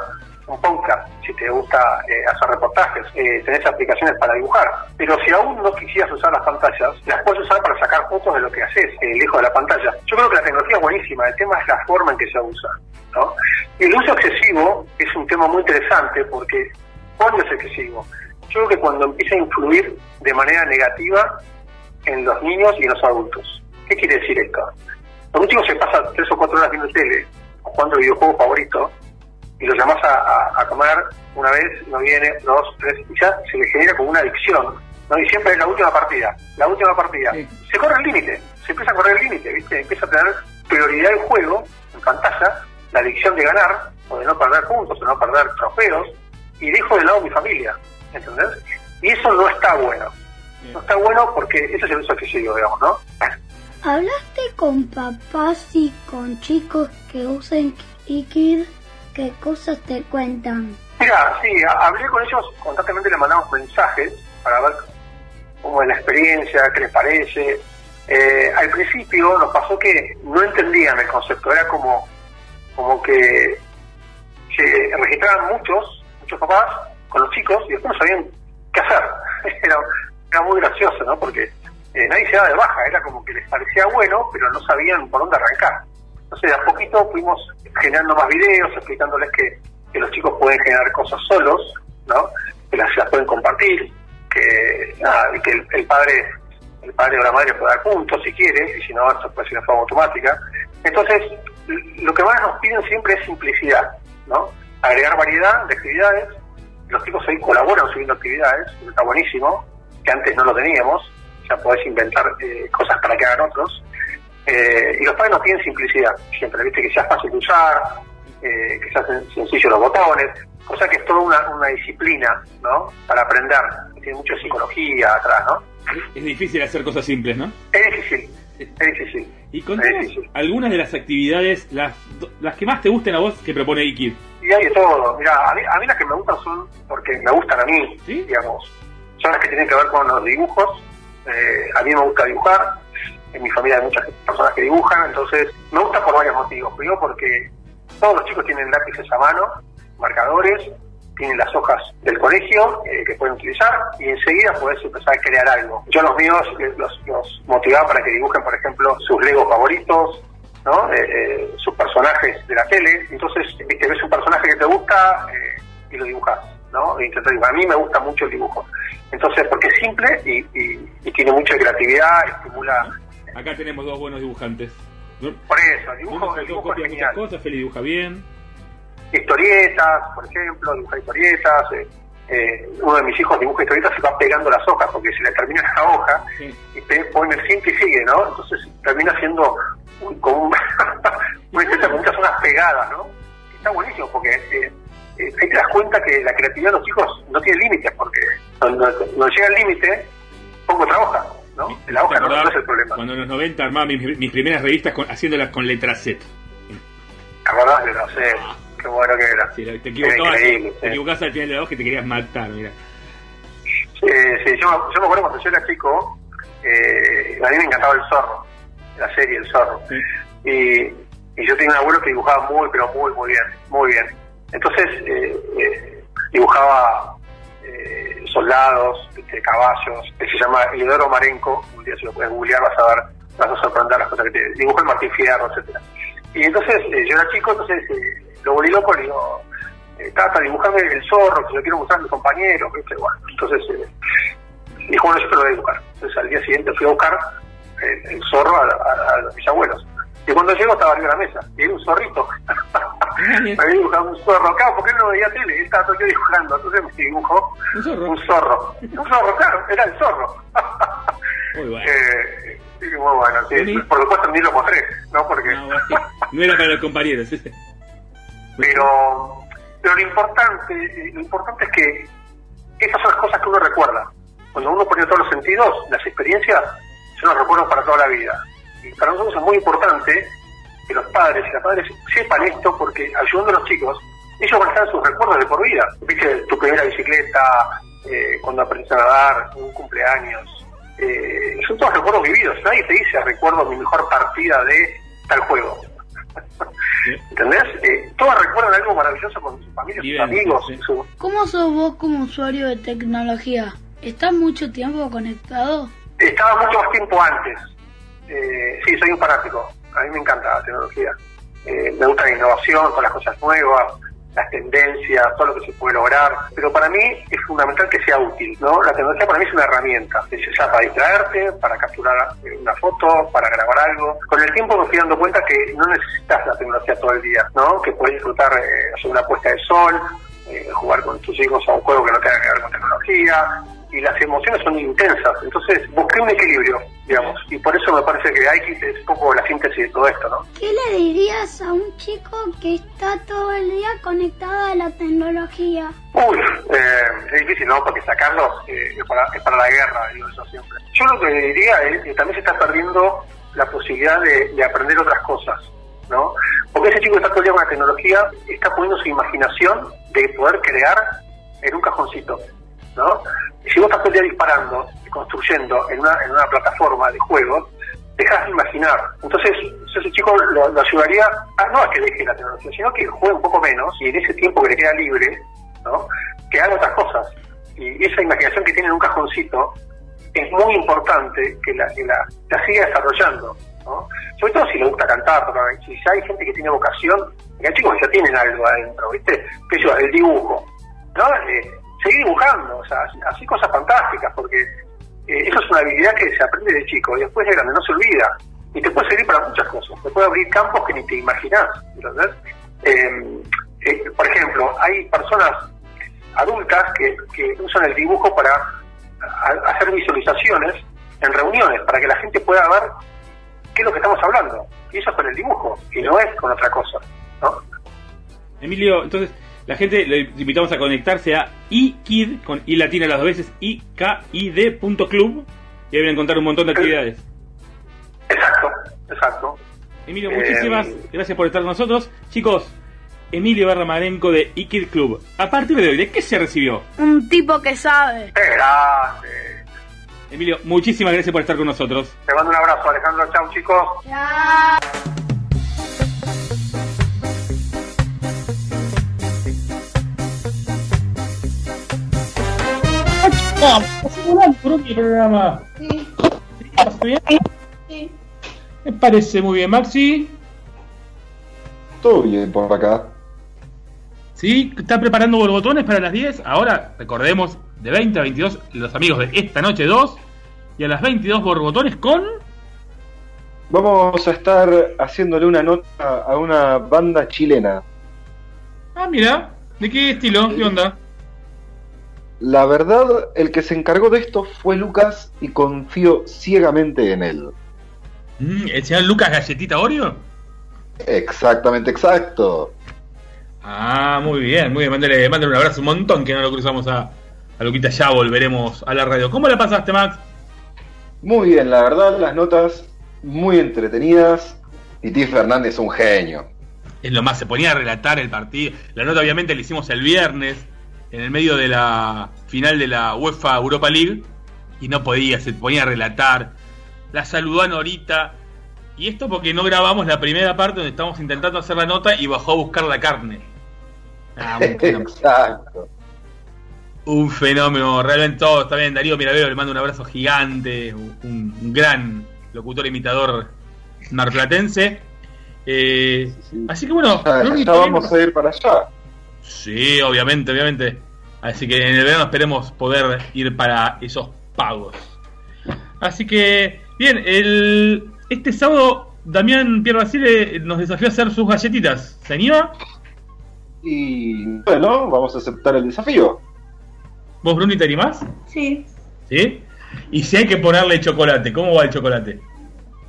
un podcast, si te gusta eh, hacer reportajes, eh, tenés aplicaciones para dibujar, pero si aún no quisieras usar las pantallas, las puedes usar para sacar fotos de lo que haces, eh, lejos de la pantalla. Yo creo que la tecnología es buenísima, el tema es la forma en que se usa. ¿no? El uso excesivo es un tema muy interesante porque, ¿cuándo es excesivo? yo creo que cuando empieza a influir de manera negativa en los niños y en los adultos. ¿Qué quiere decir esto? Un chico se pasa tres o cuatro horas viendo tele, jugando videojuego favorito, y lo llamas a, a- a comer una vez, no viene, dos, tres, y ya se le genera como una adicción, ¿no? Y siempre es la última partida, la última partida. Se corre el límite, se empieza a correr el límite, ¿viste? Empieza a tener prioridad el juego, en pantalla, la adicción de ganar, o de no perder puntos, o no perder trofeos, y dejo de lado mi familia, ¿entendés? Y eso no está bueno. No está bueno porque ese es el uso que yo digo, digamos, ¿no? ¿Hablaste con papás y con chicos que usen Ikid? ¿Qué cosas te cuentan? Mira, sí, hablé con ellos, constantemente les mandamos mensajes para ver cómo es la experiencia, qué les parece. Eh, al principio nos pasó que no entendían el concepto, era como, como que se registraban muchos, muchos papás con los chicos y después no sabían qué hacer. Era, era muy gracioso, ¿no? Porque eh, nadie se daba de baja, era como que les parecía bueno, pero no sabían por dónde arrancar. Entonces, de a poquito fuimos generando más videos, explicándoles que, que los chicos pueden generar cosas solos, ¿no? Que las, pueden compartir, que, nada, que el, padre el padre o la madre puede dar puntos si quiere, y si no, esto puede ser de forma automática. Entonces, lo que más nos piden siempre es simplicidad, ¿no? Agregar variedad de actividades. Los chicos hoy colaboran subiendo actividades, está buenísimo, que antes no lo teníamos, ya podés inventar eh, cosas para que hagan otros. Eh, y los padres nos piden simplicidad, siempre, ¿viste? Que sea fácil de usar, eh, que sean sen- sencillos los botones, cosa que es toda una, una disciplina, ¿no? Para aprender, tiene mucha psicología atrás, ¿no? Es difícil hacer cosas simples, ¿no? Es difícil, es difícil. Y contanos algunas de las actividades, las, las que más te gusten a vos que propone Ikid. Y hay de todo. Mira, a mí, a mí las que me gustan son porque me gustan a mí, digamos. Son las que tienen que ver con los dibujos. Eh, a mí me gusta dibujar. En mi familia hay muchas personas que dibujan. Entonces, me gusta por varios motivos. Primero porque todos los chicos tienen lápices a mano, marcadores, tienen las hojas del colegio eh, que pueden utilizar y enseguida podés empezar a crear algo. Yo los míos eh, los, los motivaba para que dibujen, por ejemplo, sus legos favoritos, ¿no? Eh, eh, sus personajes de la tele. Entonces, viste, ves un personaje que te gusta eh, y lo dibujas, ¿no? A mí me gusta mucho el dibujo. Entonces, porque es simple y, y- y tiene mucha creatividad, estimula. Acá tenemos dos buenos dibujantes. Por eso, dibujo, el dibujo copia muchas cosas, Feli dibuja bien. Historietas, por ejemplo, dibujar historietas. eh, eh, uno de mis hijos dibuja historietas y va pegando las hojas porque se le termina la hoja y te pone el cinto y sigue, ¿no? Entonces termina siendo un, como un- una historieta con muchas zonas pegadas, ¿no? Está buenísimo porque eh, eh, ahí te das cuenta que la creatividad de los chicos no tiene límites porque cuando, cuando llega el límite, poco trabaja, ¿no? La hoja no, no es el problema. Cuando en los 90 armaba mis, mis primeras revistas con- haciéndolas con letra Z. ¿Te acordás de no sé? Qué bueno que era. Sí, te equivocabas, te sí. equivocabas al final de la hoja y te querías matar, mira. Sí, sí, yo, yo me acuerdo cuando yo era chico, eh, a mí me encantaba el zorro, la serie El Zorro. Y, y yo tenía un abuelo que dibujaba muy, pero muy, muy bien, muy bien. Entonces eh, eh, dibujaba eh, soldados, este, caballos, que se llama Eleodoro Marenco, un día si lo puedes googlear vas a ver, vas a sorprender las cosas que te dibuja el Martín Fierro, etcétera. Y entonces eh, yo era chico, entonces eh, lo volví loco, le digo, eh, Tata, dibujame el zorro, que lo quiero mostrar a mis compañeros, ¿viste? Bueno, entonces eh, dijo, bueno, yo te lo voy a dibujar. Entonces al día siguiente fui a buscar el, el zorro a, a- a mis abuelos. Y cuando llego estaba arriba de la mesa, y era un zorrito. me había dibujado un zorro, claro, porque él no veía tele, él estaba todo día dibujando, entonces me dibujó un zorro. Un zorro, Un zorro, claro, era el zorro. Muy bueno. Eh, sí, muy bueno, sí. Por supuesto ni lo mostré, ¿no? Porque... No era para los compañeros. pero pero lo importante lo importante es que esas son las cosas que uno recuerda cuando uno pone todos los sentidos las experiencias son los recuerdos para toda la vida para nosotros es muy importante que los padres y las madres sepan esto porque ayudando a los chicos ellos van a estar en sus recuerdos de por vida viste tu primera bicicleta eh, cuando aprendiste a nadar un cumpleaños eh, son todos recuerdos vividos nadie te dice recuerdo mi mejor partida de tal juego ¿Entendés? Eh, todos recuerdan algo maravilloso con sus familias, sus amigos. su- ¿Cómo sos vos como usuario de tecnología? ¿Estás mucho tiempo conectado? Estaba mucho más tiempo antes. Eh, sí, soy un fanático. A mí me encanta la tecnología. Eh, me gusta la innovación, todas las cosas nuevas. las tendencias, todo lo que se puede lograr, pero para mí es fundamental que sea útil, ¿no? La tecnología para mí es una herramienta, es usada para distraerte, para capturar eh, una foto, para grabar algo. Con el tiempo me fui dando cuenta que no necesitas la tecnología todo el día, ¿no? Que puedes disfrutar eh, hacer una puesta de sol, eh, jugar con tus hijos a un juego que no tenga que ver con tecnología, y las emociones son intensas. Entonces busqué un equilibrio, digamos, y por eso me parece que hay que es un poco la síntesis de todo esto, ¿no? ¿Qué le dirías a un chico que está todo el día conectado a la tecnología? Uy, eh, es difícil, ¿no? Porque sacarlos eh, es, para, es para la guerra, digo yo siempre. Yo lo que diría es que también se está perdiendo la posibilidad de, de aprender otras cosas, ¿no? Porque ese chico que está todo el día con la tecnología está poniendo su imaginación de poder crear en un cajoncito, ¿no? Si vos estás todo el día disparando y construyendo en una, en una plataforma de juegos, dejas de imaginar. Entonces, ese chico lo, ayudaría a, no a que deje la tecnología, sino que juegue un poco menos y en ese tiempo que le queda libre, ¿no? que haga otras cosas. Y esa imaginación que tiene en un cajoncito es muy importante que la, que la, siga desarrollando. ¿no? Sobre todo si le gusta cantar, si hay gente que tiene vocación, hay chicos que ya tienen algo adentro, ¿viste? Que el dibujo, ¿no? Eh, seguir dibujando, o sea, así cosas fantásticas, porque eh, eso es una habilidad que se aprende de chico y después de grande no se olvida. Y te puede servir para muchas cosas, te puede abrir campos que ni te imaginás, ¿entendés? Eh, por ejemplo, hay personas adultas que, que usan el dibujo para hacer visualizaciones en reuniones, para que la gente pueda ver qué es lo que estamos hablando. Y eso es con el dibujo, y no es con otra cosa, ¿no? Emilio, entonces la gente le invitamos a conectarse a iKid, con i latina las dos veces, ikid.club, y ahí van a encontrar un montón de actividades. Exacto, exacto. Emilio, Eh, muchísimas gracias por estar con nosotros. Chicos, Emilio Barramarenco de iKid Club. A partir de hoy, ¿de qué se recibió? Un tipo que sabe. Emilio, muchísimas gracias por estar con nosotros. Te mando un abrazo, Alejandro. Chau, chicos. Por mi programa. Sí. ¿Está bien? Sí. Me parece muy bien, Maxi. Todo bien por acá. ¿Sí? ¿Está preparando borbotones para las 10? Ahora, recordemos, de 20 a 22, los amigos de esta noche 2. Y a las 22, borbotones con. Vamos a estar haciéndole una nota a una banda chilena. Ah, mira. ¿De qué estilo? ¿Qué onda? La verdad, el que se encargó de esto fue Lucas y confío ciegamente en él. Mm, ¿El señor Lucas Galletita Oreo? Exactamente, exacto. Ah, muy bien, muy bien. Mándale, mándale un abrazo, un montón que no lo cruzamos a, a Luquita. Ya volveremos a la radio. ¿Cómo la pasaste, Max? Muy bien, la verdad, las notas muy entretenidas. Y T. Fernández un genio. Es lo más, se ponía a relatar el partido. La nota obviamente la hicimos el viernes, en el medio de la final de la UEFA Europa League, y no podía, se ponía a relatar. La saludó a Norita. Y esto porque no grabamos la primera parte donde estábamos intentando hacer la nota y bajó a buscar la carne. Ah, un fenómeno. Exacto. Un fenómeno, realmente todo está bien. Darío Miravero le mando un abrazo gigante, un, un gran locutor imitador marplatense. Eh, Así que bueno, Ya, vamos a ir para allá. Sí, obviamente, obviamente. Así que en el verano esperemos poder ir para esos pagos. Así que, bien, el, este sábado Damián Pierre Basile nos desafió a hacer sus galletitas. ¿Se anima? Y bueno, vamos a aceptar el desafío. ¿Vos, Bruni, te animás? Sí. ¿Sí? Y si hay que ponerle chocolate, ¿cómo va el chocolate?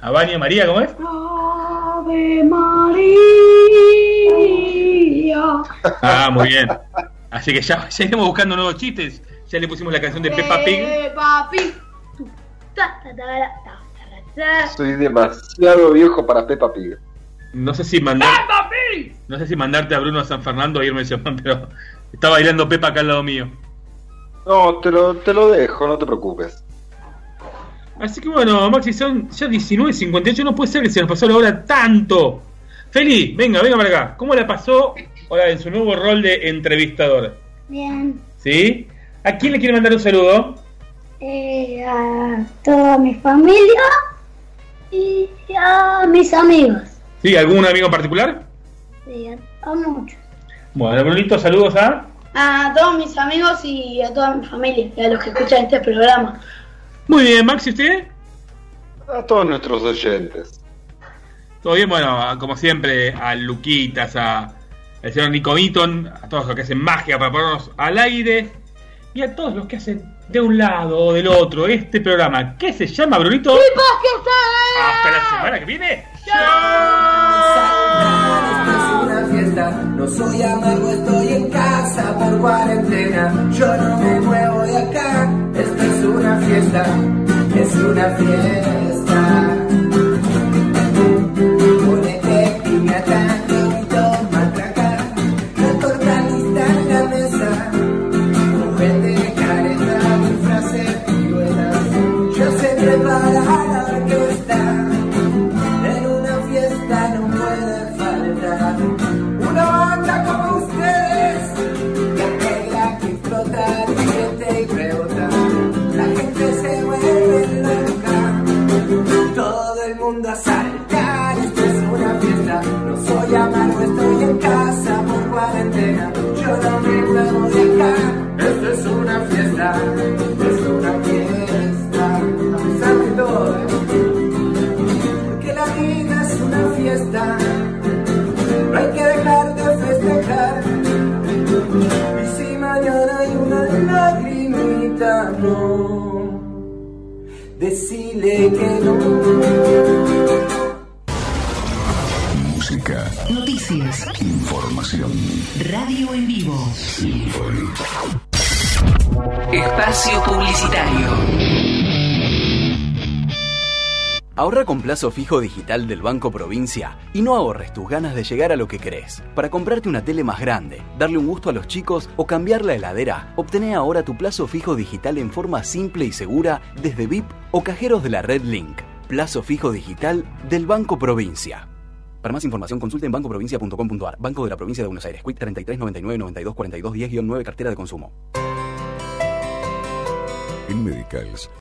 ¿A Baño María, cómo es? Ave María. Ah, muy bien. Así que ya, ya iremos buscando nuevos chistes. Ya le pusimos la canción de Peppa Pig. Peppa Pig. Ta, ta. Soy demasiado viejo para Peppa Pig. No sé si mandar. No sé si mandarte a Bruno a San Fernando a irme ese pero está bailando Pepa acá al lado mío. No, te lo, te lo dejo, no te preocupes. Así que bueno, Maxi, son ya 19.58, no puede ser que se nos pasó la hora tanto. Feli, venga, venga para acá. ¿Cómo la pasó ahora en su nuevo rol de entrevistador? Bien. ¿Sí? ¿A quién le quiere mandar un saludo? Eh, a toda mi familia y a mis amigos. ¿Sí? ¿Algún amigo en particular? Sí, a, a muchos. Bueno, Brunito, saludos a. A todos mis amigos y a toda mi familia y a los que escuchan este programa. Muy bien, Maxi, ¿usted? A todos nuestros oyentes. Todo bien, bueno, como siempre, a Luquitas, a el señor Nico Mitton, a todos los que hacen magia para ponernos al aire y a todos los que hacen de un lado o del otro este programa. ¿Qué se llama, Brunito? Hasta la semana que viene. una fiesta. No soy amargo, estoy en casa por cuarentena. Yo no me muevo de acá. Esto es una fiesta, es una fiesta. Es una fiesta. A pesar de todo, ¿eh? que la vida es una fiesta. No hay que dejar de festejar. Y si mañana hay una lagrimita, no. Decile que no. Música, Noticias. información. Radio en vivo. Espacio publicitario. Ahorra con plazo fijo digital del Banco Provincia y no ahorres tus ganas de llegar a lo que querés. Para comprarte una tele más grande, darle un gusto a los chicos o cambiar la heladera, obtené ahora tu plazo fijo digital en forma simple y segura desde VIP o cajeros de la Red Link. Plazo fijo digital del Banco Provincia. Para más información consulte en bancoprovincia.com.ar. Banco de la Provincia de Buenos Aires. Quit 33 99 92 42 10 9 cartera de consumo. En Medicals